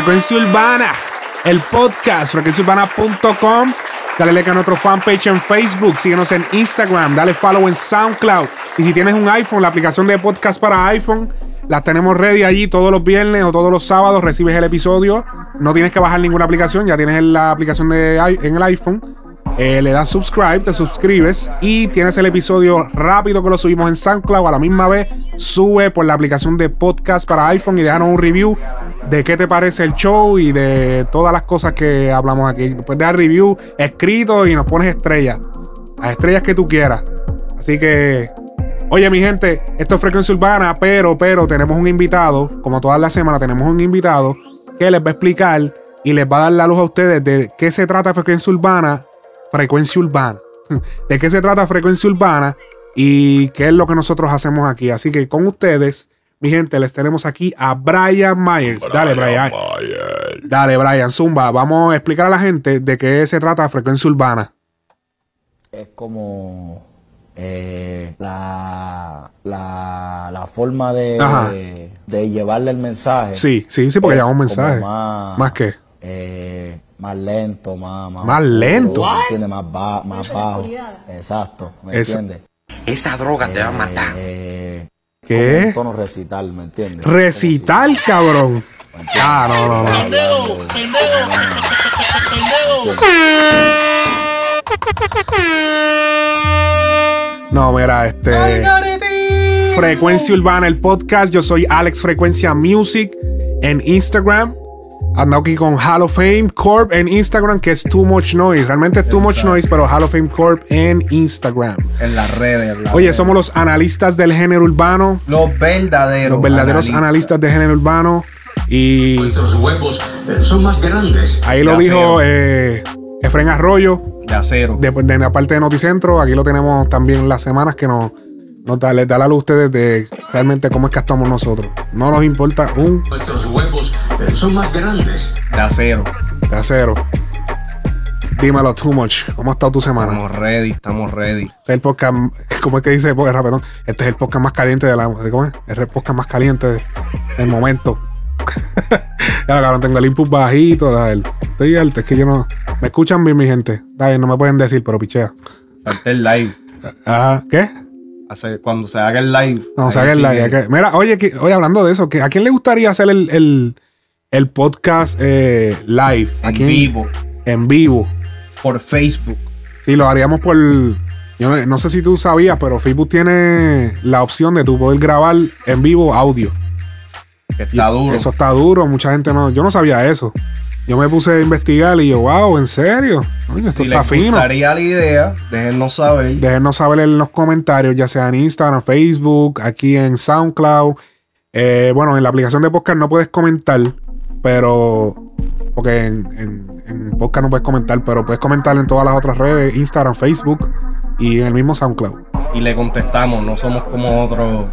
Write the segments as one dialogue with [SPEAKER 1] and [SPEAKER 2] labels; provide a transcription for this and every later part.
[SPEAKER 1] Frecuencia Urbana, el podcast, frecuenciaurbana.com. Dale like a nuestro fanpage en Facebook, síguenos en Instagram, dale follow en SoundCloud. Y si tienes un iPhone, la aplicación de podcast para iPhone, la tenemos ready allí todos los viernes o todos los sábados. Recibes el episodio. No tienes que bajar ninguna aplicación, ya tienes la aplicación de, en el iPhone. Eh, le das subscribe, te suscribes y tienes el episodio rápido que lo subimos en SoundCloud. A la misma vez, sube por la aplicación de podcast para iPhone y déjanos un review de qué te parece el show y de todas las cosas que hablamos aquí. Puedes dejar review escrito y nos pones estrellas. Las estrellas que tú quieras. Así que, oye, mi gente, esto es Frecuencia Urbana, pero, pero tenemos un invitado. Como todas las semanas, tenemos un invitado que les va a explicar y les va a dar la luz a ustedes de qué se trata Frecuencia Urbana frecuencia urbana. ¿De qué se trata frecuencia urbana? Y qué es lo que nosotros hacemos aquí. Así que con ustedes, mi gente, les tenemos aquí a Brian Myers. Dale, Brian. Dale, Brian, Zumba. Vamos a explicar a la gente de qué se trata frecuencia urbana.
[SPEAKER 2] Es como eh, la, la, la, forma de, de, llevarle el mensaje.
[SPEAKER 1] Sí, sí, sí, porque lleva un mensaje. Más, más que.
[SPEAKER 2] Eh, más lento, más... Más,
[SPEAKER 1] ¿Más lento.
[SPEAKER 2] Tiene más, más bajo. Exacto, ¿me entiendes?
[SPEAKER 3] Esa droga te va a matar.
[SPEAKER 2] Eh,
[SPEAKER 1] ¿Qué?
[SPEAKER 2] Un tono recital, ¿me entiendes?
[SPEAKER 1] Recital, cabrón. Ah, no, no, no. No, mira, este. Frecuencia Urbana, el podcast. Yo soy Alex Frecuencia Music en Instagram. Ando aquí con Hall of Fame Corp en Instagram, que es Too Much Noise. Realmente es Too Much Noise, pero Hall of Fame Corp en Instagram.
[SPEAKER 4] En las redes.
[SPEAKER 1] Oye, somos los analistas del género urbano.
[SPEAKER 4] Los verdaderos.
[SPEAKER 1] Los verdaderos analistas, del género urbano. Y.
[SPEAKER 5] Nuestros huevos eh, son más grandes.
[SPEAKER 1] Ahí lo dijo eh, Efren Arroyo.
[SPEAKER 4] De acero.
[SPEAKER 1] De, de la parte de Noticentro. Aquí lo tenemos también las semanas que nos nos da, les da la luz a ustedes de realmente cómo es que actuamos nosotros. No nos importa un.
[SPEAKER 5] Nuestros huevos son más grandes.
[SPEAKER 4] De acero.
[SPEAKER 1] De acero. Dímelo, too much. ¿Cómo ha estado tu semana?
[SPEAKER 4] Estamos ready, estamos ready.
[SPEAKER 1] Este es el podcast, ¿cómo es que dice? Perdón, este es el podcast más caliente de la. ¿Cómo es? Es el podcast más caliente del momento. ya, cabrón, tengo el input bajito. Dale. Estoy alto, es que yo no. Me escuchan bien, mi gente. Dale, no me pueden decir, pero pichea.
[SPEAKER 4] El live.
[SPEAKER 1] Ajá, ¿qué?
[SPEAKER 4] Cuando se haga el live.
[SPEAKER 1] Cuando se haga el live. mira, oye, oye, hablando de eso, ¿a quién le gustaría hacer el, podcast eh, live?
[SPEAKER 4] en vivo.
[SPEAKER 1] En vivo.
[SPEAKER 4] Por Facebook.
[SPEAKER 1] Sí, lo haríamos por. Yo no, sé si tú sabías, pero Facebook tiene la opción de tú poder grabar en vivo audio.
[SPEAKER 4] está duro.
[SPEAKER 1] Eso está duro. Mucha gente no. Yo no sabía eso. Yo me puse a investigar y yo, wow, ¿en serio?
[SPEAKER 4] esto está fino. Si gustaría la idea, déjenos saber.
[SPEAKER 1] Déjenos saber en los comentarios, ya sea en Instagram, Facebook, aquí en SoundCloud. Eh, bueno, en la aplicación de podcast no puedes comentar, pero. Porque en, en, podcast no puedes comentar, pero puedes comentar en todas las otras redes, Instagram, Facebook y en el mismo SoundCloud.
[SPEAKER 4] Y le contestamos, no somos como otros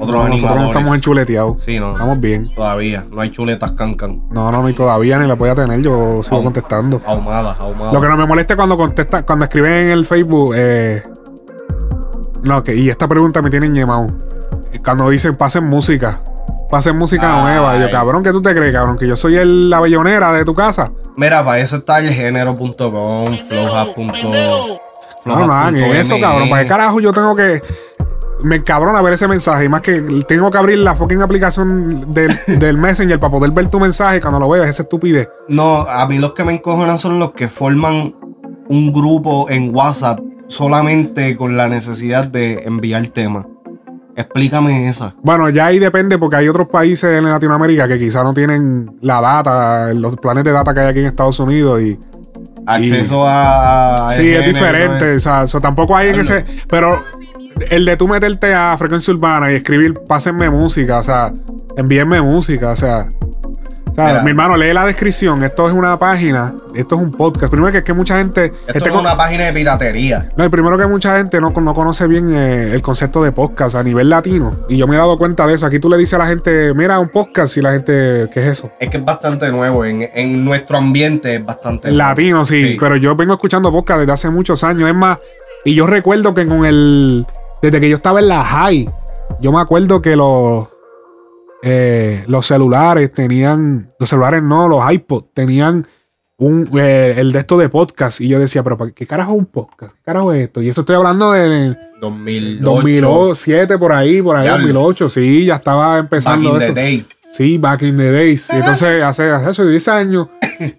[SPEAKER 1] otros nosotros no estamos enchuleteados.
[SPEAKER 4] Sí, no.
[SPEAKER 1] Estamos bien.
[SPEAKER 4] Todavía. No hay chuletas cancan.
[SPEAKER 1] No, no, ni todavía ni la voy a tener. Yo sigo contestando.
[SPEAKER 4] Ahumadas, ahumadas.
[SPEAKER 1] Lo que no me molesta es cuando contesta, cuando escriben en el Facebook, eh, no, que, y esta pregunta me tiene ñemado. Cuando dicen pasen música. Pasen música nueva. Y yo, cabrón, ¿qué tú te crees, cabrón? Que yo soy el, la bellonera de tu casa.
[SPEAKER 4] Mira, para eso está el género.com, flowhub.com.
[SPEAKER 1] No, no, eso, cabrón. ¿Para qué carajo yo tengo que me cabrona ver ese mensaje. Y más que tengo que abrir la fucking aplicación del, del Messenger para poder ver tu mensaje cuando lo veas. Esa estupidez.
[SPEAKER 4] No, a mí los que me encojonan son los que forman un grupo en WhatsApp solamente con la necesidad de enviar temas. Explícame esa.
[SPEAKER 1] Bueno, ya ahí depende porque hay otros países en Latinoamérica que quizás no tienen la data, los planes de data que hay aquí en Estados Unidos y
[SPEAKER 4] Acceso a. a
[SPEAKER 1] Sí, es diferente. O sea, eso tampoco hay en ese. Pero el de tú meterte a frecuencia urbana y escribir, pásenme música, o sea, envíenme música, o sea. o sea,
[SPEAKER 4] Mira.
[SPEAKER 1] mi hermano, lee la descripción. Esto es una página, esto es un podcast. Primero que es que mucha gente.
[SPEAKER 4] Esto
[SPEAKER 1] este
[SPEAKER 4] es
[SPEAKER 1] con-
[SPEAKER 4] una página de piratería.
[SPEAKER 1] No, y primero que mucha gente no, no conoce bien eh, el concepto de podcast a nivel latino. Y yo me he dado cuenta de eso. Aquí tú le dices a la gente, mira, un podcast, y la gente, ¿qué es eso?
[SPEAKER 4] Es que es bastante nuevo. En, en nuestro ambiente es bastante nuevo.
[SPEAKER 1] Latino, sí,
[SPEAKER 4] Sí.
[SPEAKER 1] Pero yo vengo escuchando podcast desde hace muchos años. Es más, y yo recuerdo que con el. Desde que yo estaba en la high, yo me acuerdo que los. eh, los celulares tenían. Los celulares no, los iPods tenían un, eh, el de esto de podcast. Y yo decía, pero ¿para ¿qué carajo es un podcast? ¿Qué carajo es esto? Y eso estoy hablando de
[SPEAKER 4] 2008.
[SPEAKER 1] 2007, por ahí, por ahí,
[SPEAKER 4] Diablo.
[SPEAKER 1] 2008. Sí, ya estaba
[SPEAKER 4] Back
[SPEAKER 1] empezando
[SPEAKER 4] in the
[SPEAKER 1] eso.
[SPEAKER 4] day.
[SPEAKER 1] Sí, back in the days. Y entonces hace, hace eso, 10 años.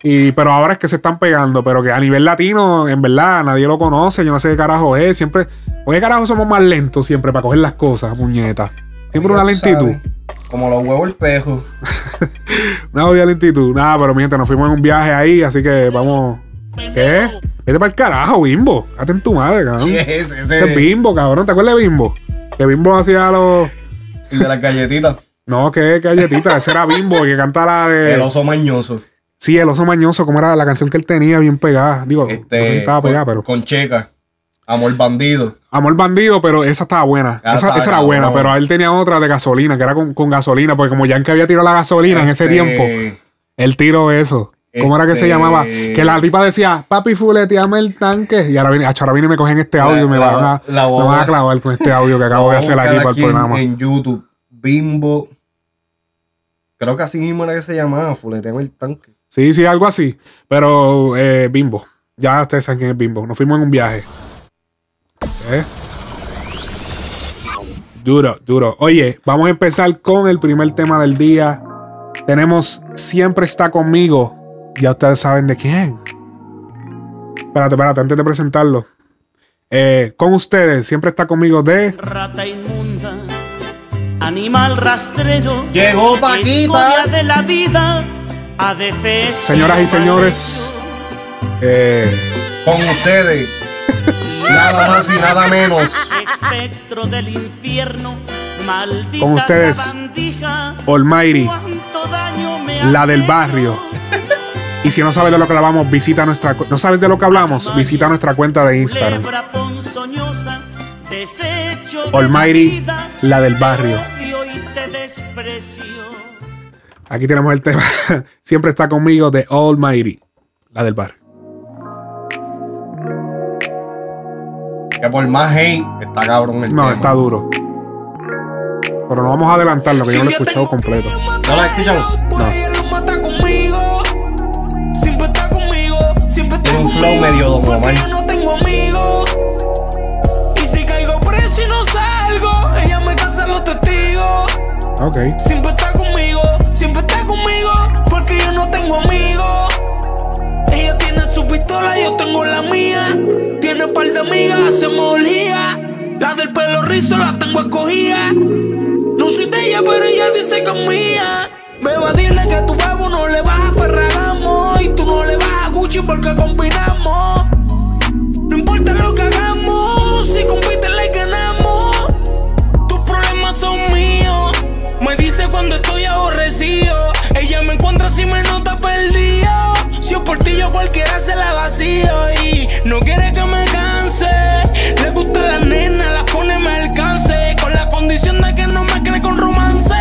[SPEAKER 1] Y, pero ahora es que se están pegando. Pero que a nivel latino, en verdad, nadie lo conoce. Yo no sé qué carajo es. Siempre. ¿Por qué carajo somos más lentos siempre para coger las cosas, muñetas? Siempre una lentitud.
[SPEAKER 4] Como los huevos espejo.
[SPEAKER 1] Una odia lentitud. Nada, pero mi gente, nos fuimos en un viaje ahí, así que vamos. ¿Qué? Vete para el carajo, bimbo. Date en tu madre, cabrón.
[SPEAKER 4] Sí, es ese.
[SPEAKER 1] Ese es bimbo, cabrón. ¿Te acuerdas de bimbo? Que bimbo hacía los.
[SPEAKER 4] el de las galletitas.
[SPEAKER 1] No, que galletita. Ese era bimbo, que canta la de.
[SPEAKER 4] El oso mañoso.
[SPEAKER 1] Sí, el oso mañoso, como era la canción que él tenía bien pegada. Digo, no sé si
[SPEAKER 4] Este.
[SPEAKER 1] estaba
[SPEAKER 4] con,
[SPEAKER 1] pegada, pero.
[SPEAKER 4] con checa. Amor bandido.
[SPEAKER 1] Amor bandido, pero esa estaba buena.
[SPEAKER 4] Ah,
[SPEAKER 1] esa
[SPEAKER 4] estaba
[SPEAKER 1] esa era buena, pero él tenía otra de gasolina, que era con, con gasolina, porque como Yankee había tirado la gasolina en ese
[SPEAKER 4] Este,
[SPEAKER 1] tiempo, él tiró eso. ¿Cómo era que se
[SPEAKER 4] Este-
[SPEAKER 1] llamaba? Que la tipa decía, papi, fuleteame el tanque. Y ahora viene, ahora viene y me cogen este audio y me,
[SPEAKER 4] La-
[SPEAKER 1] van a,
[SPEAKER 4] la
[SPEAKER 1] me van a clavar con este audio que acabo de hacer aquí para el
[SPEAKER 4] en-
[SPEAKER 1] programa.
[SPEAKER 4] En YouTube. Bimbo. Creo que así mismo era que se llamaba. Fuleteame el tanque.
[SPEAKER 1] Sí, sí, algo así. Pero eh, Bimbo. Ya ustedes saben quién es Bimbo. Nos fuimos en un viaje. ¿Eh? Duro, duro. Oye, vamos a empezar con el primer tema del día. Tenemos Siempre está conmigo. Ya ustedes saben de quién. Espérate, espérate, antes de presentarlo. Eh, con ustedes, siempre está conmigo de.
[SPEAKER 6] Rata inmunda, animal rastrero.
[SPEAKER 4] Llegó Paquita.
[SPEAKER 6] de la vida,
[SPEAKER 1] Señoras y señores. eh,
[SPEAKER 4] Con ustedes. nada más y nada menos.
[SPEAKER 6] Del infierno,
[SPEAKER 1] Con ustedes, Almighty, la del barrio. Y si no sabes de lo que hablamos, visita nuestra no sabes de lo que hablamos, visita nuestra cuenta de Instagram. Almighty,
[SPEAKER 6] la
[SPEAKER 1] del barrio. Aquí tenemos el tema. Siempre está conmigo de Almighty, la del barrio.
[SPEAKER 4] Que por más hate, está cabrón el
[SPEAKER 1] No,
[SPEAKER 4] tema.
[SPEAKER 1] está duro. Pero no vamos a adelantarlo, que yo no lo he escuchado completo.
[SPEAKER 4] ¿No?
[SPEAKER 1] No.
[SPEAKER 7] está conmigo. Siempre está
[SPEAKER 4] Tiene un flow
[SPEAKER 7] conmigo,
[SPEAKER 4] medio Omar.
[SPEAKER 7] yo no tengo amigos. Y si caigo preso y no salgo, ella me casa los testigos.
[SPEAKER 1] Ok.
[SPEAKER 7] Siempre está conmigo, pistola, yo tengo la mía. Tiene par de amigas, hacemos orgía. La del pelo rizo la tengo escogida. No soy de ella, pero ella dice que es mía. Beba, dile que tu babo no le vas a Ferragamo. Y tú no le vas a Gucci porque combinamos. No importa lo que vacío. Y no quiere que me canse. Le gusta la nena, la pone me alcance. Con la condición de que no me cree con romance.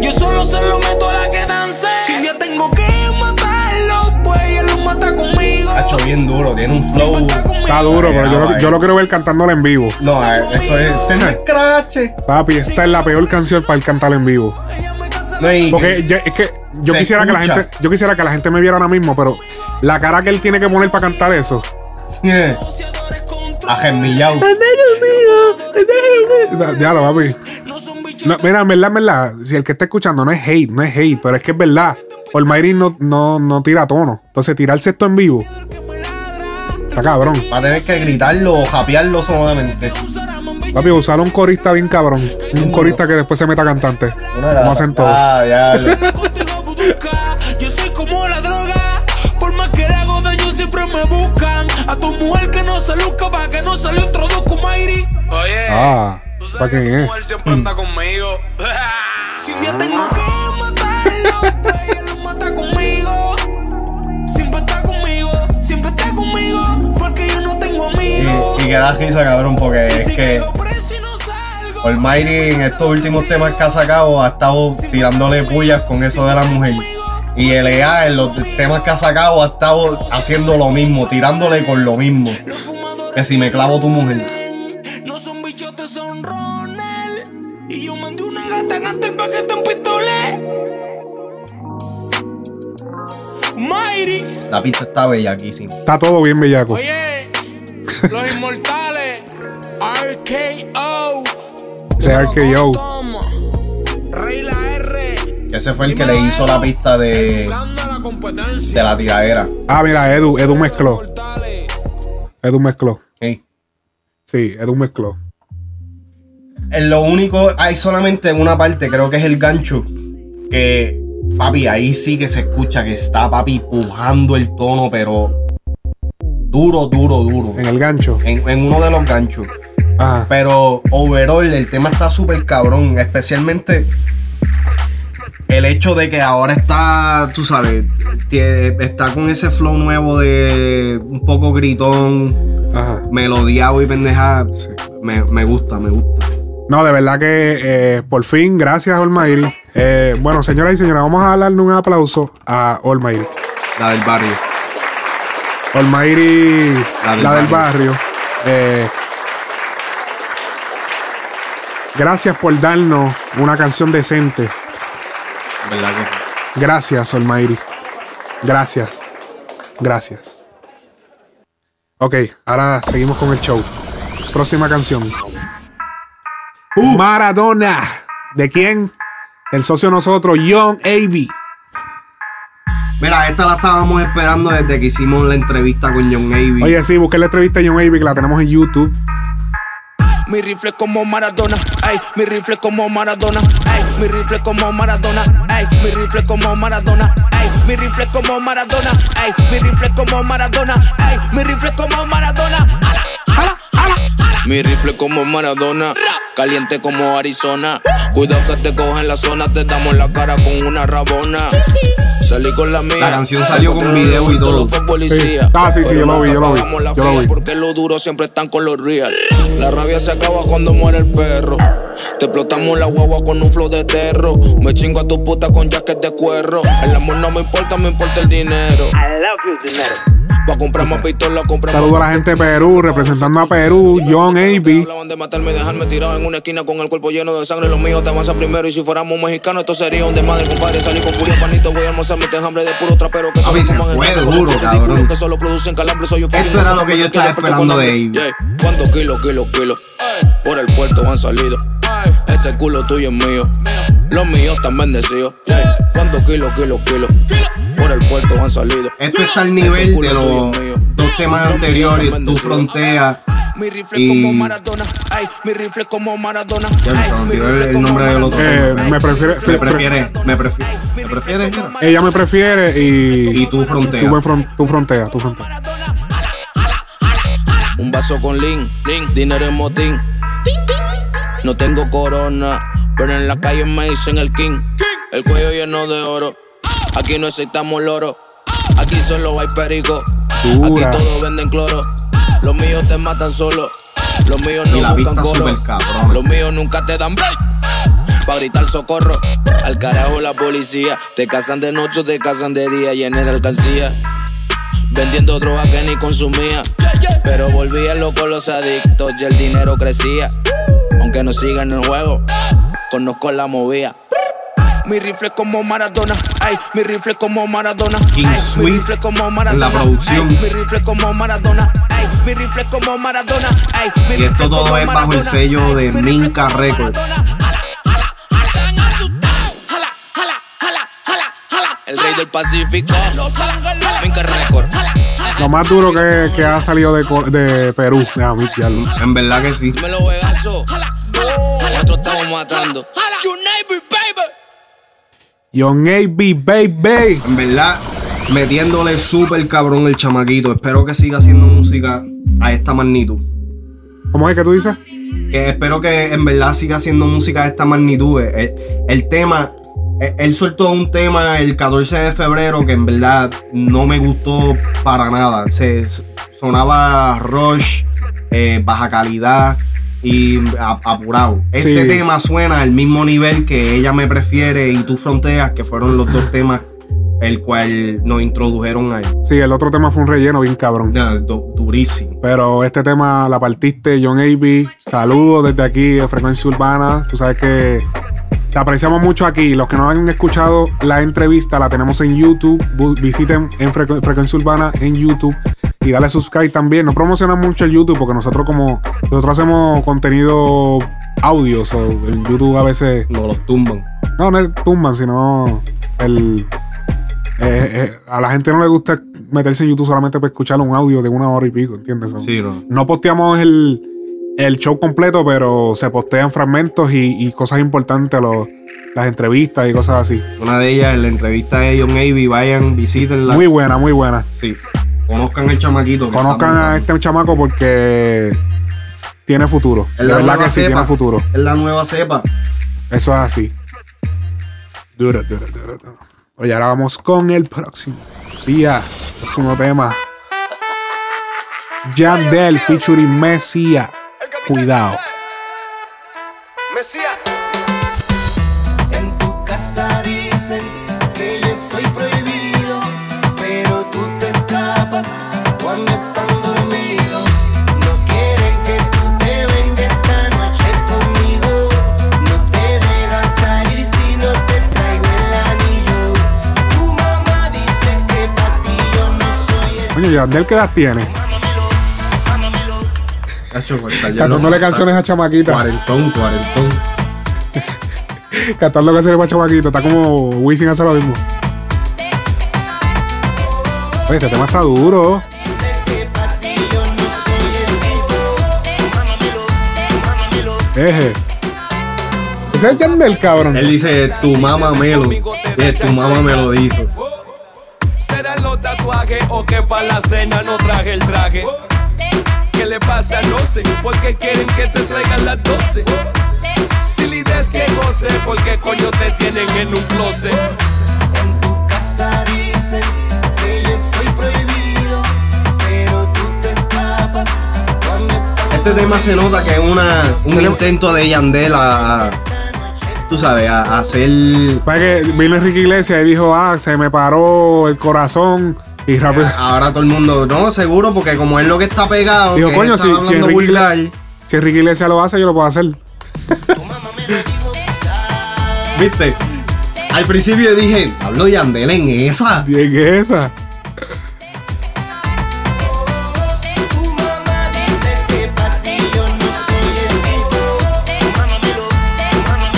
[SPEAKER 7] Yo solo se lo meto a la que dance. Si yo tengo que matarlo, pues ella lo mata conmigo.
[SPEAKER 4] Ha hecho bien duro, tiene un flow.
[SPEAKER 1] Está duro, pero yo, lo- yo lo quiero ver cantándolo en vivo.
[SPEAKER 4] No, eh, eso es. Este no es crache.
[SPEAKER 1] Papi, esta es la peor canción para el cantar en vivo.
[SPEAKER 4] No, y
[SPEAKER 1] Porque es que yo quisiera que la gente, yo quisiera que la gente me viera ahora mismo, pero la cara que él tiene que poner para cantar eso.
[SPEAKER 4] que- Agemillao.
[SPEAKER 1] Ya lo papi. No, mira, en verdad, en verdad, si el que está escuchando no es hate, no es hate, pero es que es verdad. Olmairi no, no, no tira tono. Entonces, tirarse esto en vivo. Está cabrón.
[SPEAKER 4] Va a tener que gritarlo o japearlo solamente.
[SPEAKER 1] Papi, usar un corista bien cabrón. Un corista que después se meta cantante. Como hacen todos.
[SPEAKER 4] Ah, ya.
[SPEAKER 7] Yo soy como la droga, por más que la hago daño siempre me
[SPEAKER 8] A tu mujer que no se luzca para que no se le introduzca un Mayri.
[SPEAKER 9] Oye,
[SPEAKER 1] Ah,
[SPEAKER 9] ¿tú
[SPEAKER 1] ¿para
[SPEAKER 9] sabes que
[SPEAKER 1] quién
[SPEAKER 9] tu
[SPEAKER 1] es?
[SPEAKER 9] mujer siempre anda conmigo?
[SPEAKER 8] Si un día tengo que matarlo, ella lo mata conmigo. Siempre está conmigo, siempre está conmigo. Porque yo no tengo amigos.
[SPEAKER 4] Y, y que da risa, cabrón, porque es que Almighty en estos últimos temas que ha sacado ha estado tirándole pullas con eso de la mujer. Y LA en los temas que ha sacado ha estado haciendo lo mismo, tirándole con lo mismo. Que si me clavo tu mujer.
[SPEAKER 8] No son bichotes, son Ronald. Y yo mandé una gata antes para que te empistole. Mayri.
[SPEAKER 4] La pista está bellaquísima.
[SPEAKER 1] Está todo bien bellaco.
[SPEAKER 8] Oye, los inmortales. RKO.
[SPEAKER 1] Ese RKO.
[SPEAKER 8] Toma. Rey la R.
[SPEAKER 4] Ese fue el que le hizo la pista de, de la tiradera.
[SPEAKER 1] Ah, mira, Edu, Edu mezcló. Edu mezcló.
[SPEAKER 4] Sí.
[SPEAKER 1] Sí, Edu mezcló.
[SPEAKER 4] En lo único, hay solamente una parte, creo que es el gancho. Que, papi, ahí sí que se escucha que está, papi, pujando el tono, pero duro, duro, duro.
[SPEAKER 1] En el gancho.
[SPEAKER 4] En, en uno de los ganchos.
[SPEAKER 1] Ah,
[SPEAKER 4] Pero overall, el tema está súper cabrón. Especialmente el hecho de que ahora está, tú sabes, está con ese flow nuevo de un poco gritón,
[SPEAKER 1] ajá.
[SPEAKER 4] melodiado y pendejada.
[SPEAKER 1] Sí.
[SPEAKER 4] Me, me gusta, me gusta.
[SPEAKER 1] No, de verdad que eh, por fin, gracias Almighty. Eh, bueno, señoras y señores, vamos a darle un aplauso a Almighty.
[SPEAKER 4] La del barrio.
[SPEAKER 1] Almighty,
[SPEAKER 4] La
[SPEAKER 1] la
[SPEAKER 4] del
[SPEAKER 1] del, barrio. Eh, gracias por darnos una canción decente.
[SPEAKER 4] ¿Verdad que sí?
[SPEAKER 1] Gracias, Almighty. Gracias. Gracias. Ok, ahora seguimos con el show. Próxima canción. Maradona. ¿De quién? El socio de nosotros, Young A.B.
[SPEAKER 4] Mira, esta la estábamos esperando desde que hicimos la entrevista con John Avey.
[SPEAKER 1] Oye, sí, busqué la entrevista de Young A.B. que la tenemos en YouTube.
[SPEAKER 8] Mi rifle como Maradona, ay, mi rifle como Maradona, ay, mi rifle como Maradona, ay, mi rifle como Maradona, ay, mi rifle como Maradona, ay, mi rifle como Maradona, ay, mi rifle como Maradona. Ala, ala, ala, ala. Mi rifle como Maradona, caliente como Arizona. Cuidado que te cogen la zona, te damos la cara con una rabona. Salí con la mía.
[SPEAKER 4] La canción salió con video y todo.
[SPEAKER 1] Sí. Ah, sí, sí, yo lo vi, yo lo vi, yo lo vi.
[SPEAKER 8] Porque los duros siempre están con los real. La rabia se acaba cuando muere el perro. Te explotamos la guagua con un flow de terro. Me chingo a tu puta con jacket de cuero. El amor no me importa, me importa el dinero. Pa' comprar más pistola, comprar
[SPEAKER 1] Saludo a la gente de Perú, representando a Perú, Young A.B.
[SPEAKER 8] Hablaban de matarme y dejarme tirado en una esquina con el cuerpo lleno de sangre. Los míos te avanzan primero. Y si fuéramos mexicanos, esto sería un desmadre, compadre. Salí con furia, panito. Voy a almorzar mi hambre de puro trapero. Que solo
[SPEAKER 4] se
[SPEAKER 8] fuman
[SPEAKER 4] fue duro, cabrón.
[SPEAKER 8] Que solo producen calambre. Soy un
[SPEAKER 4] Esto era lo que yo estaba esperando de ellos.
[SPEAKER 8] Yeah. ¿Cuántos kilos, kilos, kilos? Por el puerto han salido. Ese culo tuyo es mío. Los míos están bendecidos. Yeah. ¿Cuántos kilos, kilos, kilos? Por el puerto han salido.
[SPEAKER 4] Esto está al nivel de los dos temas anteriores, Tu Frontera.
[SPEAKER 8] Mi rifle
[SPEAKER 4] Y-
[SPEAKER 8] como Maradona, ay, mi rifle como Maradona,
[SPEAKER 4] Ya me
[SPEAKER 8] mi
[SPEAKER 4] olvidó el
[SPEAKER 8] como
[SPEAKER 4] nombre del otro
[SPEAKER 1] Eh, me prefiere-
[SPEAKER 4] Me prefiere, me prefiere, me prefiere.
[SPEAKER 1] Ella me prefiere y.
[SPEAKER 4] Y tú frontea.
[SPEAKER 1] Tú, fron- tú frontea, tú frontea.
[SPEAKER 8] Un vaso con lean, lean, dinero en motín. No tengo corona, pero en la calle me dicen el king. El cuello lleno de oro. Aquí no aceptamos loro. Aquí solo hay perico. Aquí todos venden cloro. Los míos te matan solo. Los míos no
[SPEAKER 4] la
[SPEAKER 8] buscan coro. Los míos nunca te dan break. Pa' gritar socorro. Al carajo la policía. Te cazan de noche, te cazan de día. Y en la alcancía. Vendiendo droga que ni consumía. Pero volvía loco los adictos y el dinero crecía. Aunque no siga en el juego, conozco la movida. Mi rifle como Maradona, ay, mi rifle como Maradona,
[SPEAKER 4] King
[SPEAKER 8] ay, mi
[SPEAKER 4] Swift
[SPEAKER 8] rifle como
[SPEAKER 4] en
[SPEAKER 8] Maradona,
[SPEAKER 4] la producción.
[SPEAKER 8] ay, mi rifle como Maradona, ay, mi rifle como Maradona, ay, mi
[SPEAKER 4] Y esto todo es bajo el sello de
[SPEAKER 8] mi como
[SPEAKER 4] Records.
[SPEAKER 8] El rey del Pacífico, Minca Record.
[SPEAKER 1] Lo más duro que, que ha salido de, de Perú. Mi- lo-
[SPEAKER 4] En verdad que sí.
[SPEAKER 8] Dímelo, vegazo. Nosotros estamos matando. You neighbor, baby.
[SPEAKER 1] Young A.B. Baby.
[SPEAKER 4] En verdad, metiéndole súper cabrón el chamaquito. Espero que siga haciendo música a esta magnitud.
[SPEAKER 1] ¿Cómo es que tú dices?
[SPEAKER 4] Que espero que en verdad siga haciendo música de esta magnitud. El, el tema, él- él soltó un tema el 14 de febrero que en verdad no me gustó para nada. Se sonaba rush, eh, baja calidad y apurado. Este
[SPEAKER 1] Sí.
[SPEAKER 4] tema suena al mismo nivel que ella me prefiere y tú fronteas, que fueron los dos temas el cual nos introdujeron ahí.
[SPEAKER 1] Sí, el otro tema fue un relleno bien cabrón.
[SPEAKER 4] Du- durísimo.
[SPEAKER 1] Pero este tema la partiste, John A.B. Saludos desde aquí de Frecuencia Urbana. Tú sabes que te apreciamos mucho aquí. Los que no han escuchado la entrevista la tenemos en YouTube. Visiten en Frecu- Frecuencia Urbana en YouTube y dale subscribe también. No promocionamos mucho el YouTube porque nosotros como nosotros hacemos contenido audio, so el YouTube a veces
[SPEAKER 4] Nos los tumban.
[SPEAKER 1] no, no es tumban, sino el. eh, eh, a la gente no le gusta meterse en YouTube solamente para escuchar un audio de una hora y pico, ¿entiendes? So,
[SPEAKER 4] Sí, no.
[SPEAKER 1] No posteamos el, el show completo, pero se postean fragmentos y, y cosas importantes, los- las entrevistas y cosas así.
[SPEAKER 4] Una de ellas en la entrevista de John Avey, vayan, visítenla.
[SPEAKER 1] Muy buena, muy buena.
[SPEAKER 4] Sí. Conozcan el chamaquito. que
[SPEAKER 1] Conozcan a este chamaco porque tiene futuro.
[SPEAKER 4] Es
[SPEAKER 1] De
[SPEAKER 4] la
[SPEAKER 1] verdad
[SPEAKER 4] nueva
[SPEAKER 1] que sí,
[SPEAKER 4] cepa.
[SPEAKER 1] tiene futuro.
[SPEAKER 4] Es la nueva cepa.
[SPEAKER 1] Eso es así. Duro, duro, duro, duro. Oye, ahora vamos con el próximo día. Próximo tema. Yandel featuring Messia. Cuidado.
[SPEAKER 7] En
[SPEAKER 1] Coño, Yandel, ¿qué edad tiene?
[SPEAKER 4] Pues,
[SPEAKER 1] Cantándole
[SPEAKER 4] loco,
[SPEAKER 1] canciones a chamaquita.
[SPEAKER 4] Cuarentón, cuarentón.
[SPEAKER 1] Cantando canciones a chamaquita. Está como Wisin hace lo mismo. Oye, este tema está duro. Eje. Ese es Yandel, cabrón.
[SPEAKER 4] Él dice, tu mamá me lo. eh, tu mamá me lo dijo.
[SPEAKER 9] ¿Serán los tatuajes o que para la cena no traje el traje? ¿Qué le pasa? No sé, porque quieren que te traigan las 12. Si la idea es que goce, porque coño te tienen en un closet.
[SPEAKER 7] En tu casa dicen que yo estoy prohibido, pero tú te escapas cuando están
[SPEAKER 4] Este tema se nota que es una, un intento de Yandel a- tú sabes, a, a hacer.
[SPEAKER 1] Para que vino Enrique Iglesias y dijo, ah, se me paró el corazón. Y rápido.
[SPEAKER 4] Ahora todo el mundo, no, seguro, porque como es lo que está pegado,
[SPEAKER 1] Digo, coño, si, si,
[SPEAKER 4] hablando
[SPEAKER 1] Enrique
[SPEAKER 4] vulgar,
[SPEAKER 1] Iglesias, si Enrique Iglesias lo hace, yo lo puedo hacer.
[SPEAKER 4] ¿viste? Al principio dije, hablo Yandel en esa.
[SPEAKER 1] ¿Y es esa?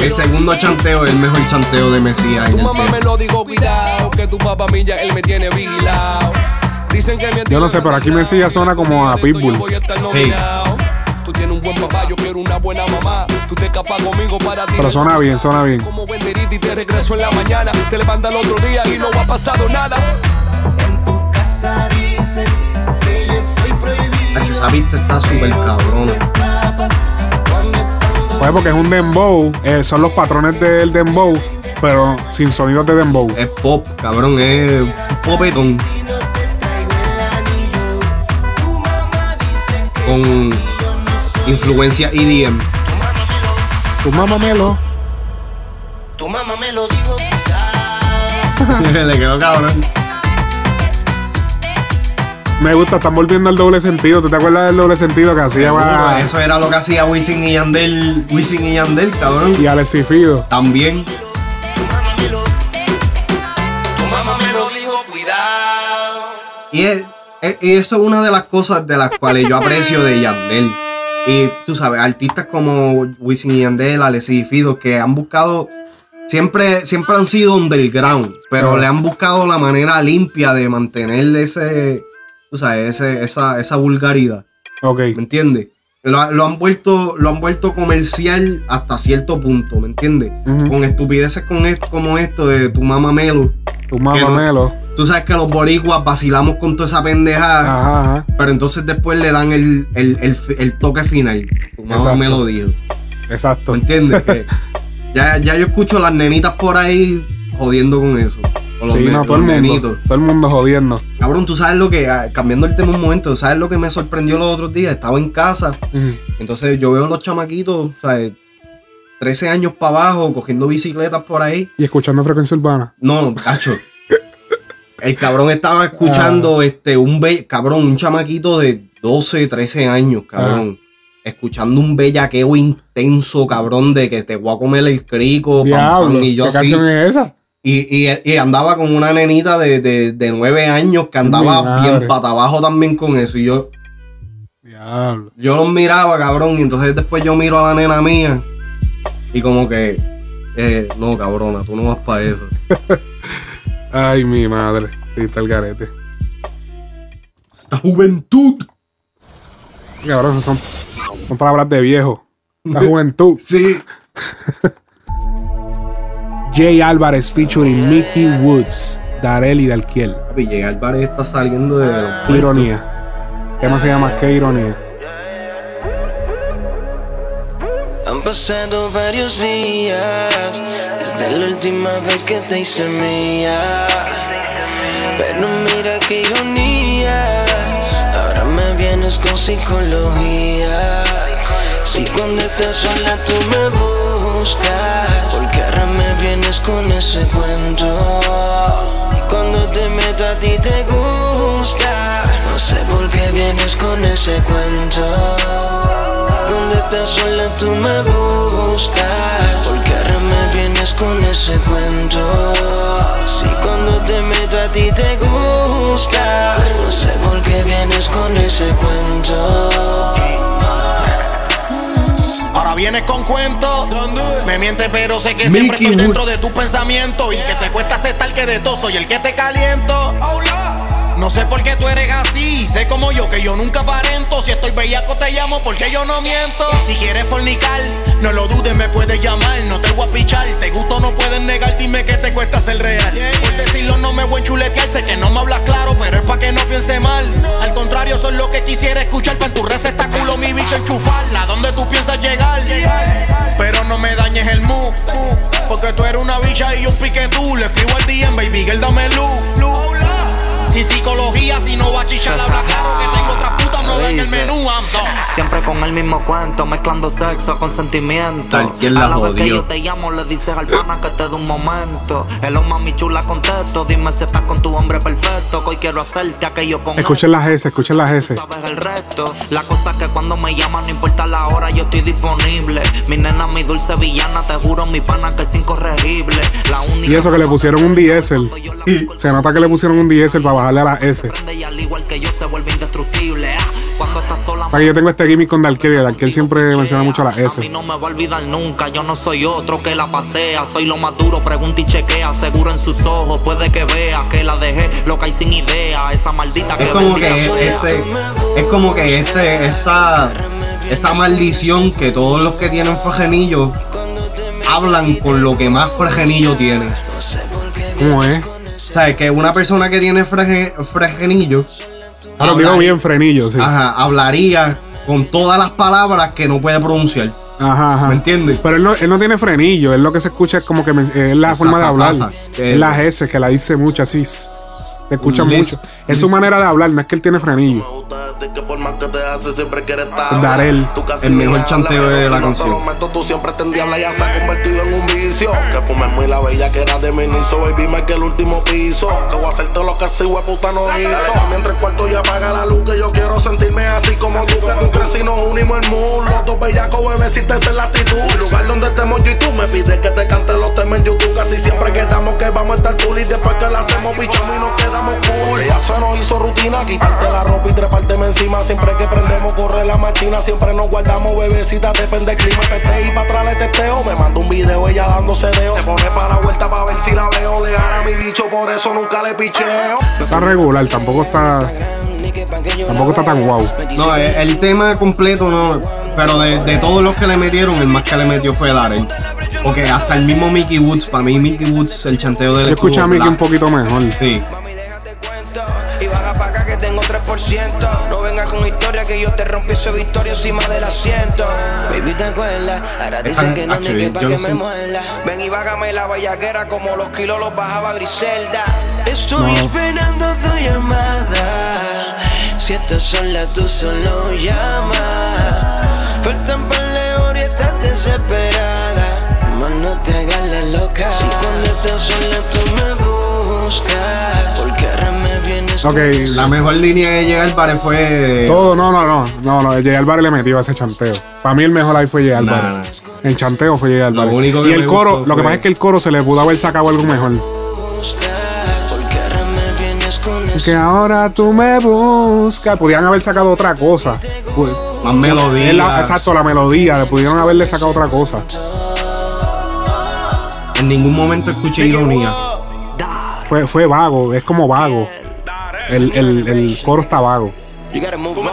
[SPEAKER 7] El
[SPEAKER 4] segundo chanteo es el mejor chanteo de Mesías en el tema.
[SPEAKER 9] Me lo dijo, cuidado, que tu papá milla, él me tiene vigilado. Dicen que mi
[SPEAKER 1] Yo no sé, pero aquí Mesías suena como a Pitbull.
[SPEAKER 9] Yo voy a estar nominado. Tú tienes un buen papá, yo quiero una buena mamá. Tú te escapas conmigo para ti.
[SPEAKER 1] Pero suena bien, suena bien.
[SPEAKER 9] Como benderita y te regreso en la mañana. Te levantas el otro día y no ha pasado nada.
[SPEAKER 7] En tu casa dicen que yo estoy prohibido,
[SPEAKER 4] Hacho, Esa pista está súper
[SPEAKER 7] están
[SPEAKER 1] Pues porque es un dembow, eh, son los patrones del dembow, pero sin sonidos de dembow.
[SPEAKER 4] Es pop, cabrón, es popetón. Con influencia EDM.
[SPEAKER 1] Tu mamá melo.
[SPEAKER 7] Tu mamá me lo dijo.
[SPEAKER 4] Le quedó cabrón.
[SPEAKER 1] Me gusta, están volviendo al doble sentido. ¿Tú te acuerdas del doble sentido que hacía más
[SPEAKER 4] Eso era lo que hacía Wisin y Yandel. Wisin y Yandel, cabrón.
[SPEAKER 1] y Alex y Fido?
[SPEAKER 4] También. Y, es- es- y eso es una de las cosas de las cuales yo aprecio de Yandel. Y tú sabes, artistas como Wisin y Yandel, Alessi y Fido, que han buscado, siempre, siempre han sido underground, pero
[SPEAKER 1] Ajá.
[SPEAKER 4] le han buscado la manera limpia de mantener ese, tú sabes, ese, esa, esa vulgaridad.
[SPEAKER 1] Ok.
[SPEAKER 4] ¿Me entiendes? Lo, lo han vuelto, lo han vuelto comercial hasta cierto punto, ¿me entiendes? Con estupideces con esto, como esto de tu mamá Melo.
[SPEAKER 1] Tu mamá
[SPEAKER 4] no-
[SPEAKER 1] Melo.
[SPEAKER 4] Tú sabes que los boricuas vacilamos con toda esa pendejada.
[SPEAKER 1] Ajá, ajá.
[SPEAKER 4] Pero entonces después le dan el, el- el toque final. Tu mamá
[SPEAKER 1] Exacto.
[SPEAKER 4] me lo dijo.
[SPEAKER 1] Exacto.
[SPEAKER 4] ¿Me entiendes? Que ya, ya yo escucho las nenitas por ahí jodiendo con eso. Los
[SPEAKER 1] Sí, no, todo el mundo. Todo el mundo jodiendo.
[SPEAKER 4] Cabrón, tú sabes lo que, ah, cambiando el tema un momento, ¿sabes lo que me sorprendió los otros días? Estaba en casa, entonces yo veo los chamaquitos, ¿sabes? 13 años para abajo, cogiendo bicicletas por ahí.
[SPEAKER 1] Y escuchando frecuencia urbana.
[SPEAKER 4] No, cacho. El cabrón estaba escuchando
[SPEAKER 1] Ah.
[SPEAKER 4] este un be cabrón, un chamaquito de 12, 13 años, cabrón.
[SPEAKER 1] Ah.
[SPEAKER 4] Escuchando un bellaqueo intenso, cabrón, de que te voy a comer el crico, pam,
[SPEAKER 1] Diablo.
[SPEAKER 4] pam, y yo
[SPEAKER 1] ¿Qué
[SPEAKER 4] así.
[SPEAKER 1] canción es esa?
[SPEAKER 4] Y, y- y andaba con una nenita de, de, de 9 años que andaba bien pata abajo también con eso. Y yo,
[SPEAKER 1] Diablo.
[SPEAKER 4] yo los miraba, cabrón, y entonces después yo miro a la nena mía y como que, eh, no, cabrona, tú no vas para eso.
[SPEAKER 1] Ay, mi madre. Sí, está el garete.
[SPEAKER 4] Esta juventud.
[SPEAKER 1] Cabrón, son, son palabras de viejo. La juventud.
[SPEAKER 4] Sí.
[SPEAKER 1] Jay Álvarez featuring Mickey Woods, Darel y Dalkiel.
[SPEAKER 4] Papi, Jay Álvarez está saliendo de los
[SPEAKER 1] Qué ironía. El tema se llama Qué ironía.
[SPEAKER 7] Han pasado varios días desde la última vez que te hice mía. Pero mira qué ironía. Ahora me vienes con psicología. Si cuando estás sola tú me buscas, porque ahora me vienes con ese cuento. Cuando te meto a ti te gusta. No sé por qué vienes con ese cuento. Cuando estás sola tú me buscas Porque ahora me vienes con ese cuento Si cuando te meto a ti te gusta No sé por qué vienes con ese cuento
[SPEAKER 10] Ahora vienes con cuento. Me miente, pero sé que siempre estoy dentro
[SPEAKER 4] Woods.
[SPEAKER 10] de tus pensamientos. Y que te cuesta aceptar que de todo soy el que te caliento. No sé por qué tú eres así. Sé como yo que yo nunca aparento. Si estoy bellaco, te llamo porque yo no miento. Y si quieres fornicar, no lo dudes, me puedes llamar. No te voy a pichar. Te gusto, no puedes negar. Dime que te cuesta ser real. Por decirlo, no me voy a enchuletear. Sé que no me hablas claro, pero es pa' que no piense mal. Al contrario, es lo que quisiera escuchar. Pa' en tu receta culo, mi bicho enchufarla. ¿Dónde tú piensas llegar? Pero no me dañes el mood. Porque tú eres una bicha y yo un pique tú. Le escribo al DM, baby girl, dame luz. Sin psicología, si no va a chichar, habla claro que tengo otra puta, no ven el menú, ando.
[SPEAKER 11] Siempre con el mismo cuento, mezclando sexo con sentimiento.
[SPEAKER 4] Tal quien la
[SPEAKER 11] a la vez que
[SPEAKER 4] jodió.
[SPEAKER 11] yo te llamo, le dices al pana que te dé un momento. Hello, mami chula, contesto. Dime si estás con tu hombre perfecto. Que hoy quiero hacerte aquello con
[SPEAKER 1] Escuchen las S, escuchen las S.
[SPEAKER 11] sabes el resto. La cosa es que cuando me llaman, no importa la hora, yo estoy disponible. Mi nena, mi dulce villana, te juro, mi pana que es incorregible. La única
[SPEAKER 1] Y eso que le pusieron un diésel. Se nota que le pusieron un diésel para bajarle a la S.
[SPEAKER 11] que yo. Ah,
[SPEAKER 1] tengo este gimmick con Dalkiel. y Dalkiel siempre menciona mucho la
[SPEAKER 11] A mí
[SPEAKER 1] S.
[SPEAKER 11] no me va a olvidar nunca, yo no soy otro que la pasea. Soy lo más duro, pregunta y chequea. Seguro en sus ojos, puede que vea que la dejé loca y sin idea. Esa maldita que
[SPEAKER 4] Es como que este, es como que este, esta, esta maldición que todos los que tienen fregenillo hablan con lo que más fregenillo tiene.
[SPEAKER 1] ¿Cómo es?
[SPEAKER 4] O sea, que una persona que tiene fregenillo
[SPEAKER 1] Ah, lo digo bien, frenillo, sí.
[SPEAKER 4] ajá, hablaría con todas las palabras que no puede pronunciar.
[SPEAKER 1] Ajá, ajá.
[SPEAKER 4] ¿Me entiendes?
[SPEAKER 1] Pero él no, él no tiene frenillo, él lo que se escucha es como que me- es la forma de hablar. Es la S que la dice mucho así. Se escucha mucho. Es su manera de hablar, no es que él tiene frenillo.
[SPEAKER 12] Que por más que te hace siempre quieres estar
[SPEAKER 1] Darel.
[SPEAKER 12] Tú casi
[SPEAKER 4] El mejor chanteo de la canción.
[SPEAKER 12] te lo meto, tú siempre te endiablas, ya se ha convertido en un vicio. Que fumes muy la bella que era de mi inicio Baby, más que el último piso. Que voy a hacer todo lo que ese puta no hizo. Mientras el cuarto ya apaga la luz Que yo quiero sentirme así como tú. Que tú crees y nos unimos el mood. Los dos bellacos, bebé, si te sé la actitud. Lugar donde estemos yo y tú Me pides que te cante los temas en YouTube. Casi siempre quedamos que vamos a estar full Y después que la hacemos bichamos y nos quedamos cool. Ella se nos hizo rutina Quitarte la ropa y trepárteme encima Siempre que prendemos corre la máquina Siempre nos guardamos bebecita Depende del clima Tete y para atrás le testeo Me manda un video ella dándose deo Se pone para la vuelta para ver si la veo Le gana a mi bicho Por eso nunca le picheo
[SPEAKER 1] Está regular, tampoco está. Tampoco está tan guau.
[SPEAKER 4] No, el, el tema completo no. Pero de, de todos los que le metieron, el más que le metió fue Darren. Porque hasta el mismo Mickey Woods, para mí Mickey Woods, el chanteo de él
[SPEAKER 1] Yo escuché a Mickey un poquito mejor.
[SPEAKER 4] Sí.
[SPEAKER 13] 3%. No vengas con historia que yo te rompí esa victoria encima del asiento. Baby, te acuerdas. Ahora dicen que no ni que pa' que me muela. Ven y bájame la vallaguera como los kilos los bajaba Griselda. Estoy esperando tu llamada. Si estás sola, tú solo llama. Faltan par de horas y estás desesperada. Más no te hagas la loca. Si cuando estás sola tú me buscas.
[SPEAKER 1] Ok,
[SPEAKER 4] La mejor línea de llegar para fue.
[SPEAKER 1] Todo, no, no, no. No, no. J. Álvarez le metió a ese chanteo. Para mí el mejor ahí fue J.
[SPEAKER 4] Nah,
[SPEAKER 1] Álvarez. En chanteo fue
[SPEAKER 4] único que
[SPEAKER 1] y el coro, lo que
[SPEAKER 4] fue-
[SPEAKER 1] pasa es que el coro se le pudo haber sacado algo mejor. Que ahora tú me buscas. Podían haber sacado otra cosa.
[SPEAKER 4] Más melodía.
[SPEAKER 1] la- exacto, la melodía. Le pudieron haberle sacado otra cosa.
[SPEAKER 4] En ningún momento escuché ironía.
[SPEAKER 1] Fue, fue vago, es como vago. El, el, el coro está vago.
[SPEAKER 13] You gotta move on.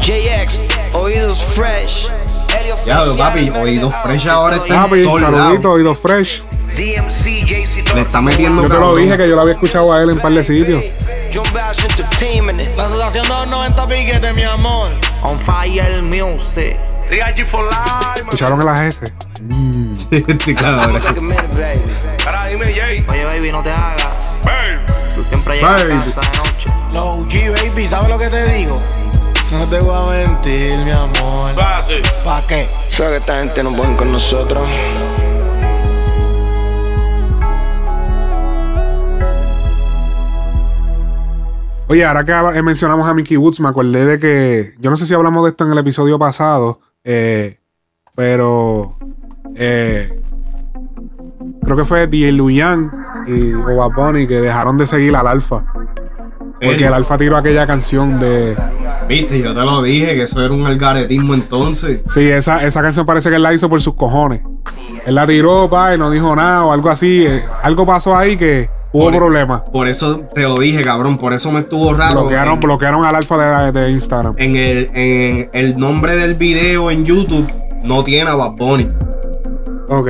[SPEAKER 13] JX, oídos fresh. Feliciano,
[SPEAKER 4] papi, oídos fresh ahora está
[SPEAKER 1] Papi, saludito, oído fresh.
[SPEAKER 13] DMC, JC,
[SPEAKER 4] Le está metiendo
[SPEAKER 1] Yo te lo dije que yo lo había escuchado a él en un par de sitios.
[SPEAKER 13] John Bass Entertainment.
[SPEAKER 10] La asociación 290 piquete, mi amor.
[SPEAKER 11] On fire music.
[SPEAKER 12] Riachi for life.
[SPEAKER 1] ¿Escucharon?
[SPEAKER 4] Este
[SPEAKER 13] a baby.
[SPEAKER 12] Cara, dime, Jay.
[SPEAKER 11] Oye, baby, no te hagas.
[SPEAKER 12] Babe.
[SPEAKER 11] Siempre llegas
[SPEAKER 4] Baby.
[SPEAKER 11] a casa de noche.
[SPEAKER 10] Low G, baby, ¿sabes lo que te digo? No te voy a mentir, mi amor.
[SPEAKER 12] Fácil.
[SPEAKER 10] ¿Pa' qué?
[SPEAKER 13] Sabes que esta gente no puede con nosotros.
[SPEAKER 1] Oye, ahora que mencionamos a Mickey Woods, me acordé de que. Yo no sé si hablamos de esto en el episodio pasado, eh, pero. eh, creo que fue DJ Luyan y o Bad Bunny que dejaron de seguir al Alfa. Porque el Alfa tiró aquella canción de.
[SPEAKER 4] Viste, yo te lo dije, que eso era un algaretismo entonces.
[SPEAKER 1] Sí, esa, esa canción parece que él la hizo por sus cojones. Él la tiró, pa, y no dijo nada o algo así. eh, algo pasó ahí que hubo
[SPEAKER 4] Por-
[SPEAKER 1] problemas.
[SPEAKER 4] Por eso te lo dije, cabrón. Por eso me estuvo raro.
[SPEAKER 1] Bloquearon,
[SPEAKER 4] en,
[SPEAKER 1] bloquearon al Alfa de, de Instagram.
[SPEAKER 4] en el, en el nombre del video en YouTube no tiene a Bad Bunny.
[SPEAKER 1] Ok.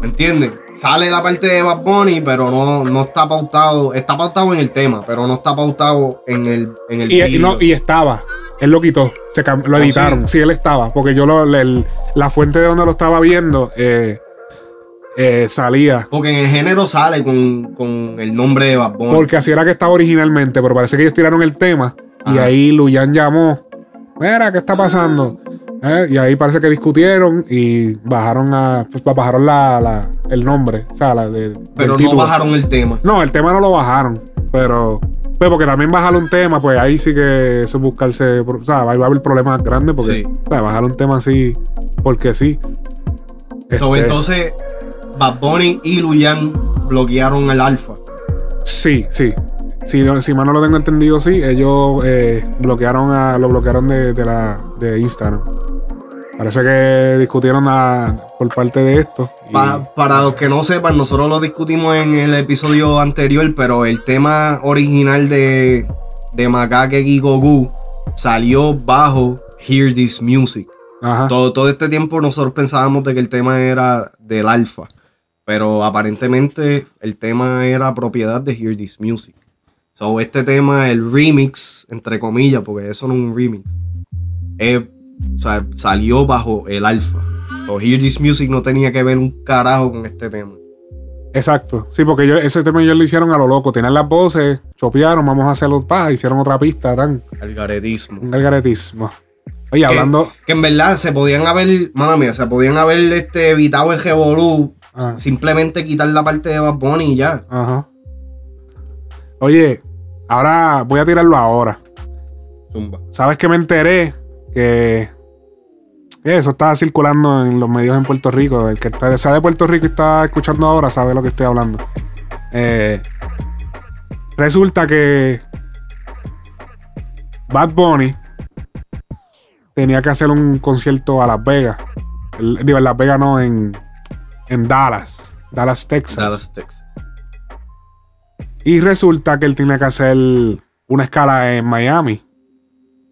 [SPEAKER 4] ¿Me entiendes? Sale la parte de Bad Bunny, pero no, no está pautado. Está pautado en el tema, pero no está pautado en el, en el
[SPEAKER 1] Y, y
[SPEAKER 4] video.
[SPEAKER 1] no, y estaba. Él lo quitó. Se lo
[SPEAKER 4] ¿Oh,
[SPEAKER 1] editaron. sí? él estaba. Porque yo lo, el- la fuente de donde lo estaba viendo eh, eh, salía.
[SPEAKER 4] Porque en el género sale con, con el nombre de Bad Bunny.
[SPEAKER 1] Porque así era que estaba originalmente. Pero parece que ellos tiraron el tema. Y ahí Luyan llamó. Mira, ¿qué está pasando? Eh, y ahí parece que discutieron y bajaron a pues, bajaron la, la- el nombre. O sea, la de,
[SPEAKER 4] pero no
[SPEAKER 1] título.
[SPEAKER 4] bajaron el tema.
[SPEAKER 1] No, el tema no lo bajaron. Pero. Pues porque también bajar un tema, pues ahí sí que eso es buscarse. O sea, ahí va a haber problemas grandes porque.
[SPEAKER 4] Sí.
[SPEAKER 1] O sea, bajar un tema así. Porque sí.
[SPEAKER 4] So,
[SPEAKER 1] Este,
[SPEAKER 4] entonces, Bad Bunny y Luyan bloquearon el alfa.
[SPEAKER 1] Sí, sí. Si, si mal no lo tengo entendido, sí. Ellos eh, bloquearon a, lo bloquearon de, de la, de Instagram. Parece que discutieron a- por parte de esto. y-
[SPEAKER 4] Pa- para los que no sepan, nosotros lo discutimos en el episodio anterior, pero el tema original de, de Macaque y Goku salió bajo Hear This Music.
[SPEAKER 1] Ajá.
[SPEAKER 4] Todo, todo este tiempo nosotros pensábamos de que el tema era del alfa, pero aparentemente el tema era propiedad de Hear This Music. So, este tema, el remix, entre comillas, porque eso no es un remix, eh, o sea, salió bajo el alfa. So, Hear This Music no tenía que ver un carajo con este tema.
[SPEAKER 1] Exacto. Sí, porque ellos- ese tema ellos lo hicieron a lo loco. Tenían las voces, chopearon, vamos a hacerlo, pa, hicieron otra pista, tan.
[SPEAKER 4] Algaretismo.
[SPEAKER 1] Un gargaretismo. Oye, hablando.
[SPEAKER 4] Que en verdad se podían haber, mía, se podían haber este, evitado el revolú.
[SPEAKER 1] Ah.
[SPEAKER 4] Simplemente quitar la parte de Bad Bunny y ya.
[SPEAKER 1] Ajá. Oye, ahora voy a tirarlo ahora.
[SPEAKER 4] Zumba.
[SPEAKER 1] ¿Sabes que me enteré? Que, eso estaba circulando en los medios en Puerto Rico. El que está, sea de Puerto Rico y está escuchando ahora sabe lo que estoy hablando. Eh, resulta que Bad Bunny tenía que hacer un concierto a Las Vegas. El- digo, en Las Vegas no, en, en Dallas. Dallas, Texas.
[SPEAKER 4] Dallas, Texas.
[SPEAKER 1] Y resulta que él tiene que hacer una escala en Miami.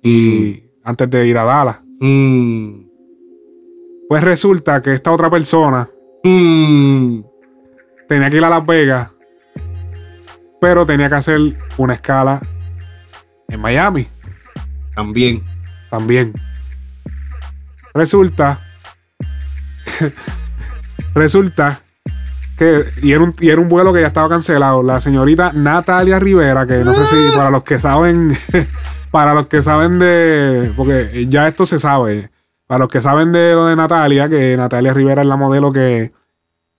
[SPEAKER 1] Y antes de ir a Dallas.
[SPEAKER 4] Mm.
[SPEAKER 1] Pues resulta que esta otra persona
[SPEAKER 4] Mm.
[SPEAKER 1] tenía que ir a Las Vegas. Pero tenía que hacer una escala en Miami.
[SPEAKER 4] También.
[SPEAKER 1] También. Resulta. resulta que. Y era, un, y era un vuelo que ya estaba cancelado. La señorita Natalia Rivera, que no sé si para los que saben. para los que saben de. Porque ya esto se sabe. Para los que saben de lo de Natalia, que Natalia Rivera es la modelo que.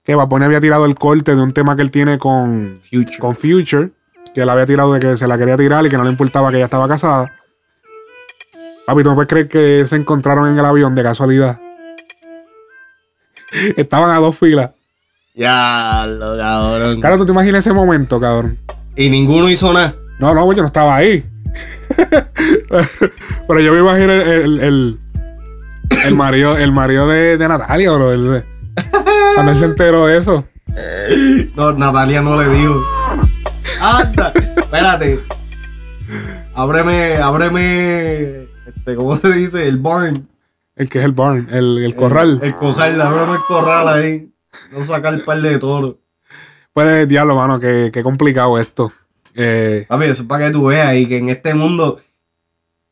[SPEAKER 1] Que Baboni había tirado el corte de un tema que él tiene con
[SPEAKER 4] Future.
[SPEAKER 1] con Future. Que él había tirado de que se la quería tirar y que no le importaba que ella estaba casada. Papi, ¿tú no puedes creer que se encontraron en el avión de casualidad? Estaban a dos filas.
[SPEAKER 4] Ya, lo cabrón.
[SPEAKER 1] Claro, tú te imaginas ese momento, cabrón.
[SPEAKER 4] Y ninguno hizo nada.
[SPEAKER 1] No, no, pues yo no estaba ahí. Pero yo me imagino el, el, el, el marido, el marido de, de Natalia, bro. el- cuando él se enteró de eso.
[SPEAKER 4] No, Natalia no le dijo. Anda, espérate. Ábreme, ábreme. Este, ¿Cómo se dice? El barn.
[SPEAKER 1] El que es el barn, el, el corral.
[SPEAKER 4] El, el corral, ábreme el corral ahí. No sacar el par de toros.
[SPEAKER 1] Pues, diablo, mano, qué, qué complicado esto. Eh,
[SPEAKER 4] Papi, eso es para que tú veas y que en este mundo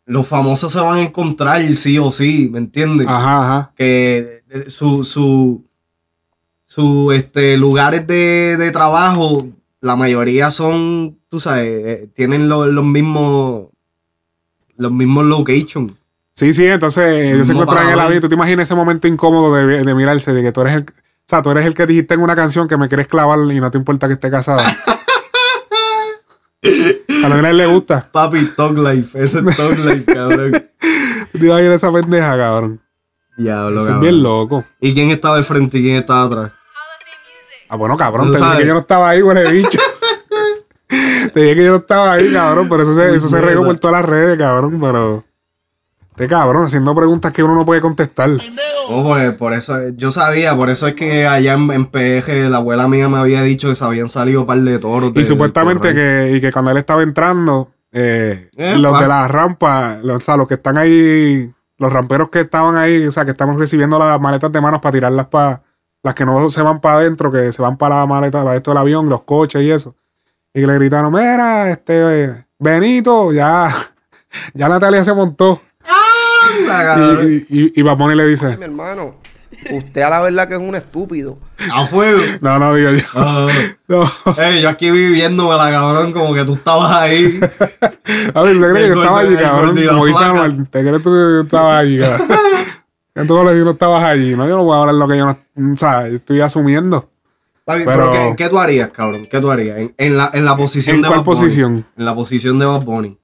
[SPEAKER 4] los famosos se van a encontrar sí o sí, ¿me entiendes?
[SPEAKER 1] ajá, ajá.
[SPEAKER 4] Que eh, su, su, su este, lugares de, de trabajo, la mayoría son, tú sabes, eh, tienen lo- los mismos los mismos locations.
[SPEAKER 1] Sí, sí, entonces ellos se encuentran en el avión. ¿Tú te imaginas ese momento incómodo de, de mirarse? De que tú eres el. O sea, tú eres el que dijiste en una canción que me quieres clavar y no te importa que esté casada. A la él le gusta.
[SPEAKER 4] Papi, Talk Life, ese es Talk Life, cabrón.
[SPEAKER 1] ¿Tú te imaginas esa pendeja, cabrón?
[SPEAKER 4] Diablo,
[SPEAKER 1] Eso es
[SPEAKER 4] cabrón.
[SPEAKER 1] bien loco.
[SPEAKER 4] ¿Y quién estaba al frente y quién estaba atrás?
[SPEAKER 1] Ah, bueno, cabrón, te dije que yo no estaba ahí, huele bicho. te dije que yo no estaba ahí, cabrón, pero eso se, eso se regó por todas las redes, cabrón, pero. Este cabrón, haciendo preguntas que uno no puede contestar.
[SPEAKER 4] No, por, por eso, yo sabía, por eso es que allá en, en PG la abuela mía me había dicho que se habían salido un par de toros.
[SPEAKER 1] Y
[SPEAKER 4] de-
[SPEAKER 1] supuestamente que, y que cuando él estaba entrando, eh,
[SPEAKER 4] Eh,
[SPEAKER 1] los
[SPEAKER 4] pa.
[SPEAKER 1] de la rampa, los, o sea, los que están ahí, los ramperos que estaban ahí, o sea, que estamos recibiendo las maletas de manos para tirarlas para las que no se van para adentro, que se van para la maleta, para esto del avión, los coches y eso. Y que le gritaron, mira, este, eh, Benito, ya, ya Natalia se montó. Y, y, y Bad Bunny le dice,
[SPEAKER 14] Mi hermano, usted a la verdad que es un estúpido.
[SPEAKER 4] A fuego.
[SPEAKER 1] no, no, digo yo.
[SPEAKER 4] Ah,
[SPEAKER 1] No.
[SPEAKER 4] Ey, yo aquí viviéndome la cabrón, como que tú estabas ahí.
[SPEAKER 1] A ver, ¿te crees que yo estaba allí,
[SPEAKER 4] el
[SPEAKER 1] cabrón? Como. Anuel, ¿te crees tú que estabas allí, cabrón? Que tú le no estabas allí. No, yo no voy a hablar lo que yo no... O sea, yo estoy asumiendo.
[SPEAKER 4] Papi,
[SPEAKER 1] Pero-
[SPEAKER 4] pero, ¿qué, qué tú harías, cabrón? ¿Qué tú harías? En, en la, en la posición
[SPEAKER 1] ¿En
[SPEAKER 4] de
[SPEAKER 1] cuál
[SPEAKER 4] Bad Bunny.
[SPEAKER 1] posición?
[SPEAKER 4] En la posición de Bad Bunny.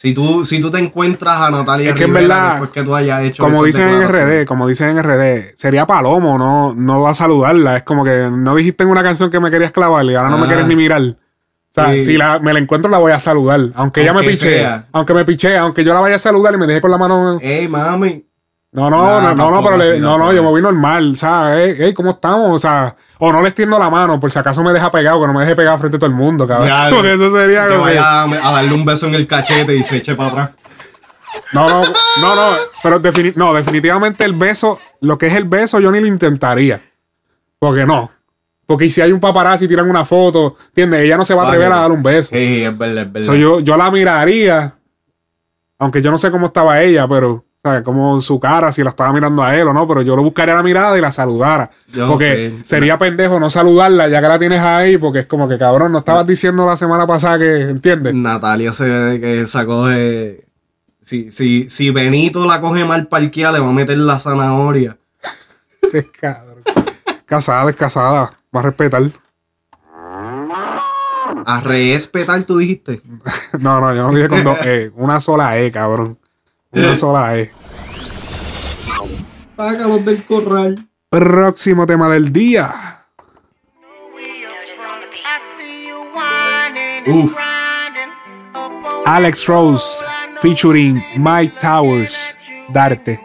[SPEAKER 4] Si tú, si tú te encuentras a Natalia
[SPEAKER 1] Es que en verdad,
[SPEAKER 4] después que tú hayas hecho
[SPEAKER 1] Como dicen en. RD, como dicen en RD, sería palomo, no, no va a saludarla. Es como que no dijiste en una canción que me querías clavar y ahora no me
[SPEAKER 4] Ah.
[SPEAKER 1] quieres ni mirar. O sea,
[SPEAKER 4] Sí.
[SPEAKER 1] si la- me la encuentro, la voy a saludar. Aunque ella me
[SPEAKER 4] Aunque
[SPEAKER 1] piche.
[SPEAKER 4] sea.
[SPEAKER 1] Aunque me piche, aunque yo la vaya a saludar y me deje con la mano.
[SPEAKER 4] Ey, mami.
[SPEAKER 1] No, no,
[SPEAKER 4] Nah,
[SPEAKER 1] no, no, pero le-
[SPEAKER 4] así,
[SPEAKER 1] no, no, yo me voy normal, ¿sabes? Ey, ey, ¿cómo estamos? O sea, o no le extiendo la mano, por si acaso me deja pegado, que no me deje pegado frente a todo el mundo, cabrón.
[SPEAKER 4] Ya,
[SPEAKER 1] Porque eso sería
[SPEAKER 4] que vaya a, a darle un beso en el cachete y se eche para atrás.
[SPEAKER 1] No, no, no, no, pero defini- no, definitivamente el beso, lo que es el beso, yo ni lo intentaría. Porque no. Porque si hay un paparazzi y tiran una foto, ¿entiendes? Ella no se va a atrever a dar un beso.
[SPEAKER 4] Sí, es verdad, es verdad.
[SPEAKER 1] So, yo, yo la miraría, aunque yo no sé cómo estaba ella, pero, ¿sabes? Como su cara, si la estaba mirando a él o no, pero yo lo buscaría la mirada y la saludara.
[SPEAKER 4] Yo
[SPEAKER 1] porque
[SPEAKER 4] sé.
[SPEAKER 1] sería pendejo no saludarla ya que la tienes ahí, porque es como que cabrón, no estabas diciendo la semana pasada que, ¿entiendes?
[SPEAKER 4] Natalia se ve que sacó de. Si, si, si Benito la coge mal parqueada, le va a meter la zanahoria.
[SPEAKER 1] Cabrón. Casada, es casada. Va a respetar.
[SPEAKER 4] A respetar, tú dijiste.
[SPEAKER 1] No, no, yo no dije con dos E. Una sola E, cabrón. Una sola E.
[SPEAKER 4] Sácalos del corral.
[SPEAKER 1] Próximo tema del día.
[SPEAKER 4] Uf.
[SPEAKER 1] Alex Rose featuring Mike Towers. Darte.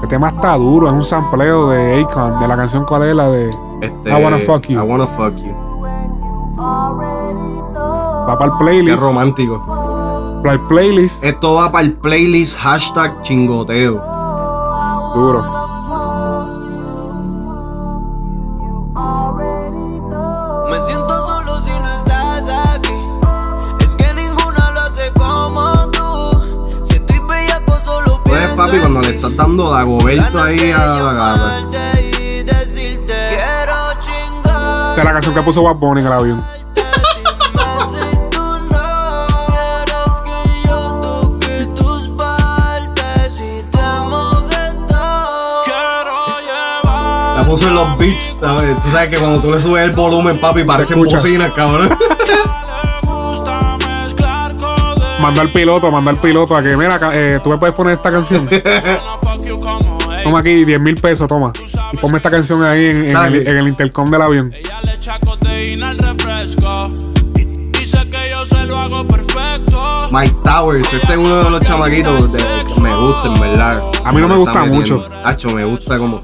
[SPEAKER 1] El tema está duro, es un sampleo de Akon, de la canción cuál es la de
[SPEAKER 4] Este,
[SPEAKER 1] I Wanna Fuck You.
[SPEAKER 4] I Wanna Fuck You.
[SPEAKER 1] Va para el
[SPEAKER 4] Qué
[SPEAKER 1] playlist.
[SPEAKER 4] romántico.
[SPEAKER 1] Para el playlist.
[SPEAKER 4] Esto va para el playlist hashtag chingoteo.
[SPEAKER 1] Duro.
[SPEAKER 13] Me siento solo si no estás aquí. Es que ninguna lo hace como tú. Si estoy bellaco solo
[SPEAKER 4] papi, cuando le estás dando Dagoberto ahí a la gata.
[SPEAKER 1] Esta es la canción que puso Bad Bunny en el avión.
[SPEAKER 4] Puso en los beats, ¿sabes? Tú sabes que cuando tú le subes el volumen, papi, parecen bocinas, cabrón.
[SPEAKER 1] Manda al piloto, manda al piloto a que, mira, eh, tú me puedes poner esta canción. toma aquí 10 mil pesos, toma. Y ponme esta canción ahí en, en el, en el intercom del avión.
[SPEAKER 7] Codeína al refresco. Dice que yo se lo hago perfecto.
[SPEAKER 4] Mike Towers, este es uno de los chamaquitos de- que me gusta, en verdad.
[SPEAKER 1] A mí no me gusta mucho.
[SPEAKER 4] Hacho, me gusta como.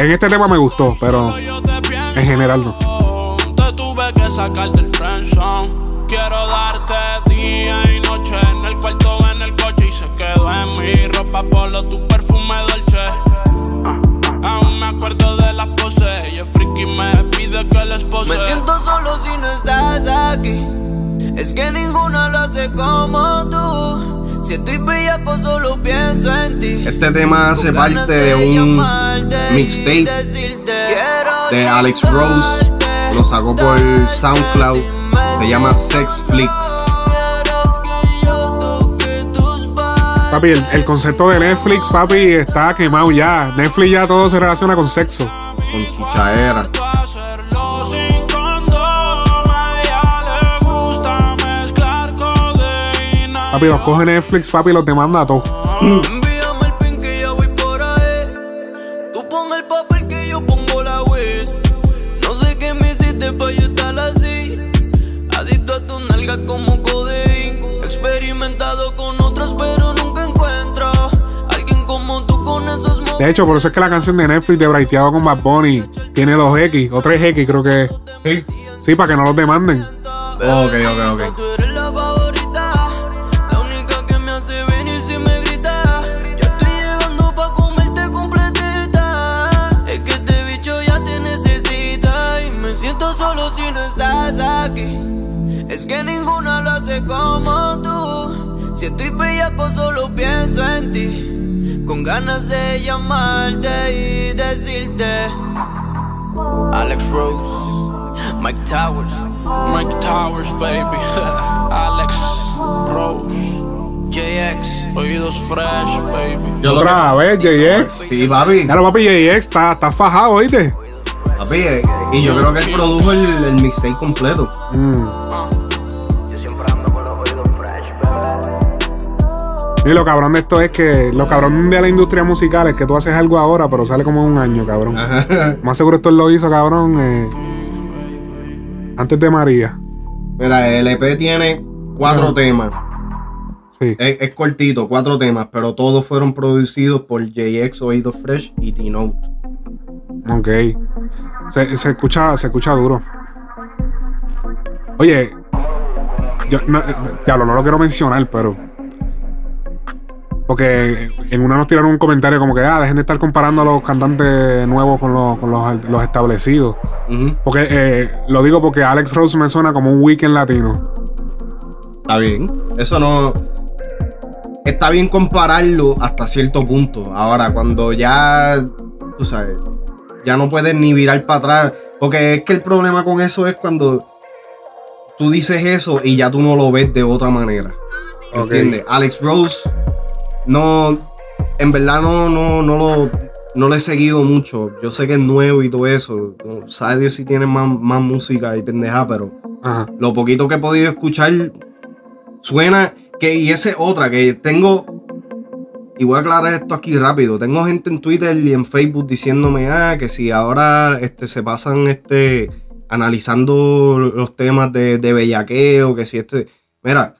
[SPEAKER 1] En este tema me gustó, pero en general no.
[SPEAKER 7] Te tuve que sacar del friendzone. Quiero darte día y noche en el cuarto, en el coche y se quedó en mi ropa polo, tu perfume dolce. Aún me acuerdo de las poses. Ella friki me pide que la espose.
[SPEAKER 13] Me siento solo si no estás aquí. Es que ninguna lo hace como tú. Si estoy bellaco, solo pienso en ti.
[SPEAKER 4] Este tema hace parte de un mixtape de Alex Rose. Lo sacó por SoundCloud. Se llama Sex Flicks.
[SPEAKER 1] Papi, el, el concepto de Netflix, papi, está quemado ya. Netflix ya todo se relaciona con sexo.
[SPEAKER 4] Con chichaera.
[SPEAKER 1] Papi, los coge Netflix, papi, los demanda a todos.
[SPEAKER 13] Envíame el pin que ya voy por ahí. Tú pon el papel que yo pongo la weed. No sé qué me hiciste pa' yo estar así. Adicto a tu nalga como codeín. Experimentado con otras, pero nunca encuentro alguien como tú con esos mo-
[SPEAKER 1] De hecho, por eso es que la canción de Netflix de Braiteado con Bad Bunny tiene 2X o 3X, creo que es.
[SPEAKER 4] Sí.
[SPEAKER 1] Sí, para que no los demanden.
[SPEAKER 4] Ok, ok, ok.
[SPEAKER 13] Que ninguna lo hace como tú. Si estoy bellaco solo pienso en ti. Con ganas de llamarte y decirte. Alex Rose, Mike Towers.
[SPEAKER 7] Mike Towers, baby. Alex Rose.
[SPEAKER 13] JX.
[SPEAKER 7] Oídos fresh, baby.
[SPEAKER 1] Otra vez, JX.
[SPEAKER 4] Sí, papi.
[SPEAKER 1] Claro, papi, JX está, está fajado, ¿oíste?
[SPEAKER 4] Papi, eh, y yo creo que él produjo el, el mixtape completo.
[SPEAKER 1] Mm. Y lo cabrón de esto es que lo cabrón de la industria musical es que tú haces algo ahora, pero sale como en un año, cabrón. Más seguro esto lo hizo, cabrón, eh, antes de María.
[SPEAKER 4] Mira, el EP tiene cuatro
[SPEAKER 1] Ajá.
[SPEAKER 4] temas.
[SPEAKER 1] Sí.
[SPEAKER 4] Es, es cortito, cuatro temas, pero todos fueron producidos por JX, Oído Fresh y T-Note.
[SPEAKER 1] Ok. Se, se escucha, se escucha duro. Oye, yo no, diablo, no lo quiero mencionar, pero. Porque en una nos tiraron un comentario como que, ah, dejen de estar comparando a los cantantes nuevos con los, con los, los establecidos. Porque eh, lo digo porque Alex Rose me suena como un weekend latino.
[SPEAKER 4] Está bien. Eso no. Está bien compararlo hasta cierto punto. Ahora, cuando ya. Tú sabes. Ya no puedes ni virar para atrás. Porque es que el problema con eso es cuando tú dices eso y ya tú no lo ves de otra manera. ¿Entiendes? Alex Rose. No. En verdad no, no, no lo. No lo he seguido mucho. Yo sé que es nuevo y todo eso. Sabe Dios si tiene más, más música y pendeja, pero. Lo poquito que he podido escuchar suena que y esa es otra que tengo y voy a aclarar esto aquí rápido tengo gente en Twitter y en Facebook diciéndome ah que si ahora este se pasan este analizando los temas de, de bellaqueo que si este mira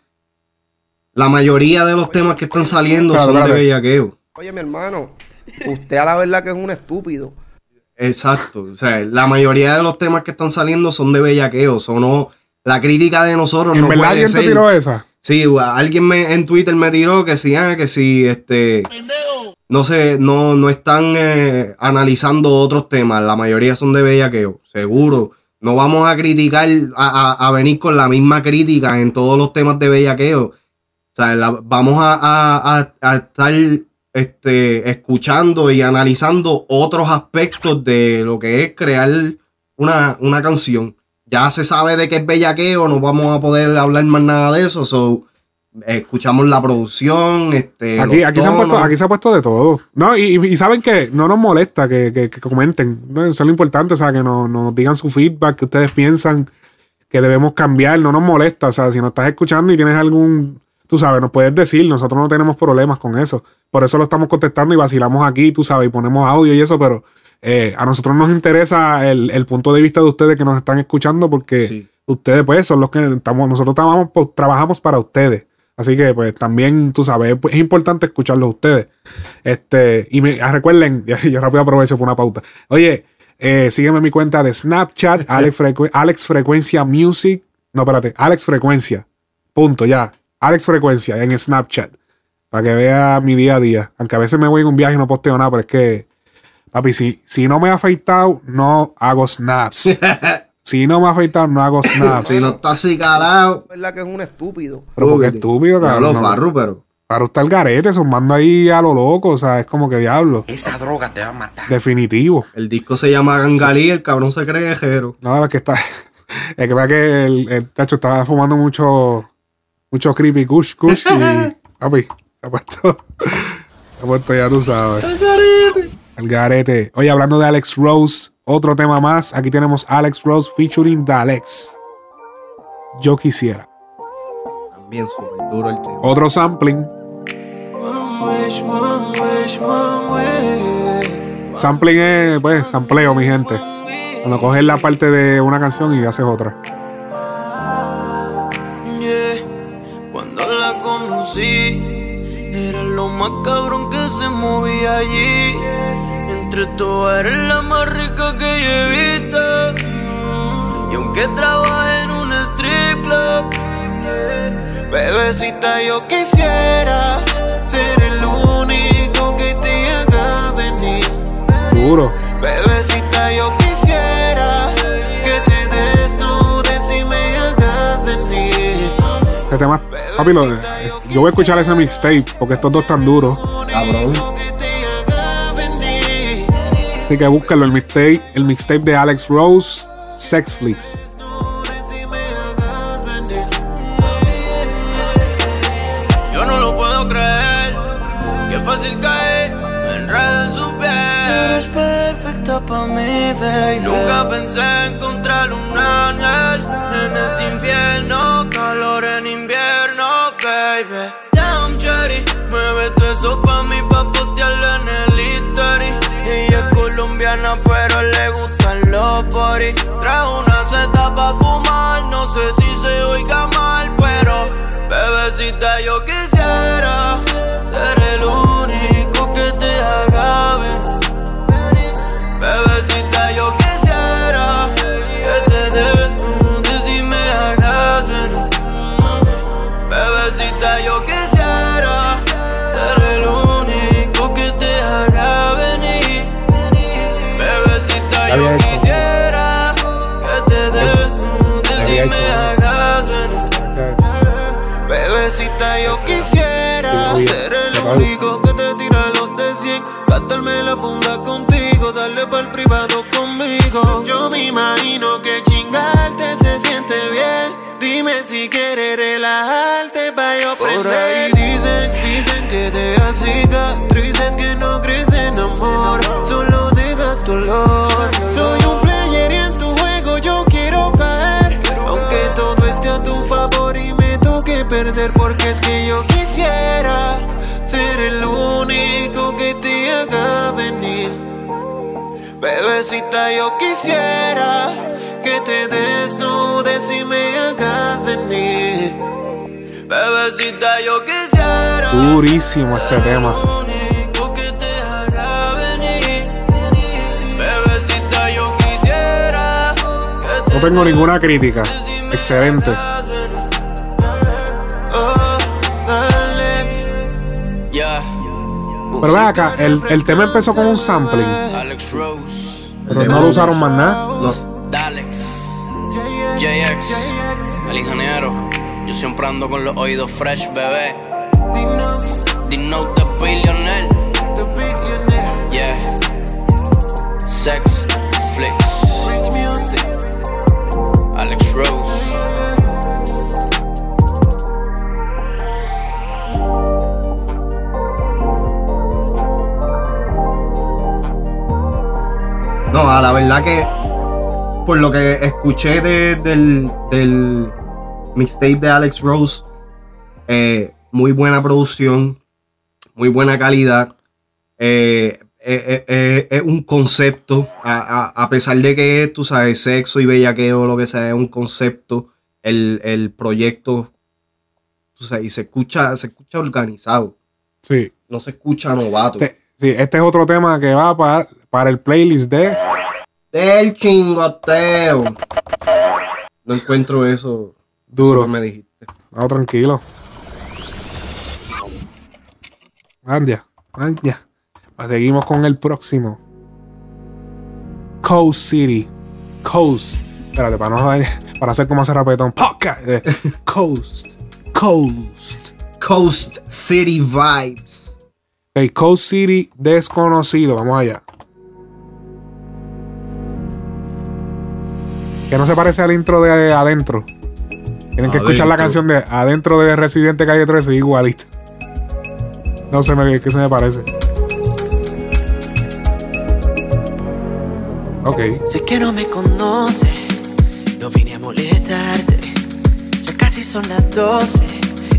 [SPEAKER 4] la mayoría de los temas que están saliendo son de
[SPEAKER 14] espérate.
[SPEAKER 4] bellaqueo
[SPEAKER 14] Oye, mi hermano, Usted a la verdad que es un estúpido.
[SPEAKER 4] Exacto. O sea, la mayoría de los temas que están saliendo son de bellaqueo. Son no, la crítica de nosotros
[SPEAKER 1] ¿En
[SPEAKER 4] no
[SPEAKER 1] verdad
[SPEAKER 4] puede
[SPEAKER 1] alguien te
[SPEAKER 4] ser-
[SPEAKER 1] tiró esa?
[SPEAKER 4] Sí, alguien me, en Twitter me tiró que sí, ah, que sí, este. No sé, no, no están eh, analizando otros temas. La mayoría son de bellaqueo, seguro. No vamos a criticar, a, a- a venir con la misma crítica en todos los temas de bellaqueo. O sea, la- vamos a, a- a- a estar este, escuchando y analizando otros aspectos de lo que es crear una, una canción. Ya se sabe de qué es bellaqueo, no vamos a poder hablar más nada de eso. So, escuchamos la producción, este.
[SPEAKER 1] Aquí, aquí, se han puesto, aquí se ha puesto de todo. No, y, y- y saben que no nos molesta que, que- que comenten. ¿no? Eso es lo importante, o sea, que nos, nos digan su feedback, que ustedes piensan que debemos cambiar. No nos molesta. O sea, si nos estás escuchando y tienes algún. Tú sabes, nos puedes decir, nosotros no tenemos problemas con eso. Por eso lo estamos contestando y vacilamos aquí, tú sabes, y ponemos audio y eso, pero eh, a nosotros nos interesa el, el punto de vista de ustedes que nos están escuchando porque ustedes, pues, son los que estamos, nosotros trabajamos, para ustedes. Así que, pues, también, tú sabes, es importante escucharlos a ustedes. Este, y me, ah, recuerden, yo rápido aprovecho por una pauta. Oye, eh, sígueme en mi cuenta de Snapchat, Alex, Frecu- Alex Frecuencia Music. No, espérate, Alex Frecuencia. Punto, ya. Alex Frecuencia en Snapchat. Para que vea mi día a día. Aunque a veces me voy en un viaje y no posteo nada, pero es que, papi, si, si no me he afeitado, no hago snaps. si no me he afeitado, no hago snaps.
[SPEAKER 4] Si no está así calado.
[SPEAKER 14] Es verdad que es un estúpido.
[SPEAKER 1] Pero porque estúpido, cabrón. No.
[SPEAKER 4] Farru, pero.
[SPEAKER 1] Para usted el garete, mando ahí a lo loco, o sea, es como que diablo.
[SPEAKER 3] Esa droga te va a matar.
[SPEAKER 1] Definitivo.
[SPEAKER 4] El disco se llama Gangalí, el cabrón se cree guerrero.
[SPEAKER 1] No, es que está. Es que vea que el, el tacho estaba fumando mucho. Mucho creepy kush kush y. Papi, se ha puesto. Se ha puesto, ya tú sabes. El garete. Oye, hablando de Alex Rose, otro tema más. Aquí tenemos Alex Rose featuring The Alex. Yo quisiera.
[SPEAKER 4] También súper duro el tema.
[SPEAKER 1] Otro sampling. Sampling es, pues, sampleo, mi gente. Cuando coges la parte de una canción y haces otra.
[SPEAKER 15] Conocí, era lo más cabrón que se movía allí. Entre todas eres la más rica que yo he visto. Y aunque trabaje en un strip club,
[SPEAKER 16] Bebecita, yo quisiera ser el único que te haga venir.
[SPEAKER 1] Duro.
[SPEAKER 16] Bebecita, yo quisiera que te desnudes y me hagas venir.
[SPEAKER 1] Este tema, papi, lo- yo voy a escuchar ese mixtape porque estos dos están duros.
[SPEAKER 4] Cabrón.
[SPEAKER 1] Así que búscalo, el mixtape, el mixtape de Alex Rose, Sex Flex.
[SPEAKER 15] yo no lo puedo creer. Qué fácil caer, me enredo en su piel. Eres perfecta para mí, baby. Nunca pensé encontrar un ángel en este infierno. Calor en body. Trae una seta pa' Ahorita yo quisiera que te desnudes y me hagas venir. Bebecita, yo quisiera.
[SPEAKER 1] Durísimo este tema. No tengo ninguna crítica. Excelente. Oh, Pero ve acá, el, el tema empezó con un sampling. Pero no lo usaron más nada.
[SPEAKER 10] Dalex. JX. El ingeniero. Yo siempre ando con los oídos fresh, bebé.
[SPEAKER 4] No, a la verdad que por lo que escuché de- del, del mixtape de Alex Rose, eh, muy buena producción, muy buena calidad. eh, eh, es un concepto, a, a- a pesar de que tú sabes, sexo y bellaqueo, lo que sea, es un concepto, el, el proyecto, tú sabes, y se escucha, se escucha organizado,
[SPEAKER 1] Sí.
[SPEAKER 4] no se escucha novato.
[SPEAKER 1] Sí, este es otro tema que va para, para el playlist de.
[SPEAKER 4] Del chingoteo. No encuentro eso.
[SPEAKER 1] Duro.
[SPEAKER 4] eso que me dijiste.
[SPEAKER 1] Vamos tranquilo. Andia, andia. Pues Seguimos con el próximo. Coast City. Coast. Espérate, para no para hacer como hace rapetón. Podcast. Eh, Coast. Coast.
[SPEAKER 4] Coast City Vibes.
[SPEAKER 1] Ok, Coast City desconocido. Vamos allá. Que no se parece al intro de Adentro. Tienen que escuchar la canción de Adentro de Residente Calle 13 igualito. No sé me, qué se me parece. Ok.
[SPEAKER 13] Sé que no me conoce, no vine a molestarte. Ya casi son las 12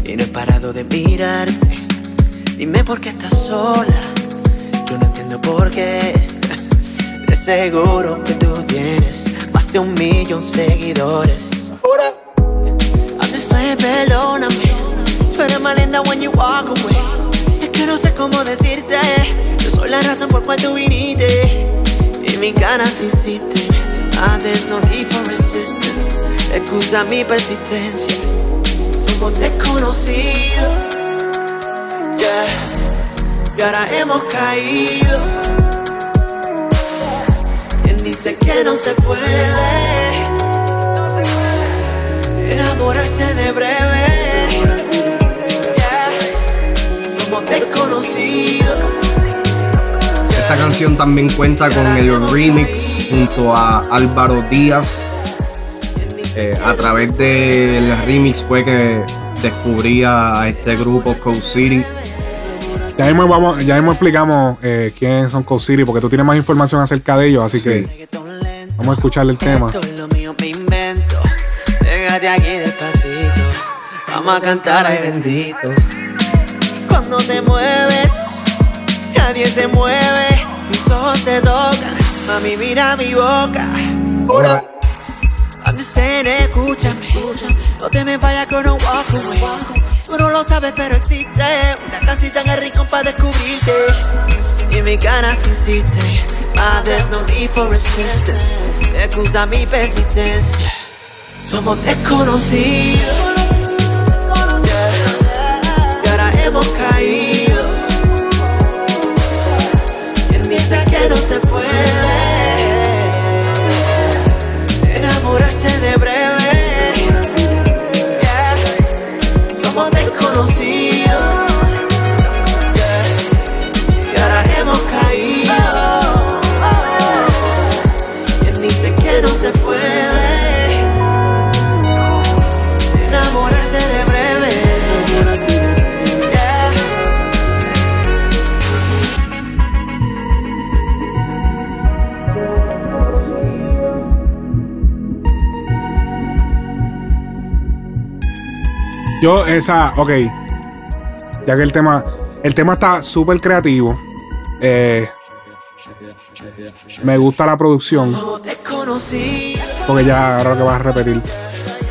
[SPEAKER 13] y no he parado de mirarte. Dime por qué estás sola, yo no entiendo por qué. De seguro que tú tienes de un millón seguidores. Antes estoy, perdóname, tú eres más linda when you walk away. Es que no sé cómo decirte, yo soy la razón por cual tú viniste. Y mis ganas insisten. Ah, there's no need for resistance. Excusa mi persistencia. Somos desconocidos. Yeah. Y ahora hemos caído. Dice que no se puede enamorarse de breve. Yeah. Somos desconocidos.
[SPEAKER 4] Esta canción también cuenta con el remix junto a Álvaro Díaz. Eh, a través del remix fue que descubrí a este grupo Coast City.
[SPEAKER 1] Ya mismo, vamos, ya mismo explicamos eh, quiénes son Coast City, porque tú tienes más información acerca de ellos, así que vamos a escuchar el tema.
[SPEAKER 13] Esto es lo mío, me invento. Pégate aquí despacito. Vamos a cantar, ay bendito. Cuando te mueves, nadie se mueve. Mis ojos te tocan. Mami, mira mi boca. I'm just saying, escúchame. No te me vayas con un walk away. Tú no lo sabes, pero existe una casita en el rincón para descubrirte. Y mis ganas insisten. There's no need for resistance. Excusa mi persistencia. Somos desconocidos. Y ahora hemos caído. Quien dice que no se puede
[SPEAKER 1] Yo, esa, ok. Ya que el tema, el tema está súper creativo. Eh, me gusta la producción. Porque ya ahora que vas a repetir.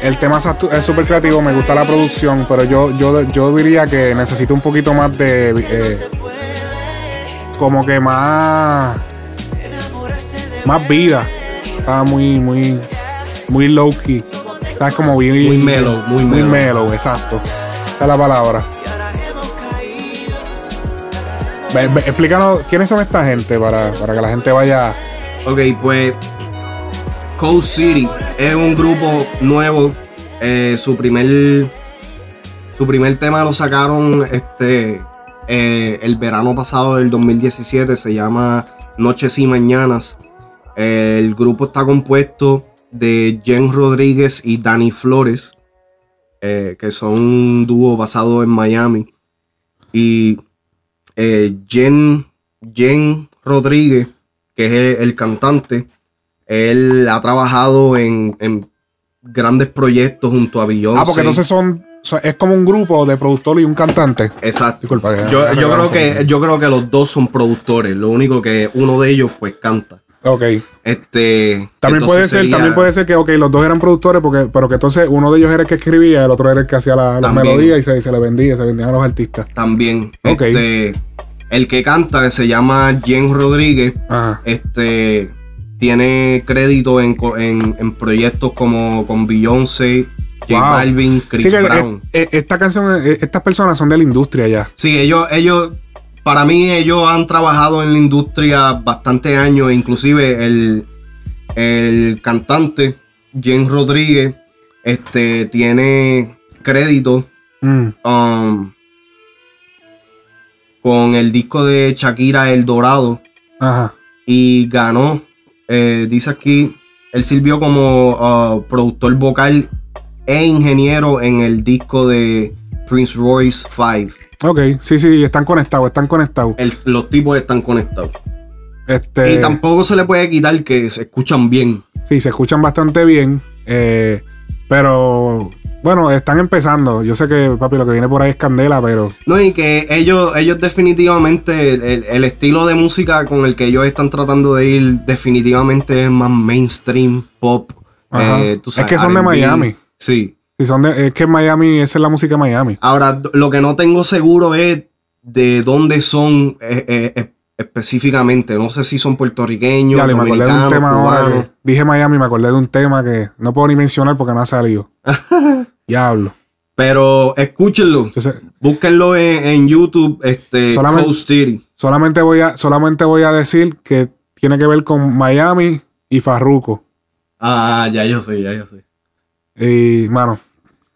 [SPEAKER 1] El tema es súper creativo, me gusta la producción, pero yo, yo, yo diría que necesito un poquito más de. eh, como que más. Más vida. Estaba muy, muy. muy low key. ¿Sabes? Como bien.
[SPEAKER 4] Muy mellow, muy
[SPEAKER 1] Muy
[SPEAKER 4] mellow.
[SPEAKER 1] mellow, exacto. Esa es la palabra. Ve- ve- explícanos quiénes son esta gente para, para que la gente vaya.
[SPEAKER 4] Ok, pues Cold City es un grupo nuevo. Eh, su primer su primer tema lo sacaron este eh, el verano pasado del 2017. Se llama Noches y Mañanas. Eh, el grupo está compuesto de Jen Rodríguez y Dani Flores, eh, que son un dúo basado en Miami. Y eh, Jen, Jen Rodríguez, que es el, cantante, él ha trabajado en, en grandes proyectos junto a Beyoncé.
[SPEAKER 1] Ah, porque entonces son, Es como un grupo de productor y un cantante.
[SPEAKER 4] Exacto.
[SPEAKER 1] Disculpa.
[SPEAKER 4] Yo, yo creo que, yo creo que los dos son productores. Lo único que uno de ellos, pues, canta.
[SPEAKER 1] Ok.
[SPEAKER 4] Este.
[SPEAKER 1] También puede ser,
[SPEAKER 4] sería-
[SPEAKER 1] también puede ser que, ok, los dos eran productores, porque, pero que entonces uno de ellos era el que escribía, el otro era el que hacía la, melodías y se, y se le vendía, se vendían a los artistas.
[SPEAKER 4] También.
[SPEAKER 1] Ok.
[SPEAKER 4] Este, el que canta, que se llama Jen Rodríguez, este tiene crédito en, en- en proyectos como con Beyoncé, J
[SPEAKER 1] Wow.
[SPEAKER 4] Balvin, Chris
[SPEAKER 1] Sí, que,
[SPEAKER 4] Brown.
[SPEAKER 1] eh, eh, esta canción, eh, estas personas son de la industria ya.
[SPEAKER 4] Sí, ellos, ellos, para mí, ellos han trabajado en la industria bastante años, inclusive el, el cantante, Jen Rodríguez, este, tiene crédito
[SPEAKER 1] Mm.
[SPEAKER 4] um, con el disco de Shakira El Dorado
[SPEAKER 1] Ajá.
[SPEAKER 4] y ganó, eh, dice aquí, él sirvió como uh, productor vocal e ingeniero en el disco de Prince Royce 5.
[SPEAKER 1] Ok, sí, sí, están conectados, están conectados.
[SPEAKER 4] El- los tipos están conectados.
[SPEAKER 1] Este,
[SPEAKER 4] Y tampoco se le puede quitar que se escuchan bien.
[SPEAKER 1] Sí, se escuchan bastante bien. eh, pero bueno, están empezando. Yo sé que, papi, lo que viene por ahí es candela, pero.
[SPEAKER 4] No, y que ellos, ellos definitivamente, el, estilo de música con el que ellos están tratando de ir, definitivamente es más mainstream, pop.
[SPEAKER 1] Ajá.
[SPEAKER 4] eh, tú
[SPEAKER 1] es que son de. Miami.
[SPEAKER 4] Sí.
[SPEAKER 1] Son de, es que Miami, esa es la música de Miami.
[SPEAKER 4] Ahora, lo que no tengo seguro es de dónde son eh, eh, específicamente. No sé si son puertorriqueños,
[SPEAKER 1] Ya, le me acordé de un tema ahora. que- dije Miami, me acordé de un tema que no puedo ni mencionar porque no ha salido. Diablo.
[SPEAKER 4] Pero escúchenlo. Búsquenlo en, en YouTube, este,
[SPEAKER 1] Solamente-
[SPEAKER 4] Coast.
[SPEAKER 1] Solamente voy, a, solamente voy a decir que tiene que ver con Miami y Farruko.
[SPEAKER 4] Ah, ya yo sé, ya yo sé.
[SPEAKER 1] Y, mano,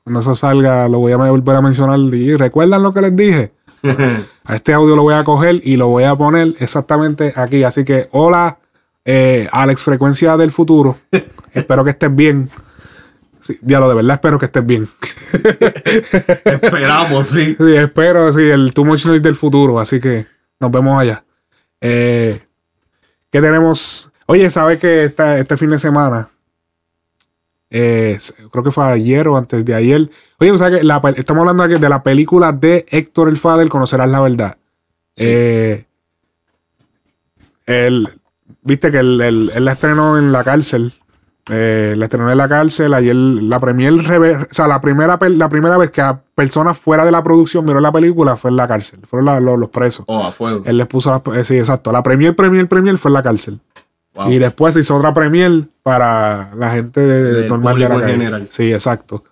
[SPEAKER 1] cuando eso salga, lo voy a volver a mencionar. Y recuerdan lo que les dije. A este audio lo voy a coger y lo voy a poner exactamente aquí. Así que, hola, eh, Alex Frecuencia del Futuro. espero que estés bien. Sí, diablo, de verdad espero que estés bien.
[SPEAKER 4] Esperamos, sí.
[SPEAKER 1] Sí, espero, sí, el Too Much Noise del futuro. Así que nos vemos allá. Eh, ¿Qué tenemos? Oye, ¿sabes que esta- este fin de semana? Eh, creo que fue ayer o antes de ayer. Oye, ¿tú sabes que la estamos hablando aquí de la película de Héctor el Fader, Conocerás la Verdad. Eh, él, Viste que él, él- él la estrenó en la cárcel. Eh, la estrenó en la cárcel. Ayer la premier, o sea, la primera, la primera vez que a personas fuera de la producción vieron la película fue en la cárcel. Fueron la- los, los presos.
[SPEAKER 4] Oh, a fuego.
[SPEAKER 1] Él les puso, sí, exacto. La premier, premier, premier fue en la cárcel.
[SPEAKER 4] Wow.
[SPEAKER 1] Y después se hizo otra premier para la gente
[SPEAKER 4] Del
[SPEAKER 1] normal de la calle.
[SPEAKER 4] general.
[SPEAKER 1] Sí, exacto.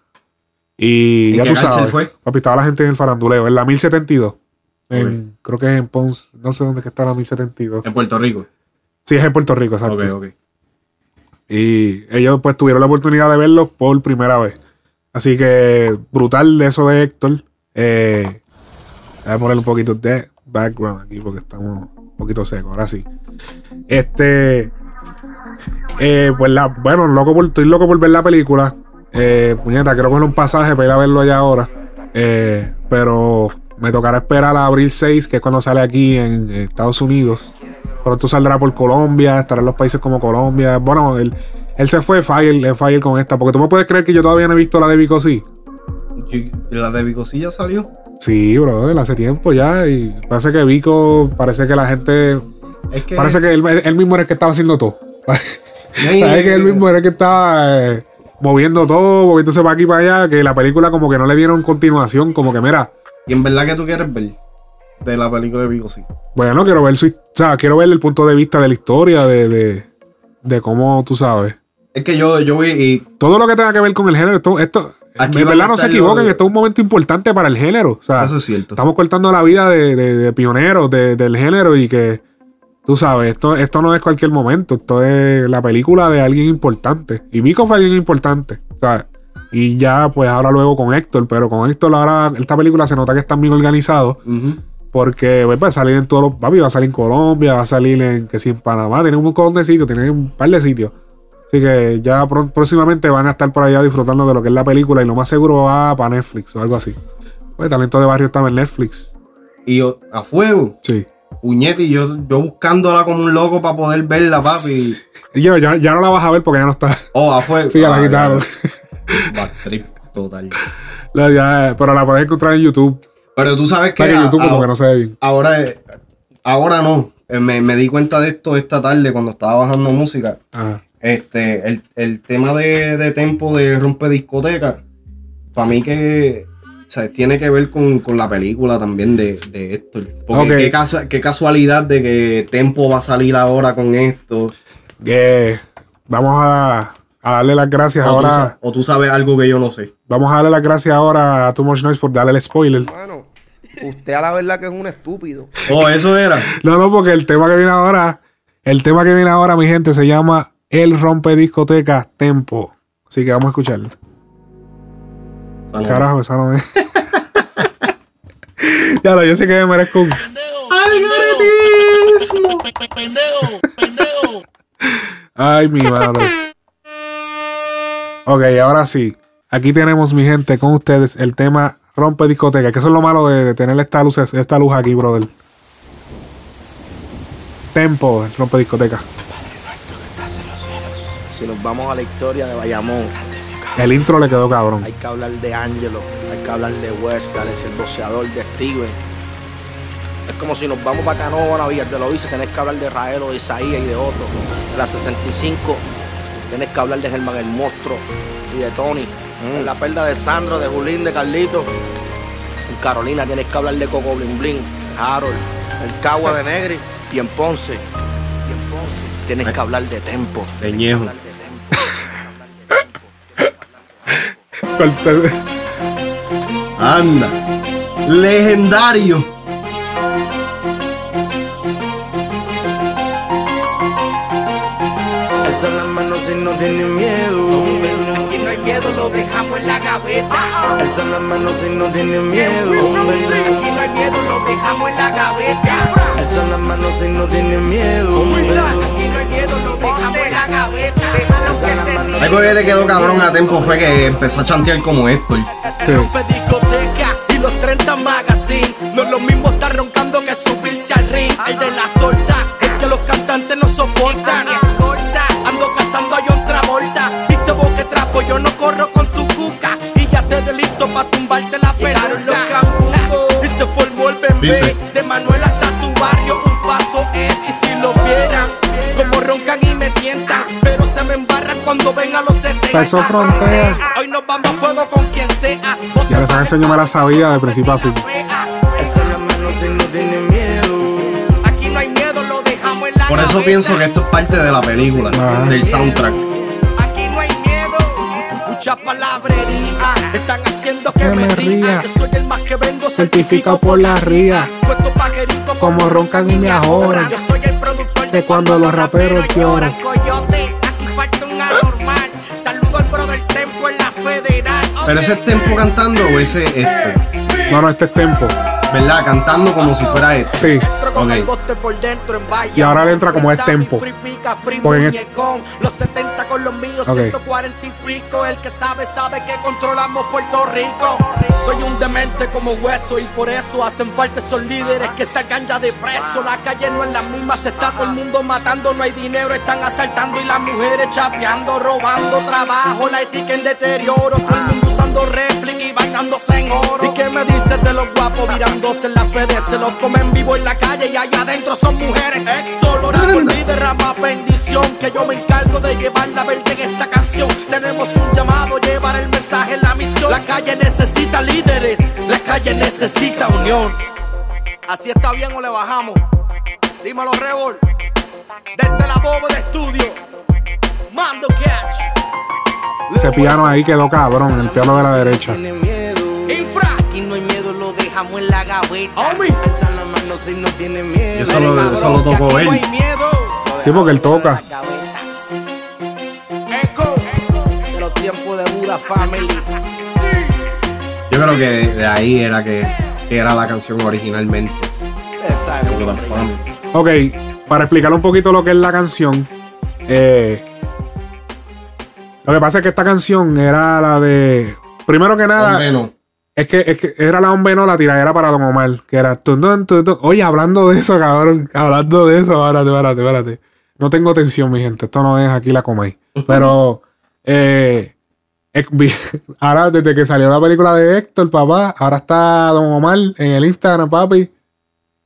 [SPEAKER 1] Y
[SPEAKER 4] ¿En
[SPEAKER 1] ya tú sabes.
[SPEAKER 4] fue?
[SPEAKER 1] Papi, estaba la gente en el faranduleo, en la 1072. En-
[SPEAKER 4] Ok.
[SPEAKER 1] Creo que es en Ponce. No sé dónde es que está la 1072.
[SPEAKER 4] En Puerto Rico.
[SPEAKER 1] Sí, es en Puerto Rico, exacto.
[SPEAKER 4] Ok, ok.
[SPEAKER 1] Y ellos pues tuvieron la oportunidad de verlo por primera vez. Así que brutal de eso de Héctor. Eh, voy a poner un poquito de background aquí porque estamos un poquito secos. Ahora sí. Este. eh, pues la, bueno, loco estoy loco por ver la película. Eh, puñeta, quiero coger un pasaje para ir a verlo allá ahora. Eh, pero me tocará esperar a abril 6, que es cuando sale aquí en Estados Unidos. Pronto saldrá por Colombia, estará en los países como Colombia. Bueno, él, él se fue fire, fire con esta. Porque tú me puedes creer que yo todavía no he visto la de Vico sí.
[SPEAKER 4] ¿Y ¿La de Vicosilla salió?
[SPEAKER 1] Sí, brother, hace tiempo ya. Y parece que Vico, parece que la gente.
[SPEAKER 4] Es que-
[SPEAKER 1] Parece que él, él mismo era el que estaba haciendo todo. Parece que él mismo era el que estaba eh, moviendo todo, moviéndose para aquí y para allá. Que la película, como que no le dieron continuación. Como que, mira,
[SPEAKER 4] ¿Y en verdad que tú quieres ver de la película de Vicosí?
[SPEAKER 1] bueno, quiero ver su. O sea, quiero ver el punto de vista de la historia, de, de, de cómo tú sabes.
[SPEAKER 4] Es que yo, yo vi y
[SPEAKER 1] Todo lo que tenga que ver con el género, esto, esto
[SPEAKER 4] Aquí
[SPEAKER 1] en verdad no se equivoquen,
[SPEAKER 4] los-
[SPEAKER 1] esto es un momento importante para el género. O sea,
[SPEAKER 4] Eso es cierto.
[SPEAKER 1] estamos cortando la vida de, de- de pioneros de- del género y que, tú sabes, esto, esto no es cualquier momento, esto es la película de alguien importante. Y Vico fue alguien importante, ¿sabes? Y ya, pues ahora luego con Héctor, pero con Héctor ahora esta película se nota que están bien organizados. Porque pues, va a salir en todos los. Papi, va a salir en Colombia, va a salir en. Que si en Panamá, tienen un montón de sitios, tienen un par de sitios. Así que ya próximamente van a estar por allá disfrutando de lo que es la película y lo más seguro va para Netflix o algo así. Pues Talento de Barrio estaba en Netflix.
[SPEAKER 4] Y a fuego.
[SPEAKER 1] Sí.
[SPEAKER 4] Puñete, y yo, yo buscándola como un loco para poder verla, papi.
[SPEAKER 1] Y yo, ya, ya no la vas a ver porque ya no está.
[SPEAKER 4] Oh, a fuego.
[SPEAKER 1] Sí, ya la
[SPEAKER 4] Ah,
[SPEAKER 1] quitaron.
[SPEAKER 4] Bad trip total.
[SPEAKER 1] La- ya, pero la puedes encontrar en YouTube.
[SPEAKER 4] Pero tú sabes que.
[SPEAKER 1] Para que
[SPEAKER 4] a-
[SPEAKER 1] YouTube como
[SPEAKER 4] a-
[SPEAKER 1] que no se ve bien.
[SPEAKER 4] Ahora, ahora no. Eh, Me, me di cuenta de esto esta tarde cuando estaba bajando música.
[SPEAKER 1] Ajá.
[SPEAKER 4] Este, el, el tema de, de tempo de rompe discoteca, para mí que o sea, tiene que ver con, con la película también de, de Héctor. Porque qué, casa- qué casualidad de que Tempo va a salir ahora con esto.
[SPEAKER 1] Eh, vamos a, a darle las gracias
[SPEAKER 4] O
[SPEAKER 1] ahora.
[SPEAKER 4] o tú sabes algo que yo no sé.
[SPEAKER 1] Vamos a darle las gracias ahora a Too Much Noise por darle el spoiler.
[SPEAKER 14] Mano, usted a la verdad que es un estúpido.
[SPEAKER 4] Oh, eso era.
[SPEAKER 1] No, no, porque el tema que viene ahora, el tema que viene ahora, mi gente, se llama El rompe discoteca Tempo. Así que vamos a escucharlo.
[SPEAKER 4] Salud.
[SPEAKER 1] Carajo, esa no es. ya lo, yo sé que me merezco un. Ay, mi madre. Ok, ahora sí. Aquí tenemos, mi gente, con ustedes el tema rompe discoteca. Que eso es lo malo de, de tener esta luz, esta luz aquí, brother. Tempo, el rompe discoteca.
[SPEAKER 17] Si nos vamos a la historia de Bayamón,
[SPEAKER 1] El intro le quedó cabrón.
[SPEAKER 17] hay que hablar de Angelo, hay que hablar de West, es el boxeador de Steven. Es como si nos vamos para Canóvana, Villas de Loíza, tenés que hablar de Raelo, de Isaías y de Otto. En la 65, tenés que hablar de Germán el Monstruo y de Tony. En la perla de Sandro, de Julín, de Carlito. En Carolina tienes que hablar de Coco Blin Blin, Harold, el Cagua de Negri y en Ponce. Tienes que hablar de Tempo.
[SPEAKER 4] De Ñejo. Anda. Legendario.
[SPEAKER 13] Alza las manos si no tienes miedo.
[SPEAKER 10] Aquí no hay miedo, lo dejamos en la gaveta.
[SPEAKER 13] Alza las manos si no tienes miedo.
[SPEAKER 10] Aquí no hay miedo, lo dejamos en la gaveta.
[SPEAKER 13] Alza las manos si no tienes miedo.
[SPEAKER 10] Aquí no hay miedo, lo dejamos en la gaveta.
[SPEAKER 4] Algo que le quedó cabrón a Tempo fue que empezó a chantear como Héctor.
[SPEAKER 10] Discoteca y los 30 magazine. No es lo mismo estar roncando que subirse al ring. El de la torta es que los cantantes no soportan. Corta, ando cazando a John Travolta. Y te boque trapo, yo no corro con tu cuca. Y ya te delito pa' tumbarte la cambungos. Y se formó el bebé. A los 70.
[SPEAKER 1] Pasó frontera.
[SPEAKER 10] Hoy nos vamos a fuego con quien sea.
[SPEAKER 1] Ya esa canción yo me la sabía de principio a fin.
[SPEAKER 13] Alza las manos si no tienes miedo.
[SPEAKER 10] Aquí no hay miedo, lo dejamos en la
[SPEAKER 4] Por eso pienso que esto es parte de la película,
[SPEAKER 1] Ah.
[SPEAKER 4] del soundtrack.
[SPEAKER 10] Aquí no hay miedo, mucha palabrería. Están haciendo que,
[SPEAKER 1] Que
[SPEAKER 10] me
[SPEAKER 1] me
[SPEAKER 10] ría. soy el más que vendo,
[SPEAKER 1] Certificado por la ría. Como roncan y me ajoran.
[SPEAKER 10] Yo soy el productor
[SPEAKER 1] De cuando los raperos lloran.
[SPEAKER 4] Pero ese es Tempo cantando o ese es Héctor.
[SPEAKER 1] No, no, este es tempo.
[SPEAKER 4] ¿Verdad? Cantando como si fuera Héctor.
[SPEAKER 1] Sí.
[SPEAKER 10] Con el
[SPEAKER 4] Ok.
[SPEAKER 10] bote por dentro en Valle.
[SPEAKER 1] Y ahora le entra como es tempo. Porque en.
[SPEAKER 10] Los 70 con los míos,
[SPEAKER 1] Ok.
[SPEAKER 10] 140 y pico. El que sabe, sabe que controlamos Puerto Rico. Soy un demente como hueso y por eso hacen falta esos líderes que sacan ya de preso. La calle no es la misma, se está todo el mundo matando. No hay dinero, están asaltando y las mujeres chapeando, robando trabajo. La ética en deterioro, todo el mundo usando réplica y bañándose en oro. ¿Y qué me dices de los guapos virándose en la fede? Se los comen vivo en la calle y allá adentro son mujeres. Héctor, ora por mí, derrama bendición. Que yo me encargo de llevar la verde en esta canción. Tenemos un llamado, llevar el mensaje, la misión. La calle necesita líderes, la calle necesita unión. Así está bien o le bajamos. Dímelo, Rebol. Desde la boba de estudio.
[SPEAKER 17] Mando catch.
[SPEAKER 1] Ese piano ahí quedó cabrón, el piano de la derecha.
[SPEAKER 17] Infra. Aquí no hay miedo, lo dejamos en la gaveta. Esa la mano si no tiene miedo.
[SPEAKER 4] Eso lo, eso lo tocó él.
[SPEAKER 1] Sí, porque él toca.
[SPEAKER 17] Echo. De los tiempos de Buda Family.
[SPEAKER 4] Yo creo que de ahí era que, que era la canción originalmente.
[SPEAKER 17] Exacto.
[SPEAKER 4] Buda Family.
[SPEAKER 1] Ok, para explicar un poquito lo que es la canción. eh, lo que pasa es que esta canción era la de. Primero que nada.
[SPEAKER 4] Hombre, no.
[SPEAKER 1] Es que, es que era la hombre no, la tiradera para Don Omar. Que era. tun, tun, tun, tun. Oye, hablando de eso, cabrón. Hablando de eso, espérate, espérate, espérate. No tengo tensión, mi gente. Esto no es aquí la coméis. Pero. eh, ahora, desde que salió la película de Héctor, papá, ahora está Don Omar en el Instagram, papi.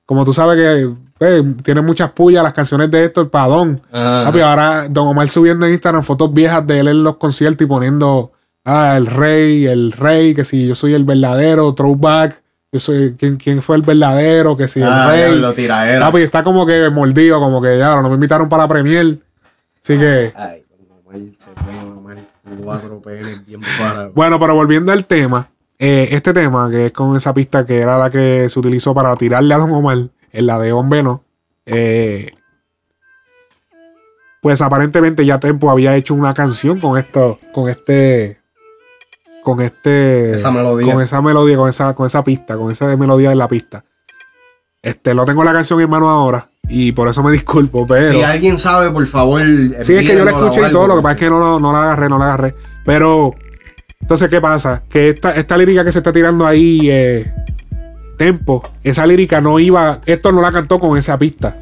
[SPEAKER 1] Como tú sabes que eh, tiene muchas pullas las canciones de Héctor Padón.
[SPEAKER 4] Ajá.
[SPEAKER 1] Papi, ahora Don Omar subiendo en Instagram fotos viejas de él en los conciertos y poniendo ah, el rey, el rey, que si yo soy el verdadero, throwback, yo soy quién, quién fue el verdadero, que si
[SPEAKER 4] Ah,
[SPEAKER 1] el rey.
[SPEAKER 4] diablo, tiraera.
[SPEAKER 1] Papi, está como que mordido, como que ya, no me invitaron para la premier. Así que.
[SPEAKER 4] Ay, Don Omar se puede mamar cuatro penes bien parados.
[SPEAKER 1] Bueno, pero volviendo al tema, eh, este tema, que es con esa pista que era la que se utilizó para tirarle a Don Omar, en la de Hombre No, eh, pues aparentemente ya Tempo había hecho una canción con esto, con este, con este,
[SPEAKER 4] Esa melodía.
[SPEAKER 1] con esa melodía, con esa, con esa pista, con esa melodía en la pista. Este, lo tengo la canción en mano ahora y por eso me disculpo, pero
[SPEAKER 4] si alguien sabe, por favor.
[SPEAKER 1] Sí, es que yo la escuché y todo, lo que pasa es que no la agarré, no la agarré. Pero, entonces, ¿qué pasa? Que esta, esta lírica que se está tirando ahí, eh, Tempo, esa lírica no iba, esto no la cantó con esa pista.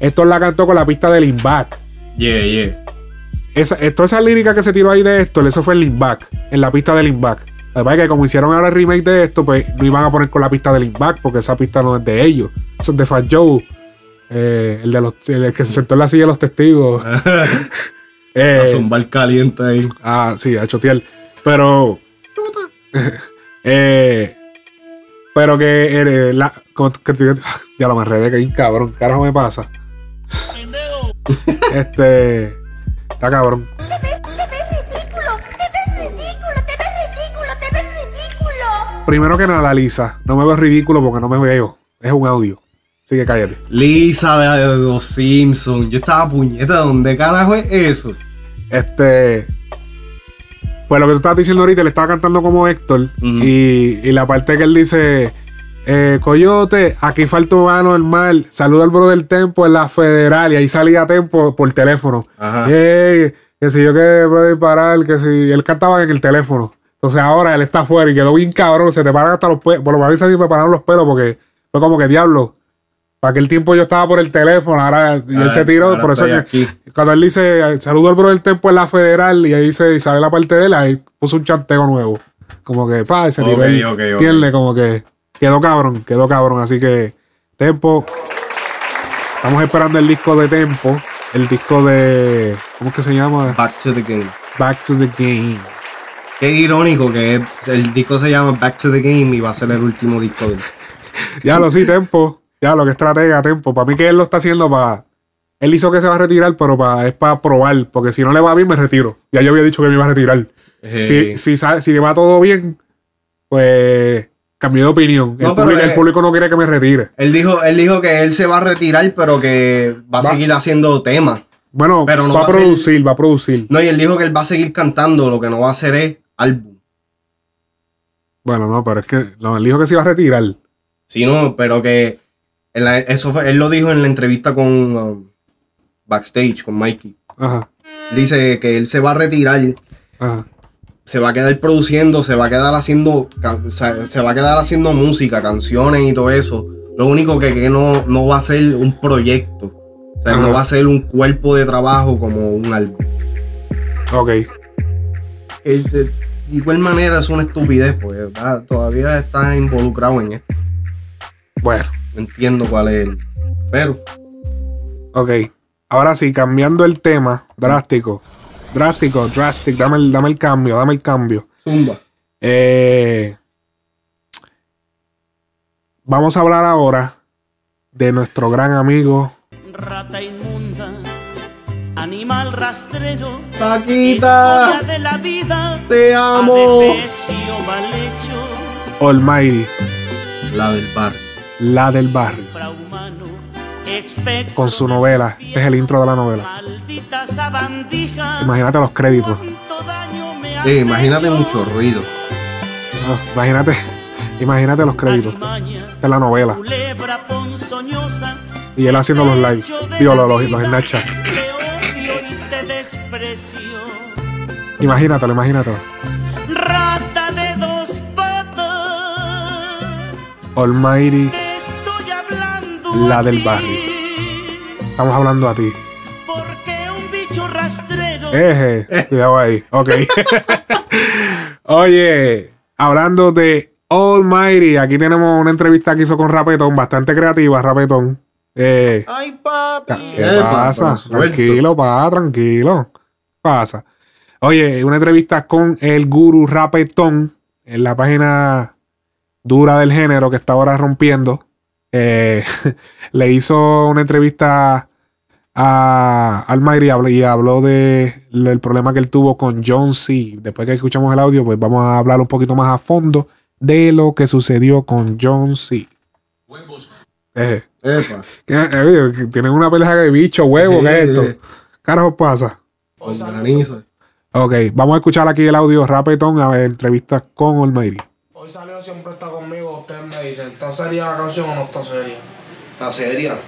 [SPEAKER 1] Esto la cantó con la pista de Limback.
[SPEAKER 4] Yeah, yeah.
[SPEAKER 1] Esa, eh, toda esa lírica que se tiró ahí de esto, eso fue en Limback, en la pista de Limback. Es que como hicieron ahora el remake de esto, pues no iban a poner con la pista de Limback, porque esa pista no es de ellos. Es de Fat Joe. eh, el, de los, el que se sentó en la silla de los testigos. Eh,
[SPEAKER 4] A zumbar caliente ahí.
[SPEAKER 1] Ah, sí, a chotear. Pero. eh, pero que. eh, la, como que te- ya lo me enredé, que hay un cabrón. ¿Qué carajo me pasa? este. Está cabrón. Primero que nada, Lisa, no me veo ridículo porque no me veo. Es un audio. Así que cállate.
[SPEAKER 4] Lisa de, de los Simpsons. Yo estaba puñeta. ¿Dónde carajo es eso?
[SPEAKER 1] Este. Pues lo que tú estabas diciendo ahorita, le estaba cantando como Héctor. y, y la parte que él dice: eh, Coyote, aquí falta un mano el mal. Saluda al bro del Tempo en la federal. Y ahí salía Tempo por teléfono.
[SPEAKER 4] Ajá.
[SPEAKER 1] Ey, que si yo que puedo disparar, que si. Él cantaba en el teléfono. Entonces ahora él está afuera y quedó bien cabrón. Se te paran hasta los pelos. Por lo menos a mí me pararon los pelos porque fue como que diablo. Para aquel tiempo yo estaba por el teléfono, ahora y él
[SPEAKER 4] Ah,
[SPEAKER 1] se tiró, por eso que cuando él dice saludo al bro del tempo en la federal y ahí dice y sale la parte de él, ahí puso un chanteo nuevo. Como que pa, y se tiró
[SPEAKER 4] Ok,
[SPEAKER 1] ahí.
[SPEAKER 4] ok, ok.
[SPEAKER 1] ¿Entiendes? Como que quedó cabrón, quedó cabrón. Así que Tempo. Estamos esperando el disco de Tempo. El disco de. ¿Cómo es que se llama?
[SPEAKER 4] Back to the Game.
[SPEAKER 1] Back to the Game.
[SPEAKER 4] Qué irónico que el disco se llama Back to the Game y va a ser el último disco de.
[SPEAKER 1] Ya lo sí, Tempo. Ya lo que estratega, Tempo. Para mí que él lo está haciendo para. Él hizo que se va a retirar, pero para, es para probar. Porque si no le va bien, me retiro. Ya yo había dicho que me iba a retirar.
[SPEAKER 4] Eh.
[SPEAKER 1] Si, si, si le va todo bien, pues cambié de opinión.
[SPEAKER 4] No,
[SPEAKER 1] el, público, el
[SPEAKER 4] eh,
[SPEAKER 1] público no quiere que me retire.
[SPEAKER 4] Él dijo, él dijo que él se va a retirar, pero que va a
[SPEAKER 1] Va.
[SPEAKER 4] seguir haciendo temas.
[SPEAKER 1] Bueno,
[SPEAKER 4] pero no
[SPEAKER 1] va a
[SPEAKER 4] va a ser-
[SPEAKER 1] producir, va a producir.
[SPEAKER 4] No, y él dijo que él va a seguir cantando, lo que no va a hacer es álbum.
[SPEAKER 1] Bueno, no, pero es que no, él dijo que se iba a retirar.
[SPEAKER 4] Sí, no, pero que la- eso fue- él lo dijo en la entrevista con um, Backstage, con Mikey.
[SPEAKER 1] Ajá,
[SPEAKER 4] Dice que él se va a retirar,
[SPEAKER 1] ajá.
[SPEAKER 4] se va a quedar produciendo, se va a quedar haciendo, se va a quedar haciendo música, canciones y todo eso. Lo único que, que no, no va a ser un proyecto. O sea,
[SPEAKER 1] Ajá.
[SPEAKER 4] no va a ser un cuerpo de trabajo como un álbum.
[SPEAKER 1] Ok.
[SPEAKER 4] De igual manera es una estupidez, pues ¿verdad? todavía está involucrado en esto.
[SPEAKER 1] Bueno.
[SPEAKER 4] No entiendo cuál es el. Pero.
[SPEAKER 1] Ok. Ahora sí, cambiando el tema, drástico. Drástico, drastic, dame el, dame el cambio, dame el cambio.
[SPEAKER 4] Zumba.
[SPEAKER 1] Eh, vamos a hablar ahora de nuestro gran amigo
[SPEAKER 6] Rata inmunda, Animal rastrero.
[SPEAKER 4] Paquita.
[SPEAKER 6] De la vida.
[SPEAKER 4] Te amo.
[SPEAKER 1] Almighty.
[SPEAKER 4] La del bar.
[SPEAKER 1] La del barrio. Con su novela. Este es el intro de la novela. Imagínate los créditos.
[SPEAKER 4] Sí, imagínate mucho ruido.
[SPEAKER 1] Ah, imagínate. Imagínate los créditos. De la novela. Y él haciendo los live. Digo, los, los, los Snapchat. Imagínatelo, imagínatelo.
[SPEAKER 6] Rata de dos patas.
[SPEAKER 1] Almighty. La del barrio. Estamos hablando a ti.
[SPEAKER 6] Porque un bicho rastrero.
[SPEAKER 1] Eje, cuidado ahí. Ok. Oye, hablando de Almighty, aquí tenemos una entrevista que hizo con Rapetón, bastante creativa, Rapetón. Eh,
[SPEAKER 14] Ay, papi.
[SPEAKER 1] ¿Qué pasa? Tranquilo, pa, tranquilo. ¿Qué pasa? Oye, una entrevista con el guru Rapetón en la página dura del género que está ahora rompiendo. Eh, le hizo una entrevista a Almighty y habló, y habló de el problema que él tuvo con John C. Después que escuchamos el audio, pues vamos a hablar un poquito más a fondo de lo que sucedió con John C. Eh,
[SPEAKER 4] Epa.
[SPEAKER 1] ¿qué- eh, que tienen una pelea de bicho, huevo, ¿qué es esto? Carajo pasa.
[SPEAKER 4] Organiza.
[SPEAKER 1] Ok, vamos a escuchar aquí el audio Rapetón a ver entrevistas con Almighty.
[SPEAKER 18] Hoy salió siempre está conmigo. Ustedes me dicen, ¿está seria la canción o no está seria?
[SPEAKER 12] ¿Está seria?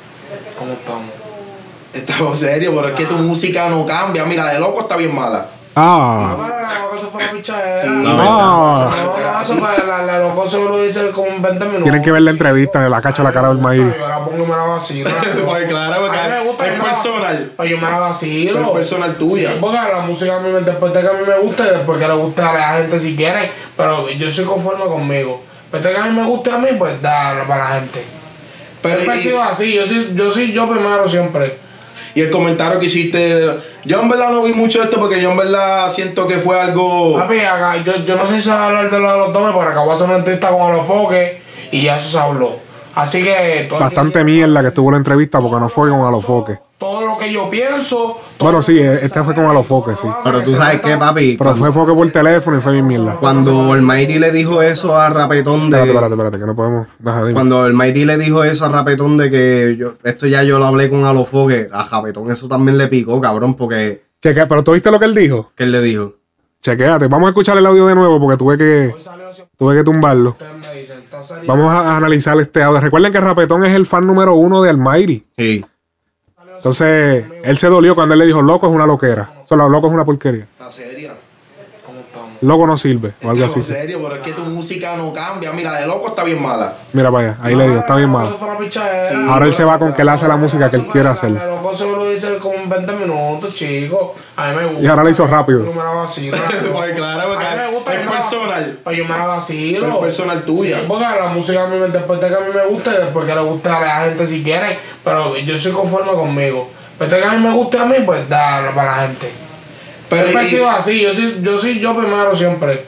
[SPEAKER 18] ¿Cómo estamos?
[SPEAKER 12] Estamos serio, pero es que tu música no cambia. Mira, de loco está bien mala.
[SPEAKER 1] Ah,
[SPEAKER 18] No, eso fue la pichadera.
[SPEAKER 12] Sí,
[SPEAKER 18] no,
[SPEAKER 1] Ah.
[SPEAKER 18] no, eso fue la, la loco seguro dice como en 20 minutos.
[SPEAKER 1] tienen que ver la entrevista de la cacha la cara de Almighty.
[SPEAKER 18] Yo la pongo y me la vacilo.
[SPEAKER 12] Pues claro, porque
[SPEAKER 18] A mí me gusta,
[SPEAKER 12] es personal.
[SPEAKER 18] Pues yo me la vacilo.
[SPEAKER 12] Es personal tuya.
[SPEAKER 18] Porque la música a mí, me- después de que a mí me guste, después que le guste a la gente si quieren. Pero yo soy conforme conmigo. Después de que a mí me guste a mí, pues dale para la gente.
[SPEAKER 12] Pero
[SPEAKER 18] Siempre he sido así. Yo soy, yo soy yo primero siempre.
[SPEAKER 12] Y el comentario que hiciste, yo en verdad no vi mucho de esto porque yo en verdad siento que fue algo...
[SPEAKER 18] Papi, acá, yo, yo no sé si se va a hablar de lo de los domes, pero acá voy a hacer una entrevista con los foques y ya se habló. Así que el
[SPEAKER 1] Bastante mierda que estuvo la entrevista porque no fue con Alofoque.
[SPEAKER 18] todo lo que yo pienso.
[SPEAKER 1] Bueno, sí, este fue con Alofoque, sí.
[SPEAKER 4] Pero tú sabes qué, papi.
[SPEAKER 1] Pero fue Foque por teléfono y fue bien mierda.
[SPEAKER 4] Cuando Almighty le dijo eso a Rapetón de.
[SPEAKER 1] Espérate, espérate, espérate, que no podemos.
[SPEAKER 4] Cuando Almighty le dijo eso a Rapetón de que yo, esto ya yo lo hablé con Alofoque, a Rapetón eso también le picó, cabrón, porque.
[SPEAKER 1] Chequea, pero tú viste lo que él dijo.
[SPEAKER 4] ¿Qué él le dijo?
[SPEAKER 1] Chequéate, vamos a escuchar el audio de nuevo porque tuve que, tuve que tumbarlo. Vamos a, analizar este audio. Recuerden que Rapetón es el fan número uno de Almighty.
[SPEAKER 4] Sí.
[SPEAKER 1] Entonces, él se dolió cuando él le dijo, loco es una loquera. O sea, loco es una porquería.
[SPEAKER 12] ¿Está seria?
[SPEAKER 1] Loco no sirve, o algo así.
[SPEAKER 12] Estamos serio, pero es que tu música no cambia. Mira, de loco está bien mala.
[SPEAKER 1] Mira para allá, ahí le digo, está bien
[SPEAKER 18] pichadera.
[SPEAKER 1] Ahora él se va con que él hace la música que él quiere hacer.
[SPEAKER 18] La loco seguro dice como en 20 minutos, chico. A mí me gusta.
[SPEAKER 1] Y ahora la hizo rápido.
[SPEAKER 18] Yo me la vacilo.
[SPEAKER 12] Pues claro, porque
[SPEAKER 18] A mí me gusta,
[SPEAKER 12] es personal.
[SPEAKER 18] Pues yo me la vacilo.
[SPEAKER 12] Es personal tuya.
[SPEAKER 18] Sí, porque la música a mí, me- después de que a mí me guste, después que le guste a la gente si quieren. Pero yo soy conforme conmigo. Después de que a mí me guste a mí, pues dale para la gente.
[SPEAKER 12] Pero
[SPEAKER 18] Siempre he
[SPEAKER 12] y-
[SPEAKER 18] sido así. Yo soy, yo soy yo primero siempre.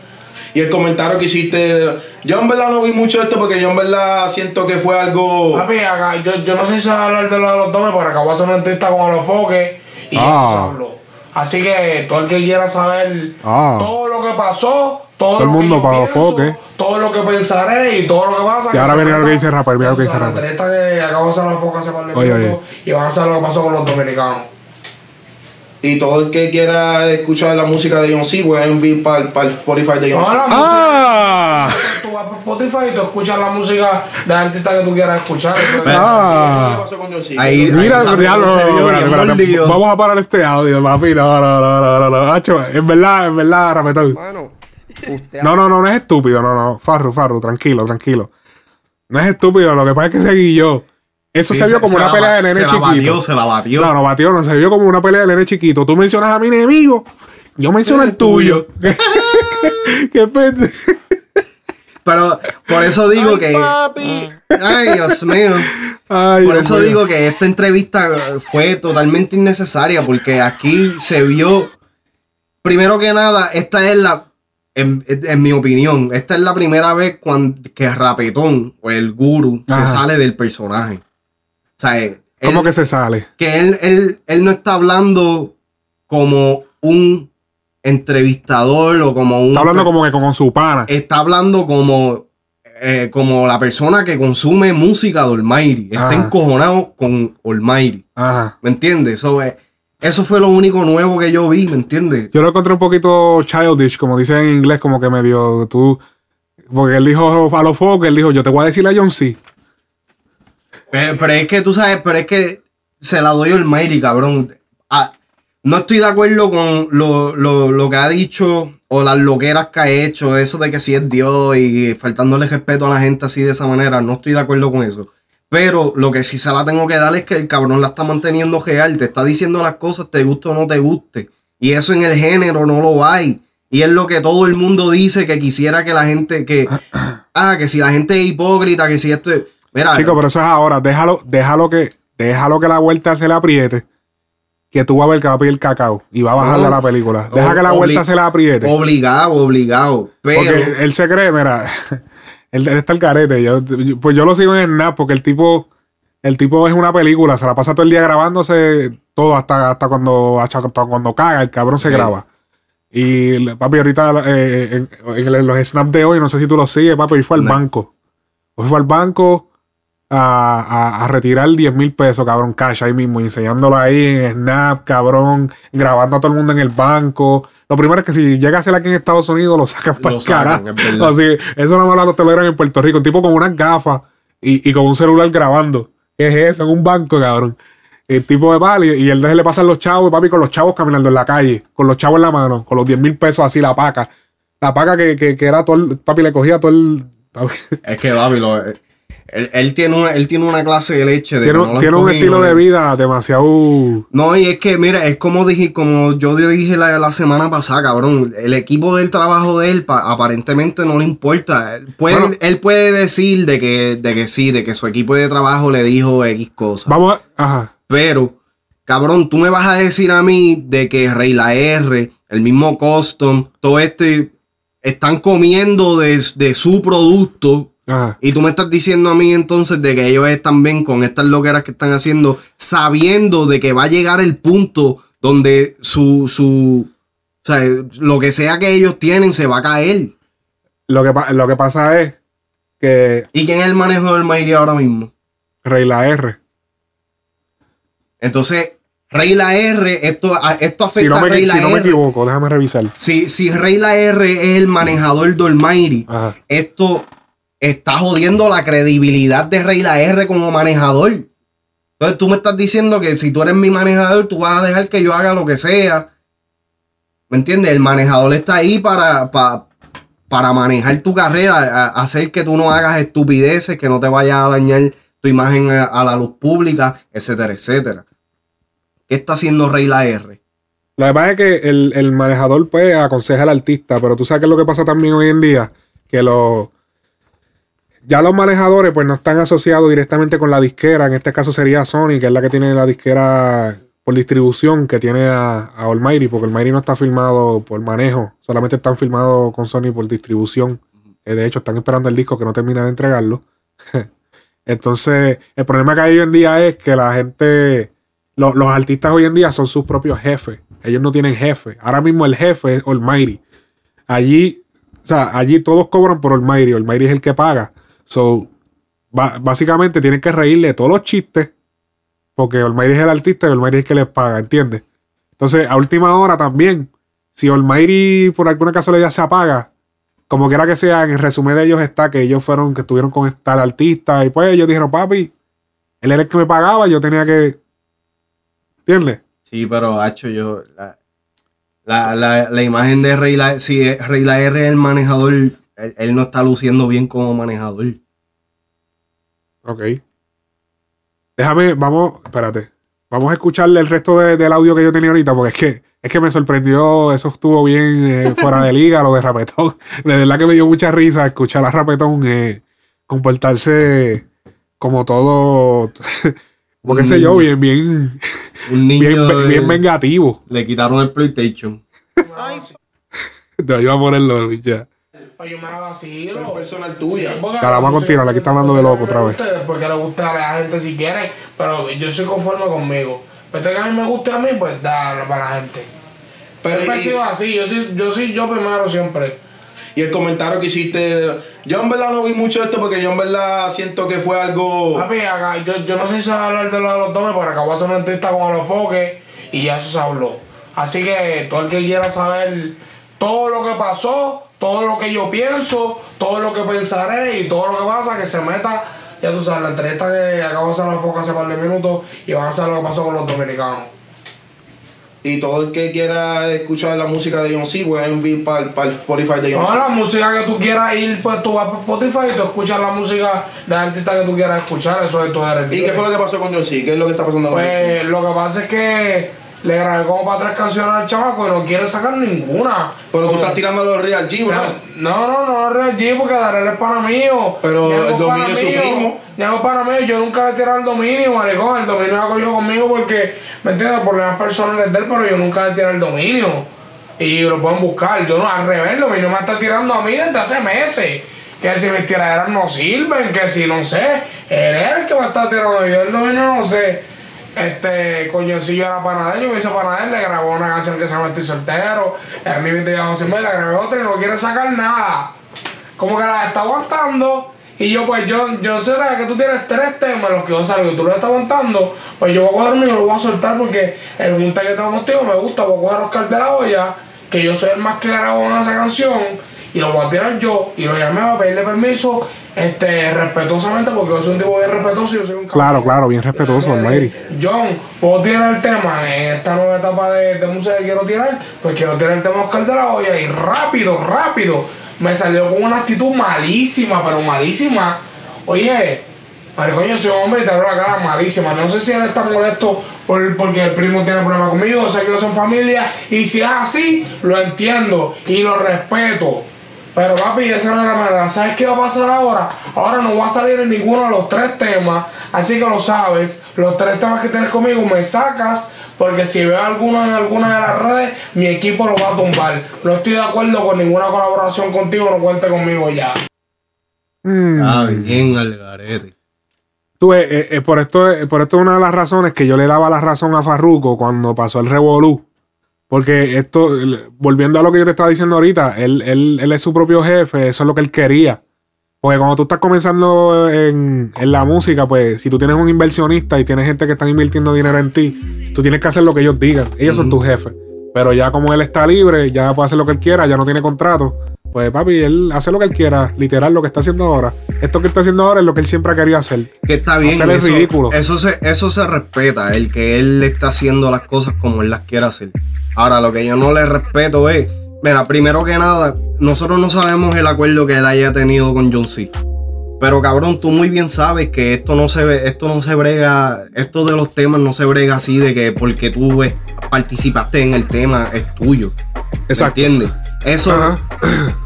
[SPEAKER 12] Y el comentario que hiciste, yo en verdad no vi mucho de esto porque yo en verdad siento que fue algo...
[SPEAKER 18] Papi, acá, yo, yo no sé si se va a hablar de lo de los domes, pero acá voy a hacer una entrevista con los foques y
[SPEAKER 1] Ah.
[SPEAKER 18] habló. Así que todo el que quiera saber
[SPEAKER 1] Ah.
[SPEAKER 18] todo lo que pasó, todo,
[SPEAKER 1] Todo el
[SPEAKER 18] lo
[SPEAKER 1] mundo
[SPEAKER 18] que yo
[SPEAKER 1] para los
[SPEAKER 18] pienso,
[SPEAKER 1] foques.
[SPEAKER 18] todo lo que pensaré y todo lo que pasa.
[SPEAKER 1] Y ahora
[SPEAKER 18] se
[SPEAKER 1] viene lo que dice Rapper, mira lo que dice
[SPEAKER 18] en la
[SPEAKER 1] Rapper.
[SPEAKER 18] entrevista que acabo de hacer los foques hace par de minutos y van a saber lo que pasó con los dominicanos.
[SPEAKER 12] Y todo el que quiera escuchar la música de John C, pueden ir para el Spotify de John C.
[SPEAKER 1] Ah,
[SPEAKER 18] Tú vas por Spotify y tú escuchas la música de la artista que tú quieras escuchar.
[SPEAKER 1] Ah.
[SPEAKER 12] ¿Qué pasó con John C?
[SPEAKER 4] Ahí-
[SPEAKER 1] Mira,
[SPEAKER 4] ahí.
[SPEAKER 1] Vamos a parar este audio, papi. No, no, no, no, no, no. Es verdad, es verdad, Rapetón. No, no, no, no es estúpido, no, no. Farru, Farru, tranquilo, tranquilo. No es estúpido, lo que pasa es que seguí yo. Eso
[SPEAKER 4] Sí,
[SPEAKER 1] se vio
[SPEAKER 4] se-
[SPEAKER 1] como
[SPEAKER 4] se
[SPEAKER 1] una
[SPEAKER 4] la
[SPEAKER 1] pelea de nene
[SPEAKER 4] se la
[SPEAKER 1] chiquito.
[SPEAKER 4] batió, se la batió.
[SPEAKER 1] No, no batió, no, se vio como una pelea de nene chiquito. Tú mencionas a mi enemigo, yo menciono el tuyo. Qué pende.
[SPEAKER 4] Pero por eso digo que.
[SPEAKER 14] papi.
[SPEAKER 4] Ay, Dios mío.
[SPEAKER 1] Ay,
[SPEAKER 4] Por
[SPEAKER 1] Dios
[SPEAKER 4] eso
[SPEAKER 1] mío.
[SPEAKER 4] digo que esta entrevista fue totalmente innecesaria porque aquí se vio, primero que nada, esta es la, en, en mi opinión, esta es la primera vez cuando, que Rapetón o el guru
[SPEAKER 1] Ajá.
[SPEAKER 4] se sale del personaje. O sea, él-
[SPEAKER 1] ¿Cómo que se sale?
[SPEAKER 4] que él, él, él no está hablando como un entrevistador o como un...
[SPEAKER 1] Está hablando como que con su pana.
[SPEAKER 4] Está hablando como, eh, como la persona que consume música de Almighty. Está
[SPEAKER 1] Ajá.
[SPEAKER 4] encojonado con Almighty.
[SPEAKER 1] Ajá.
[SPEAKER 4] ¿Me entiendes? Eso, eh, eso fue lo único nuevo que yo vi, ¿me entiendes?
[SPEAKER 1] Yo lo encontré un poquito childish, como dicen en inglés, como que medio tú. Porque él dijo a los focos, él dijo, yo te voy a decir a John C.
[SPEAKER 4] Pero, pero es que tú sabes, pero es que se la doy al Mighty, cabrón. Ah, no estoy de acuerdo con lo, lo- lo que ha dicho o las loqueras que ha hecho, eso de que si es Dios y faltándole respeto a la gente así de esa manera. No estoy de acuerdo con eso. Pero lo que sí se la tengo que dar es que el cabrón la está manteniendo real. Te está diciendo las cosas, te guste o no te guste. Y eso en el género no lo hay. Y es lo que todo el mundo dice que quisiera que la gente, que, ah, que si la gente es hipócrita, que si esto es- Mira,
[SPEAKER 1] Chico, pero eso es ahora. Déjalo, déjalo que, déjalo que la vuelta se le apriete. Que tú vas a ver que va a pedir cacao y va a bajarle
[SPEAKER 4] No.
[SPEAKER 1] a la película. Deja que la vuelta se le apriete.
[SPEAKER 4] Obligado, obligado. Pero
[SPEAKER 1] Porque él se cree, mira, él, él está el carete. Yo- yo- pues yo lo sigo en Snap porque el tipo, el tipo es una película, se la pasa todo el día grabándose todo hasta, hasta cuando hasta cuando caga, el cabrón se
[SPEAKER 4] Sí.
[SPEAKER 1] graba. Y papi, ahorita eh, en, en los snaps de hoy, no sé si tú lo sigues, papi, hoy fue al
[SPEAKER 4] No.
[SPEAKER 1] banco. Hoy fue al banco a, a- a retirar 10 mil pesos, cabrón, cash ahí mismo, enseñándolo ahí en Snap, cabrón, grabando a todo el mundo en el banco. Lo primero es que si llega a ser aquí en Estados Unidos, lo sacan para
[SPEAKER 4] sacan, es.
[SPEAKER 1] Así, eso no me lo telegram en Puerto Rico. Un tipo con unas gafas y, y con un celular grabando. ¿Qué es eso? En un banco, cabrón. El tipo de pal y, y de le pasan los chavos, papi, con los chavos caminando en la calle, con los chavos en la mano, con los 10 mil pesos así, la paca. La paca que, que, que era todo el, papi, le cogía todo el.
[SPEAKER 4] es que Babi, lo- él, él tiene una, él tiene una clase de leche. De
[SPEAKER 1] tiene
[SPEAKER 4] que no
[SPEAKER 1] tiene un estilo de vida demasiado.
[SPEAKER 4] No, y es que, mira, es como dije, como yo dije la, la semana pasada, cabrón. El equipo del trabajo de él pa- aparentemente no le importa. Él puede,
[SPEAKER 1] Bueno.
[SPEAKER 4] él puede decir de que, de que sí, de que su equipo de trabajo le dijo X cosas.
[SPEAKER 1] Vamos a. Ajá.
[SPEAKER 4] Pero, cabrón, tú me vas a decir a mí de que Rey la R, el mismo Custom, todo este, están comiendo de, de su producto.
[SPEAKER 1] Ajá.
[SPEAKER 4] Y tú me estás diciendo a mí entonces de que ellos están bien con estas loqueras que están haciendo, sabiendo de que va a llegar el punto donde su, su, o sea, lo que sea que ellos tienen se va a caer.
[SPEAKER 1] Lo que, lo que pasa es que
[SPEAKER 4] ¿Y quién es el manejo del Mayri ahora mismo?
[SPEAKER 1] Rey la R.
[SPEAKER 4] Entonces, Rey la R, esto, esto afecta
[SPEAKER 1] Si no,
[SPEAKER 4] a Rey
[SPEAKER 1] si
[SPEAKER 4] la
[SPEAKER 1] no me
[SPEAKER 4] R.
[SPEAKER 1] equivoco, déjame revisar.
[SPEAKER 4] Si, si Rey la R es el manejador del
[SPEAKER 1] Ajá.
[SPEAKER 4] esto está jodiendo la credibilidad de Rey la R como manejador. Entonces tú me estás diciendo que si tú eres mi manejador, tú vas a dejar que yo haga lo que sea. ¿Me entiendes? El manejador está ahí para, para, para manejar tu carrera, hacer que tú no hagas estupideces, que no te vaya a dañar tu imagen a, la luz pública, etcétera, etcétera. ¿Qué está haciendo Rey la R?
[SPEAKER 1] Lo que pasa es que el, el manejador pues aconseja al artista, pero tú sabes qué es lo que pasa también hoy en día, que los ya los manejadores pues no están asociados directamente con la disquera, en este caso sería Sony, que es la que tiene la disquera por distribución que tiene a, a Almighty, porque Almighty no está firmado por manejo, solamente están firmados con Sony por distribución. Eh, de hecho, están esperando el disco que no termina de entregarlo. Entonces, el problema que hay hoy en día es que la gente, lo- los artistas hoy en día son sus propios jefes. Ellos no tienen jefe. Ahora mismo el jefe es Almighty. Allí, o sea, allí todos cobran por Almighty. Almighty es el que paga. So, básicamente tienen que reírle todos los chistes. Porque Almighty es el artista y Almighty es el que les paga, ¿entiendes? Entonces, a última hora también, si Almighty por alguna casualidad se apaga, como quiera que sea, en el resumen de ellos está que ellos fueron, que estuvieron con tal artista y pues ellos dijeron, papi, él era el que me pagaba, yo tenía que... ¿Entiendes?
[SPEAKER 4] Sí, pero hacho, yo. La, la, la, imagen de Rey la, si es- Rey la R es el manejador, él, él no está luciendo bien como manejador.
[SPEAKER 1] Ok. Déjame, vamos, espérate. Vamos a escucharle el resto de- del audio que yo tenía ahorita, porque es que, es que me sorprendió, eso estuvo bien eh, fuera de liga, lo de Rapetón. De verdad que me dio mucha risa escuchar a Rapetón eh, comportarse como todo, como qué sé yo, bien, bien,
[SPEAKER 4] Un niño.
[SPEAKER 1] bien,
[SPEAKER 4] de-
[SPEAKER 1] bien vengativo.
[SPEAKER 4] Le quitaron el PlayStation.
[SPEAKER 1] No, iba a ponerlo, ya.
[SPEAKER 18] Pues yo me la vacilo.
[SPEAKER 17] personal tuya.
[SPEAKER 1] Ya, vamos a continuar, aquí está hablando de loco otra vez.
[SPEAKER 18] Porque le gusta a la gente si quieren, pero yo soy conforme conmigo. Pero que a mí me guste a mí, pues dale para la gente.
[SPEAKER 19] Pero
[SPEAKER 18] Siempre he sido así, yo soy, yo soy yo primero siempre.
[SPEAKER 19] Y el comentario que hiciste, yo en verdad no vi mucho esto porque yo en verdad siento que fue algo...
[SPEAKER 18] Papi, acá, yo, yo no sé si se va a hablar de lo de los domes, pero acabo de hacer una entrevista con los foques y ya eso se habló. Así que todo el que quiera saber todo lo que pasó, todo lo que yo pienso, todo lo que pensaré y todo lo que pasa, que se meta, ya tú sabes, la entrevista que acabo de hacer los foques hace par de minutos y van a saber lo que pasó con los dominicanos.
[SPEAKER 19] Y todo el que quiera escuchar la música de John C, pueden ir para el Spotify de John
[SPEAKER 18] No,
[SPEAKER 19] C.
[SPEAKER 18] la música que tú quieras ir, pues tú vas por Spotify y tú escuchas la música de artista que tú quieras escuchar, eso es todo eres
[SPEAKER 19] ¿Y qué fue lo que pasó con John C? ¿Qué es lo que está pasando con John C?
[SPEAKER 18] Pues lo que pasa es que le grabé como para tres canciones al chamaco y no quiere sacar ninguna.
[SPEAKER 19] Pero tú estás tirando a los Real G, bro.
[SPEAKER 18] No, no, no, Real G porque Darrell es pana mío.
[SPEAKER 19] Pero el dominio es su primo.
[SPEAKER 18] Ñengo es pana mío, yo nunca le he tirado el dominio, maricón. El dominio lo cogido conmigo porque, ¿me entiendes? Problemas personales de él, pero yo nunca le he tirado el dominio. Y lo pueden buscar. Yo no, al revés, el dominio me está tirando a mí desde hace meses. Que si mis tiraderas no sirven, que si no sé. Él es el que me está tirando. Yo el dominio no sé. Este, coñoncillo era panadero, me hizo panadero, le grabó una canción que se llama Estoy soltero, el mismo llama sin ver, le grabé otra y no quiere sacar nada. Como que la está aguantando. Y yo, pues, yo, yo sé que tú tienes tres temas los que yo salgo y tú lo estás aguantando. Pues yo voy a coger uno y lo voy a soltar porque el junte que tengo contigo me gusta. Voy a coger Oscar de la olla, que yo soy el más que grabó en esa canción, y lo voy a tirar yo. Y lo llamé a pedirle permiso, este, respetuosamente, porque yo soy un tipo bien respetuoso y yo soy un
[SPEAKER 1] Claro, claro, bien respetuoso, Almighty.
[SPEAKER 18] John, ¿puedo tirar el tema en esta nueva etapa de, de música que quiero tirar? Pues quiero tirar el tema de Oscar de la olla y rápido, rápido. Me salió con una actitud malísima, pero malísima. Oye, maricón, yo soy un hombre y te abro la cara malísima. No sé si él está molesto por, porque el primo tiene problemas conmigo, o sea que no son familia. Y si es así, lo entiendo y lo respeto. Pero papi, esa no es la manera. ¿Sabes qué va a pasar ahora? Ahora no va a salir en ninguno de los tres temas. Así que lo sabes. Los tres temas que tienes conmigo me sacas. Porque si veo alguno en alguna de las redes, mi equipo lo va a tumbar. No estoy de acuerdo con ninguna colaboración contigo, no cuente conmigo ya.
[SPEAKER 4] Está bien, Algarete.
[SPEAKER 1] Tú, eh, eh, eh, por esto, eh, por esto es una de las razones que yo le daba la razón a Farruko cuando pasó el Revolú. Porque esto, volviendo a lo que yo te estaba diciendo ahorita, él, él, él es su propio jefe, eso es lo que él quería. Porque cuando tú estás comenzando en, en la música, pues si tú tienes un inversionista y tienes gente que está invirtiendo dinero en ti, tú tienes que hacer lo que ellos digan. Ellos son tus jefes. Pero ya como él está libre, ya puede hacer lo que él quiera, ya no tiene contrato. Pues papi, él hace lo que él quiera, literal, lo que está haciendo ahora. Esto que está haciendo ahora es lo que él siempre ha querido hacer.
[SPEAKER 4] Que está bien.
[SPEAKER 1] Hacer el
[SPEAKER 4] eso,
[SPEAKER 1] ridículo.
[SPEAKER 4] Eso se, eso se respeta, el que él está haciendo las cosas como él las quiere hacer. Ahora, lo que yo no le respeto es, mira, primero que nada, nosotros no sabemos el acuerdo que él haya tenido con John C. Pero cabrón, tú muy bien sabes que esto no se ve, esto no se brega, esto de los temas no se brega así de que porque tú eh, participaste en el tema es tuyo.
[SPEAKER 1] Exacto.
[SPEAKER 4] ¿Me entiendes? Eso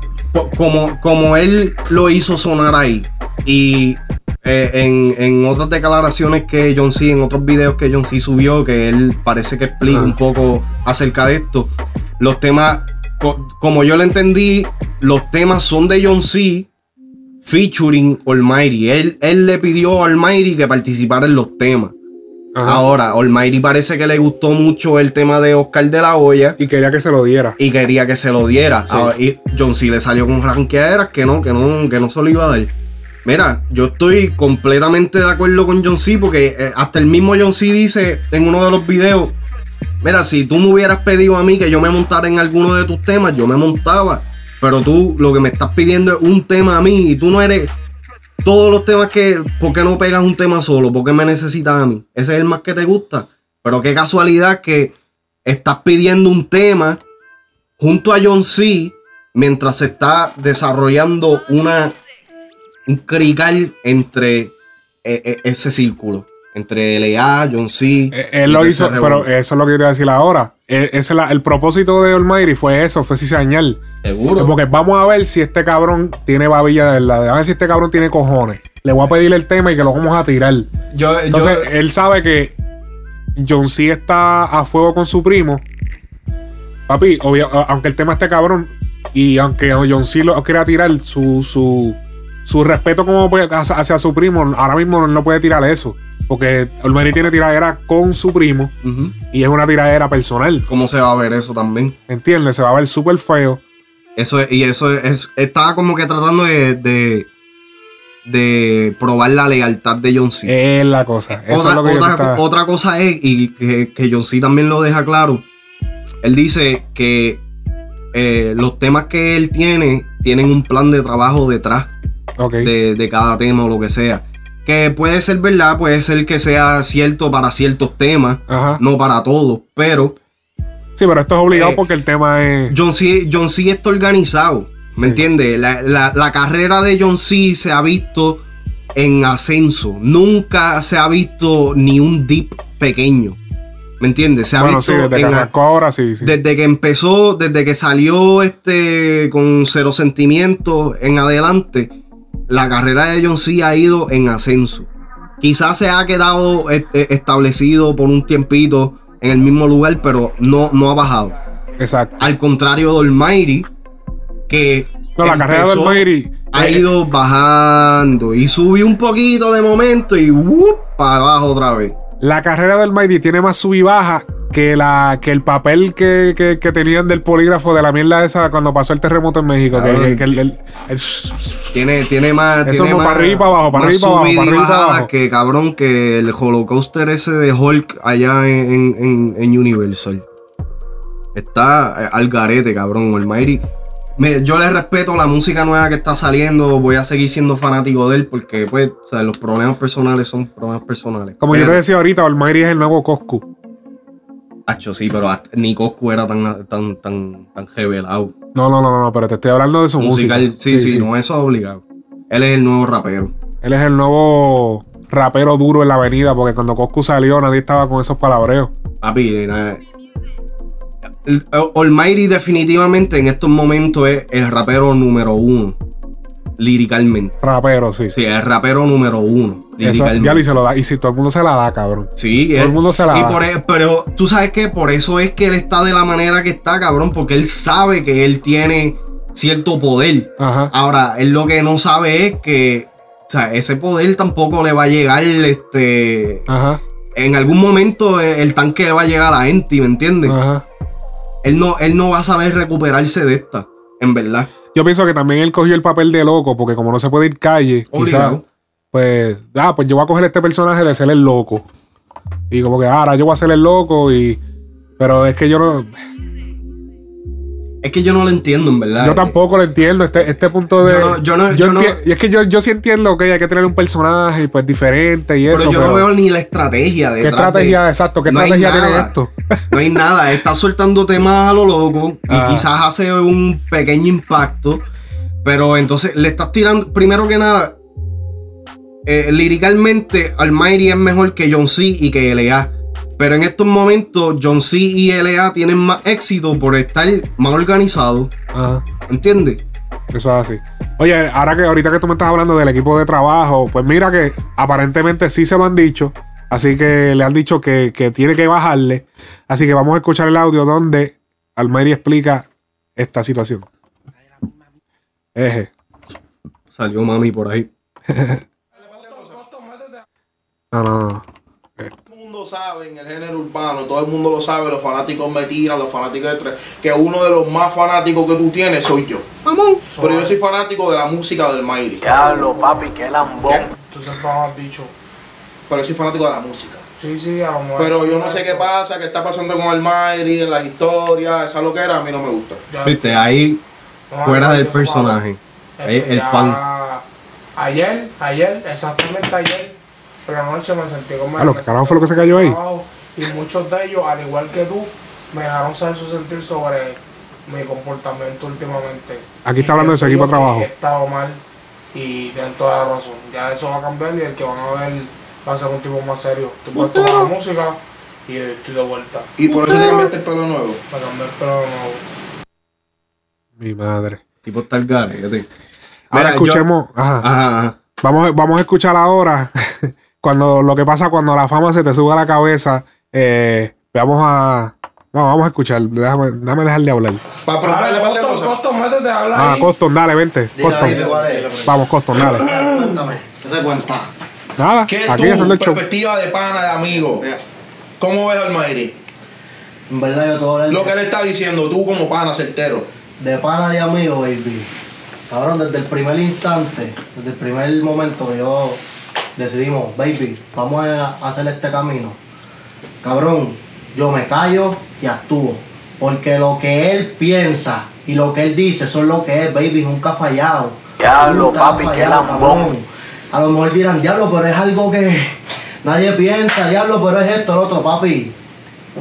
[SPEAKER 4] como, como él lo hizo sonar ahí. Y eh, en, en otras declaraciones que John C, en otros videos que John C subió, que él parece que explica un poco acerca de esto. Los temas, co- como yo lo entendí, los temas son de John C featuring Almighty. Él, él le pidió a Almighty que participara en los temas. Ahora, Almighty parece que le gustó mucho el tema de Oscar de la Hoya.
[SPEAKER 1] Y quería que se lo diera.
[SPEAKER 4] Y quería que se lo diera.
[SPEAKER 1] Sí.
[SPEAKER 4] Ahora, y John C le salió con ranqueaderas que no, que no, que no se lo iba a dar. Mira, yo estoy completamente de acuerdo con John C. Porque eh, hasta el mismo John C dice en uno de los videos. Mira, si tú me hubieras pedido a mí que yo me montara en alguno de tus temas, yo me montaba. Pero tú lo que me estás pidiendo es un tema a mí y tú no eres todos los temas que. ¿Por qué no pegas un tema solo? ¿Por qué me necesitas a mí? Ese es el más que te gusta. Pero qué casualidad que estás pidiendo un tema junto a John C. mientras se está desarrollando una. un crical entre eh, eh, ese círculo. Entre LA, John C.
[SPEAKER 1] Él
[SPEAKER 4] y
[SPEAKER 1] lo hizo, pero eso es lo que yo te iba a decir ahora. E- ese la- el propósito de Almighty fue eso, fue cizañar.
[SPEAKER 4] Seguro.
[SPEAKER 1] Como que vamos a ver si este cabrón tiene babilla de verdad. A ver si este cabrón tiene cojones. Le voy a pedir el tema y que lo vamos a tirar.
[SPEAKER 4] Yo,
[SPEAKER 1] Entonces, él sabe que John C está a fuego con su primo. Papi, obvio- aunque el tema esté cabrón y aunque John C lo quiera tirar, su, su, su respeto como hacia, su primo, ahora mismo no puede tirar eso. Porque Olmeri tiene tiradera con su primo y es una tiradera personal.
[SPEAKER 4] ¿Cómo se va a ver eso también?
[SPEAKER 1] ¿Entiendes? Se va a ver súper feo.
[SPEAKER 4] Eso es, y eso es, es- estaba como que tratando de, de, de probar la lealtad de John C.
[SPEAKER 1] Es la cosa. Eso
[SPEAKER 4] otra,
[SPEAKER 1] es lo que
[SPEAKER 4] otra-
[SPEAKER 1] estaba-
[SPEAKER 4] otra cosa es, y que, que John C también lo deja claro, él dice que eh, los temas que él tiene tienen un plan de trabajo detrás de, de cada tema o lo que sea. Que puede ser verdad, puede ser que sea cierto para ciertos temas, no para todos, pero...
[SPEAKER 1] Sí, pero esto es obligado
[SPEAKER 4] Eh,
[SPEAKER 1] porque el tema es.
[SPEAKER 4] John C, John C está organizado, ¿me entiendes? La, la- la carrera de John C se ha visto en ascenso. Nunca se ha visto ni un dip pequeño. ¿Me entiendes? Se ha
[SPEAKER 1] Bueno,
[SPEAKER 4] visto
[SPEAKER 1] sí, desde que arrancó ahora sí, sí.
[SPEAKER 4] desde que empezó, desde que salió este con cero sentimientos en adelante, la carrera de John C ha ido en ascenso. Quizás se ha quedado este, establecido por un tiempito en el mismo lugar, pero no, no ha bajado.
[SPEAKER 1] Exacto.
[SPEAKER 4] Al contrario de Almighty, que
[SPEAKER 1] No, la carrera de Almighty,
[SPEAKER 4] ha
[SPEAKER 1] eh,
[SPEAKER 4] ido bajando y subió un poquito de momento y para abajo otra vez.
[SPEAKER 1] La carrera del Mighty tiene más sub y baja que, la, que el papel que, que- que tenían del polígrafo de la mierda esa cuando pasó el terremoto en México. Que,
[SPEAKER 4] Cabrón.
[SPEAKER 1] que el- el- el-
[SPEAKER 4] Tiene, tiene más.
[SPEAKER 1] Eso
[SPEAKER 4] tiene más,
[SPEAKER 1] para arriba y para abajo, para arriba abajo, para arriba.
[SPEAKER 4] Que cabrón, que el Holocaster ese de Hulk allá en, en- en Universal. Está eh, al garete, cabrón. Almighty. Me- yo le respeto la música nueva que está saliendo. Voy a seguir siendo fanático de él porque, pues, o sea, los problemas personales son problemas personales.
[SPEAKER 1] como yo te decía ahorita, Almighty es el nuevo Coscu.
[SPEAKER 4] Acho, sí, pero ni Coscu era tan, tan, tan, tan revelado.
[SPEAKER 1] No, no, no, no, pero te estoy hablando de su
[SPEAKER 4] Musical,
[SPEAKER 1] música.
[SPEAKER 4] sí, sí, no, eso es obligado. Él es el nuevo rapero.
[SPEAKER 1] Él es el nuevo rapero duro en la avenida, porque cuando Coscu salió nadie estaba con esos palabreos.
[SPEAKER 4] Papi, Almighty definitivamente en estos momentos es el rapero número uno. Liricalmente.
[SPEAKER 1] Rapero, sí.
[SPEAKER 4] Sí, el rapero número uno.
[SPEAKER 1] Eso, ya lo se lo da. Y si todo el mundo se la da, cabrón.
[SPEAKER 4] Sí,
[SPEAKER 1] todo el mundo se la
[SPEAKER 4] y
[SPEAKER 1] da.
[SPEAKER 4] por e- pero tú sabes que por eso es que él está de la manera que está, cabrón, porque él sabe que él tiene cierto poder. Ahora, él lo que no sabe es que, o sea, ese poder tampoco le va a llegar, este,
[SPEAKER 1] Ajá.
[SPEAKER 4] en algún momento el, el tanque le va a llegar a Enti, ¿me entiendes? Él no, él no va a saber recuperarse de esta, en verdad.
[SPEAKER 1] Yo pienso que también él cogió el papel de loco, porque como no se puede ir calle, quizás, pues, ah, pues yo voy a coger este personaje de ser el loco. Y como que "Ah, ahora yo voy a ser el loco y... Pero es que yo no...
[SPEAKER 4] Es que yo no lo entiendo, en verdad.
[SPEAKER 1] Yo tampoco lo entiendo, este, este punto de...
[SPEAKER 4] Yo no- yo no- yo no-
[SPEAKER 1] enti- Y es que yo, yo sí entiendo que hay que tener un personaje pues diferente y
[SPEAKER 4] Pero
[SPEAKER 1] eso.
[SPEAKER 4] yo no veo ni la estrategia de
[SPEAKER 1] ¿Qué estrategia, exacto, qué
[SPEAKER 4] No
[SPEAKER 1] estrategia tiene esto?
[SPEAKER 4] No hay nada, está soltando temas a lo loco y
[SPEAKER 1] Ah.
[SPEAKER 4] quizás hace un pequeño impacto, pero entonces le estás tirando, primero que nada, eh, liricalmente Almighty es mejor que John C y que LA, pero en estos momentos John C y LA tienen más éxito por estar más organizados,
[SPEAKER 1] Ajá.
[SPEAKER 4] ¿entiendes?
[SPEAKER 1] Eso es así. Oye, ahora que ahorita que tú me estás hablando del equipo de trabajo, pues mira que aparentemente sí se lo han dicho. Así que le han dicho que, que tiene que bajarle. Así que vamos a escuchar el audio donde Almighty explica esta situación. Eje.
[SPEAKER 4] Salió mami por ahí.
[SPEAKER 1] No, no, no.
[SPEAKER 19] Mundo sabe en el género urbano, todo el mundo lo sabe, los fanáticos me tiran, los fanáticos de tres, que uno de los más fanáticos que tú tienes soy yo. Pero yo soy fanático de la música del Mighty.
[SPEAKER 17] Diablo, papi, qué lambón.
[SPEAKER 18] Tú siempre has dicho.
[SPEAKER 19] Pero yo soy fanático de la música.
[SPEAKER 18] Sí, sí, lo.
[SPEAKER 19] Pero yo no sé qué pasa, qué está pasando con el Mighty, en las historias, esa loquera, a mí no me gusta.
[SPEAKER 4] Viste, ahí fuera del personaje. El fan.
[SPEAKER 18] Ayer, ayer, exactamente ayer, por la noche me sentí como
[SPEAKER 1] Ah, lo que carajo fue lo que se cayó ahí.
[SPEAKER 18] Y muchos de ellos, al igual que tú, me dejaron saber su sentir sobre mi comportamiento últimamente.
[SPEAKER 1] Aquí está
[SPEAKER 18] Y
[SPEAKER 1] hablando de su equipo de trabajo.
[SPEAKER 18] He estado mal y tienen toda la razón. Ya eso va a cambiar y el que van a ver va a ser un tipo más serio. Tú puedes tomar la música y estoy de vuelta.
[SPEAKER 19] Y por eso te cambiaste el pelo nuevo.
[SPEAKER 18] Para cambiar el pelo de nuevo.
[SPEAKER 1] Mi madre.
[SPEAKER 4] Tipo el garete.
[SPEAKER 1] Ahora
[SPEAKER 4] Mira, yo-
[SPEAKER 1] escuchemos. ajá. Vamos, vamos a escuchar ahora cuando lo que pasa cuando la fama se te sube a la cabeza. eh, veamos a, No, vamos a escuchar. Déjame, déjame dejar de hablar.
[SPEAKER 19] Para par de
[SPEAKER 18] Coston. Coston, métete, habla
[SPEAKER 1] Ah,
[SPEAKER 18] ahí.
[SPEAKER 1] Coston, dale, vente. Coston.
[SPEAKER 4] baby, ¿cuál es?
[SPEAKER 1] Vamos, Coston, dale.
[SPEAKER 4] Cuéntame, ¿qué se cuenta?
[SPEAKER 1] Nada,
[SPEAKER 19] ¿Qué es
[SPEAKER 1] aquí haciendo el show.
[SPEAKER 19] perspectiva de pana, de amigo? ¿Cómo ves al Mayri?
[SPEAKER 4] En verdad yo todo el
[SPEAKER 19] Lo que él está diciendo, tú como pana certero.
[SPEAKER 4] de pana de amigo, baby. Cabrón, desde el primer instante, desde el primer momento que yo decidimos, baby, vamos a hacer este camino. Cabrón, yo me callo y actúo. Porque lo que él piensa y lo que él dice son lo que es, baby, nunca ha fallado.
[SPEAKER 11] Diablo, papi, qué lambón.
[SPEAKER 4] A lo mejor dirán, diablo, pero es algo que nadie piensa, diablo, pero es esto, lo otro, papi.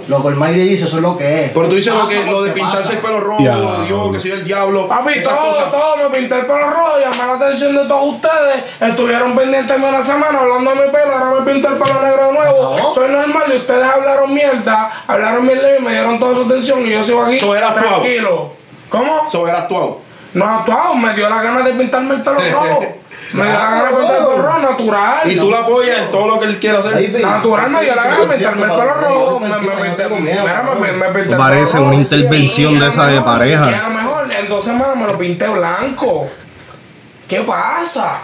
[SPEAKER 4] Lo que el Mayri dice, eso es lo que es.
[SPEAKER 19] Pero tú dices lo, que, lo de pintarse el pelo rojo,
[SPEAKER 1] Ya.
[SPEAKER 19] Dios, que soy el diablo.
[SPEAKER 18] Papi, todo,
[SPEAKER 19] cosas.
[SPEAKER 18] todo, me pinté el pelo rojo, llamé la atención de todos ustedes, estuvieron pendientes de una semana hablando de mi pelo, ahora me pinto el pelo negro de nuevo, soy normal y ustedes hablaron mierda, hablaron mierda y me dieron toda su atención y yo sigo aquí
[SPEAKER 19] So, era actuado.
[SPEAKER 18] tranquilo. ¿Cómo?
[SPEAKER 19] Eso era actuado.
[SPEAKER 18] No actuado, me dio la gana de pintarme el pelo rojo, me la gana el pelo rojo, natural.
[SPEAKER 19] Y tú lo apoyas en todo lo que él quiere hacer.
[SPEAKER 4] Baby.
[SPEAKER 18] Natural me dio la gana pintarme el pelo rojo, me,
[SPEAKER 4] Parece una intervención de
[SPEAKER 18] a
[SPEAKER 4] esa de pareja.
[SPEAKER 18] y a lo mejor en dos semanas me lo pinté blanco. ¿Qué pasa?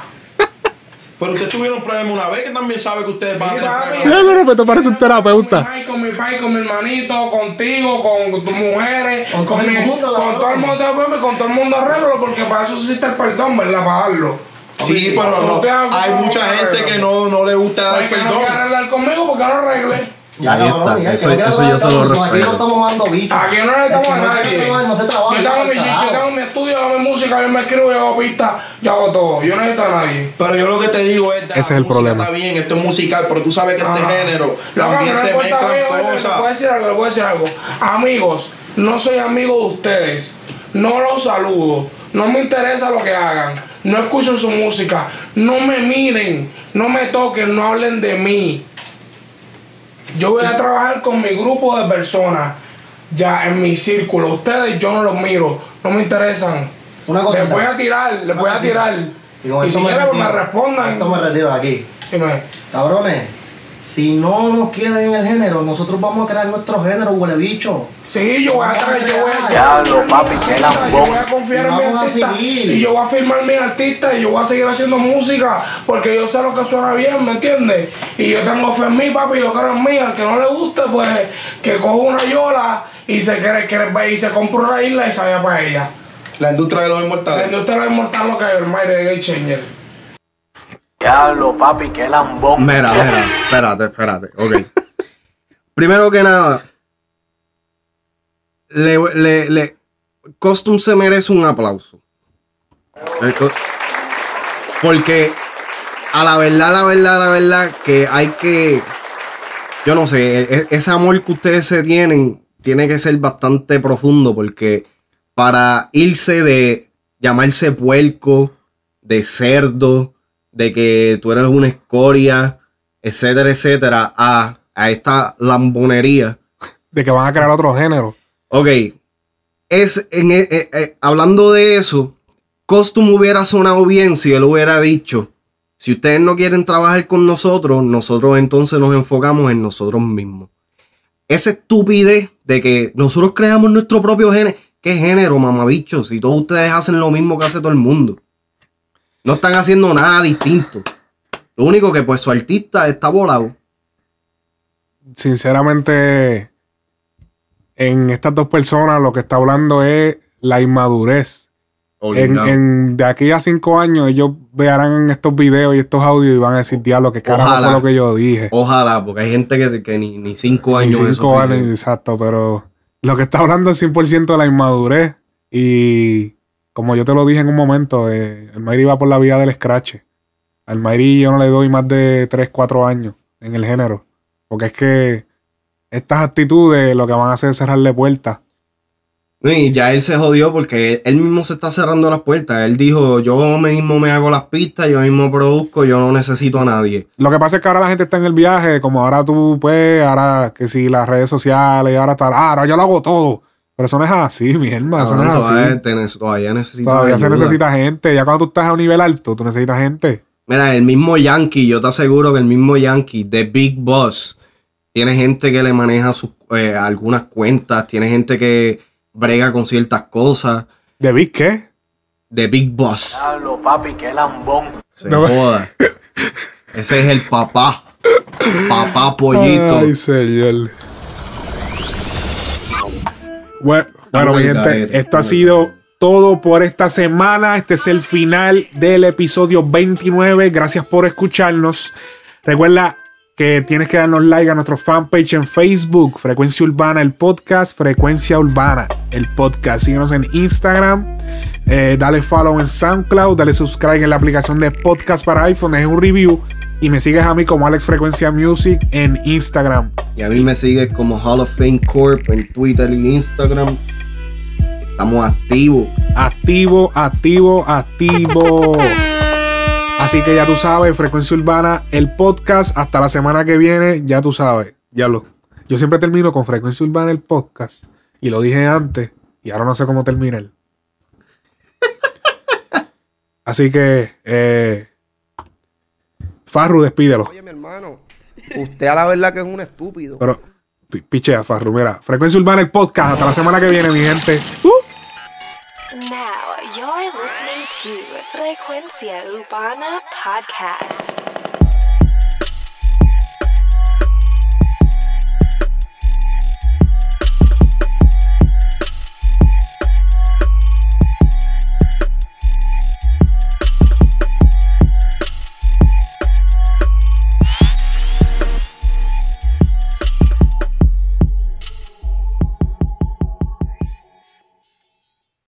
[SPEAKER 19] Pero ustedes tuvieron problemas una vez que también sabe que ustedes van a tener
[SPEAKER 18] papi.
[SPEAKER 19] problemas.
[SPEAKER 1] No, no, no, pero te parece un terapeuta.
[SPEAKER 18] Con mi pai, con mi hermanito, contigo, con tus mujeres, con,
[SPEAKER 4] Con todo el
[SPEAKER 18] mi-
[SPEAKER 4] mundo, la
[SPEAKER 18] con todo el mundo, con todo el mundo arreglo, porque para eso existe el perdón, ¿verdad? Para darlo.
[SPEAKER 19] Sí, pero no. Hay mucha gente que no, no le gusta dar
[SPEAKER 18] no
[SPEAKER 19] perdón.
[SPEAKER 18] quiere arreglar conmigo porque no arregle.
[SPEAKER 4] Ya,
[SPEAKER 2] Ahí está, eso-
[SPEAKER 4] no
[SPEAKER 2] eso
[SPEAKER 4] dar
[SPEAKER 2] yo se lo
[SPEAKER 4] cabrón, Aquí no
[SPEAKER 2] respeto.
[SPEAKER 4] estamos dando bichos.
[SPEAKER 18] Aquí no le estamos a
[SPEAKER 4] no se
[SPEAKER 18] nadie.
[SPEAKER 4] trabaja, No se trabaja.
[SPEAKER 18] Yo tengo, mi,
[SPEAKER 4] carajo.
[SPEAKER 18] yo tengo mi estudio, yo hago mi música, yo me escribo, yo hago pistas, yo hago todo. Yo no necesito a nadie.
[SPEAKER 19] Pero yo lo que te digo es.
[SPEAKER 1] Ese es el problema.
[SPEAKER 19] Está bien, esto es musical, pero tú sabes que este
[SPEAKER 18] Ajá.
[SPEAKER 19] género
[SPEAKER 18] Loco,
[SPEAKER 19] también
[SPEAKER 18] no
[SPEAKER 19] se mezclan
[SPEAKER 18] amigo, Le puedo
[SPEAKER 19] cosas.
[SPEAKER 18] decir algo, le puedo decir algo. Amigos, no soy amigo de ustedes. No los saludo. No me interesa lo que hagan. No escucho su música. No me miren. No me toquen. No hablen de mí. Yo voy a trabajar con mi grupo de personas. Ya en mi círculo. Ustedes yo no los miro. No me interesan.
[SPEAKER 4] Una.
[SPEAKER 18] Les voy a tirar. Les voy a tirar.
[SPEAKER 4] Y
[SPEAKER 18] si quieren me respondan.
[SPEAKER 4] Esto me retiro de aquí.
[SPEAKER 18] Dime.
[SPEAKER 4] Cabrones, si no nos quieren en el género, nosotros vamos a crear nuestro género, huele bicho.
[SPEAKER 18] Sí, yo voy a traer, yo voy a
[SPEAKER 11] Diablo, papi, qué
[SPEAKER 18] Yo
[SPEAKER 11] lambón.
[SPEAKER 18] voy a confiar en mi artista y yo voy a firmar mi artista y yo voy a seguir haciendo música porque yo sé lo que suena bien, ¿me entiendes? Y yo tengo fe en mí, papi, yo creo en mí, al que no le guste, pues que coja una yola y se quiere, quiere- y se compra una isla y se vaya para ella.
[SPEAKER 19] La industria de los
[SPEAKER 18] La
[SPEAKER 19] inmortales.
[SPEAKER 18] industria de los inmortales lo que hay, el Mayre de Game Changer.
[SPEAKER 11] Diablo, papi, qué lambón.
[SPEAKER 4] Mira, mira, espérate, espérate, ok. Primero que nada, le, le, le, Costum se merece un aplauso. Porque a la verdad, la verdad, la verdad, que hay que, yo no sé, e- ese amor que ustedes se tienen tiene que ser bastante profundo porque para irse de llamarse puerco, de cerdo, de que tú eres una escoria, etcétera, etcétera, a, a esta lambonería.
[SPEAKER 1] De que van a crear otro género.
[SPEAKER 4] Ok, es, en, e- e- e- hablando de eso, Costum hubiera sonado bien si él hubiera dicho, si ustedes no quieren trabajar con nosotros, nosotros entonces nos enfocamos en nosotros mismos. Esa estupidez de que nosotros creamos nuestro propio género. ¿Qué género, mamabicho? Si todos ustedes hacen lo mismo que hace todo el mundo. No están haciendo nada distinto. Lo único que pues su artista está volado.
[SPEAKER 1] Sinceramente, en estas dos personas lo que está hablando es la inmadurez. En, de aquí a cinco años ellos verán estos videos y estos audios y van a decir, diablo, que carajo fue lo que yo dije.
[SPEAKER 4] Ojalá, porque hay gente que, que ni, ni cinco años. es
[SPEAKER 1] cinco años, exacto, pero lo que está hablando es 100% de la inmadurez. Y como yo te lo dije en un momento, eh, el Mayri va por la vía del scratch. Al Mayri yo no le doy más de 3, 4 años en el género. Porque es que estas actitudes lo que van a hacer es cerrarle puertas.
[SPEAKER 4] Y ya él se jodió porque él mismo se está cerrando las puertas. Él dijo, yo mismo me hago las pistas, yo mismo produzco, yo no necesito a nadie.
[SPEAKER 1] Lo que pasa es que ahora la gente está en el viaje, como ahora tú, pues, ahora que si las redes sociales, ahora está, ah, ahora yo lo hago todo. Pero eso no es así, mi hermano, eso no es
[SPEAKER 4] todavía,
[SPEAKER 1] así.
[SPEAKER 4] tenés- todavía necesita
[SPEAKER 1] Todavía se necesita gente. Ya cuando tú estás a un nivel alto, tú necesitas gente.
[SPEAKER 4] Mira, el mismo Yankee, yo te aseguro que el mismo Yankee, The Big Boss, tiene gente que le maneja sus, eh, algunas cuentas, tiene gente que brega con ciertas cosas.
[SPEAKER 1] ¿De Big qué?
[SPEAKER 4] De Big Boss.
[SPEAKER 17] Diablo, papi, qué lambón.
[SPEAKER 4] Se joda. Ese es el papá. Papá pollito.
[SPEAKER 1] Ay, señor. Bueno, bueno, mi
[SPEAKER 4] en
[SPEAKER 1] gente, esto ha sido todo por esta semana. Este es el final del episodio 29. Gracias por escucharnos. Recuerda que tienes que darnos like a nuestro fanpage en Facebook, Frecuencia Urbana, el podcast, Frecuencia Urbana, el podcast. Síguenos en Instagram, eh, dale follow en SoundCloud, dale subscribe en la aplicación de podcast para iPhone, dejen un review y me sigues a mí como Alex Frecuencia Music en Instagram.
[SPEAKER 4] Y a mí me sigues como Hall of Fame Corp en Twitter y Instagram. Estamos activos.
[SPEAKER 1] Activo, activo, activo. Así que ya tú sabes, Frecuencia Urbana, el podcast. Hasta la semana que viene, ya tú sabes. Ya lo. Yo siempre termino con Frecuencia Urbana, el podcast. Y lo dije antes. Y ahora no sé cómo terminar. Así que, eh, Farru, despídelo.
[SPEAKER 14] Oye, mi hermano, usted a la verdad que es un estúpido.
[SPEAKER 1] Pero, pi- pichea, Farru, mira. Frecuencia Urbana, el podcast. Hasta la semana que viene, mi gente. Uh.
[SPEAKER 20] Now you're listening to Frecuencia Urbana Podcast.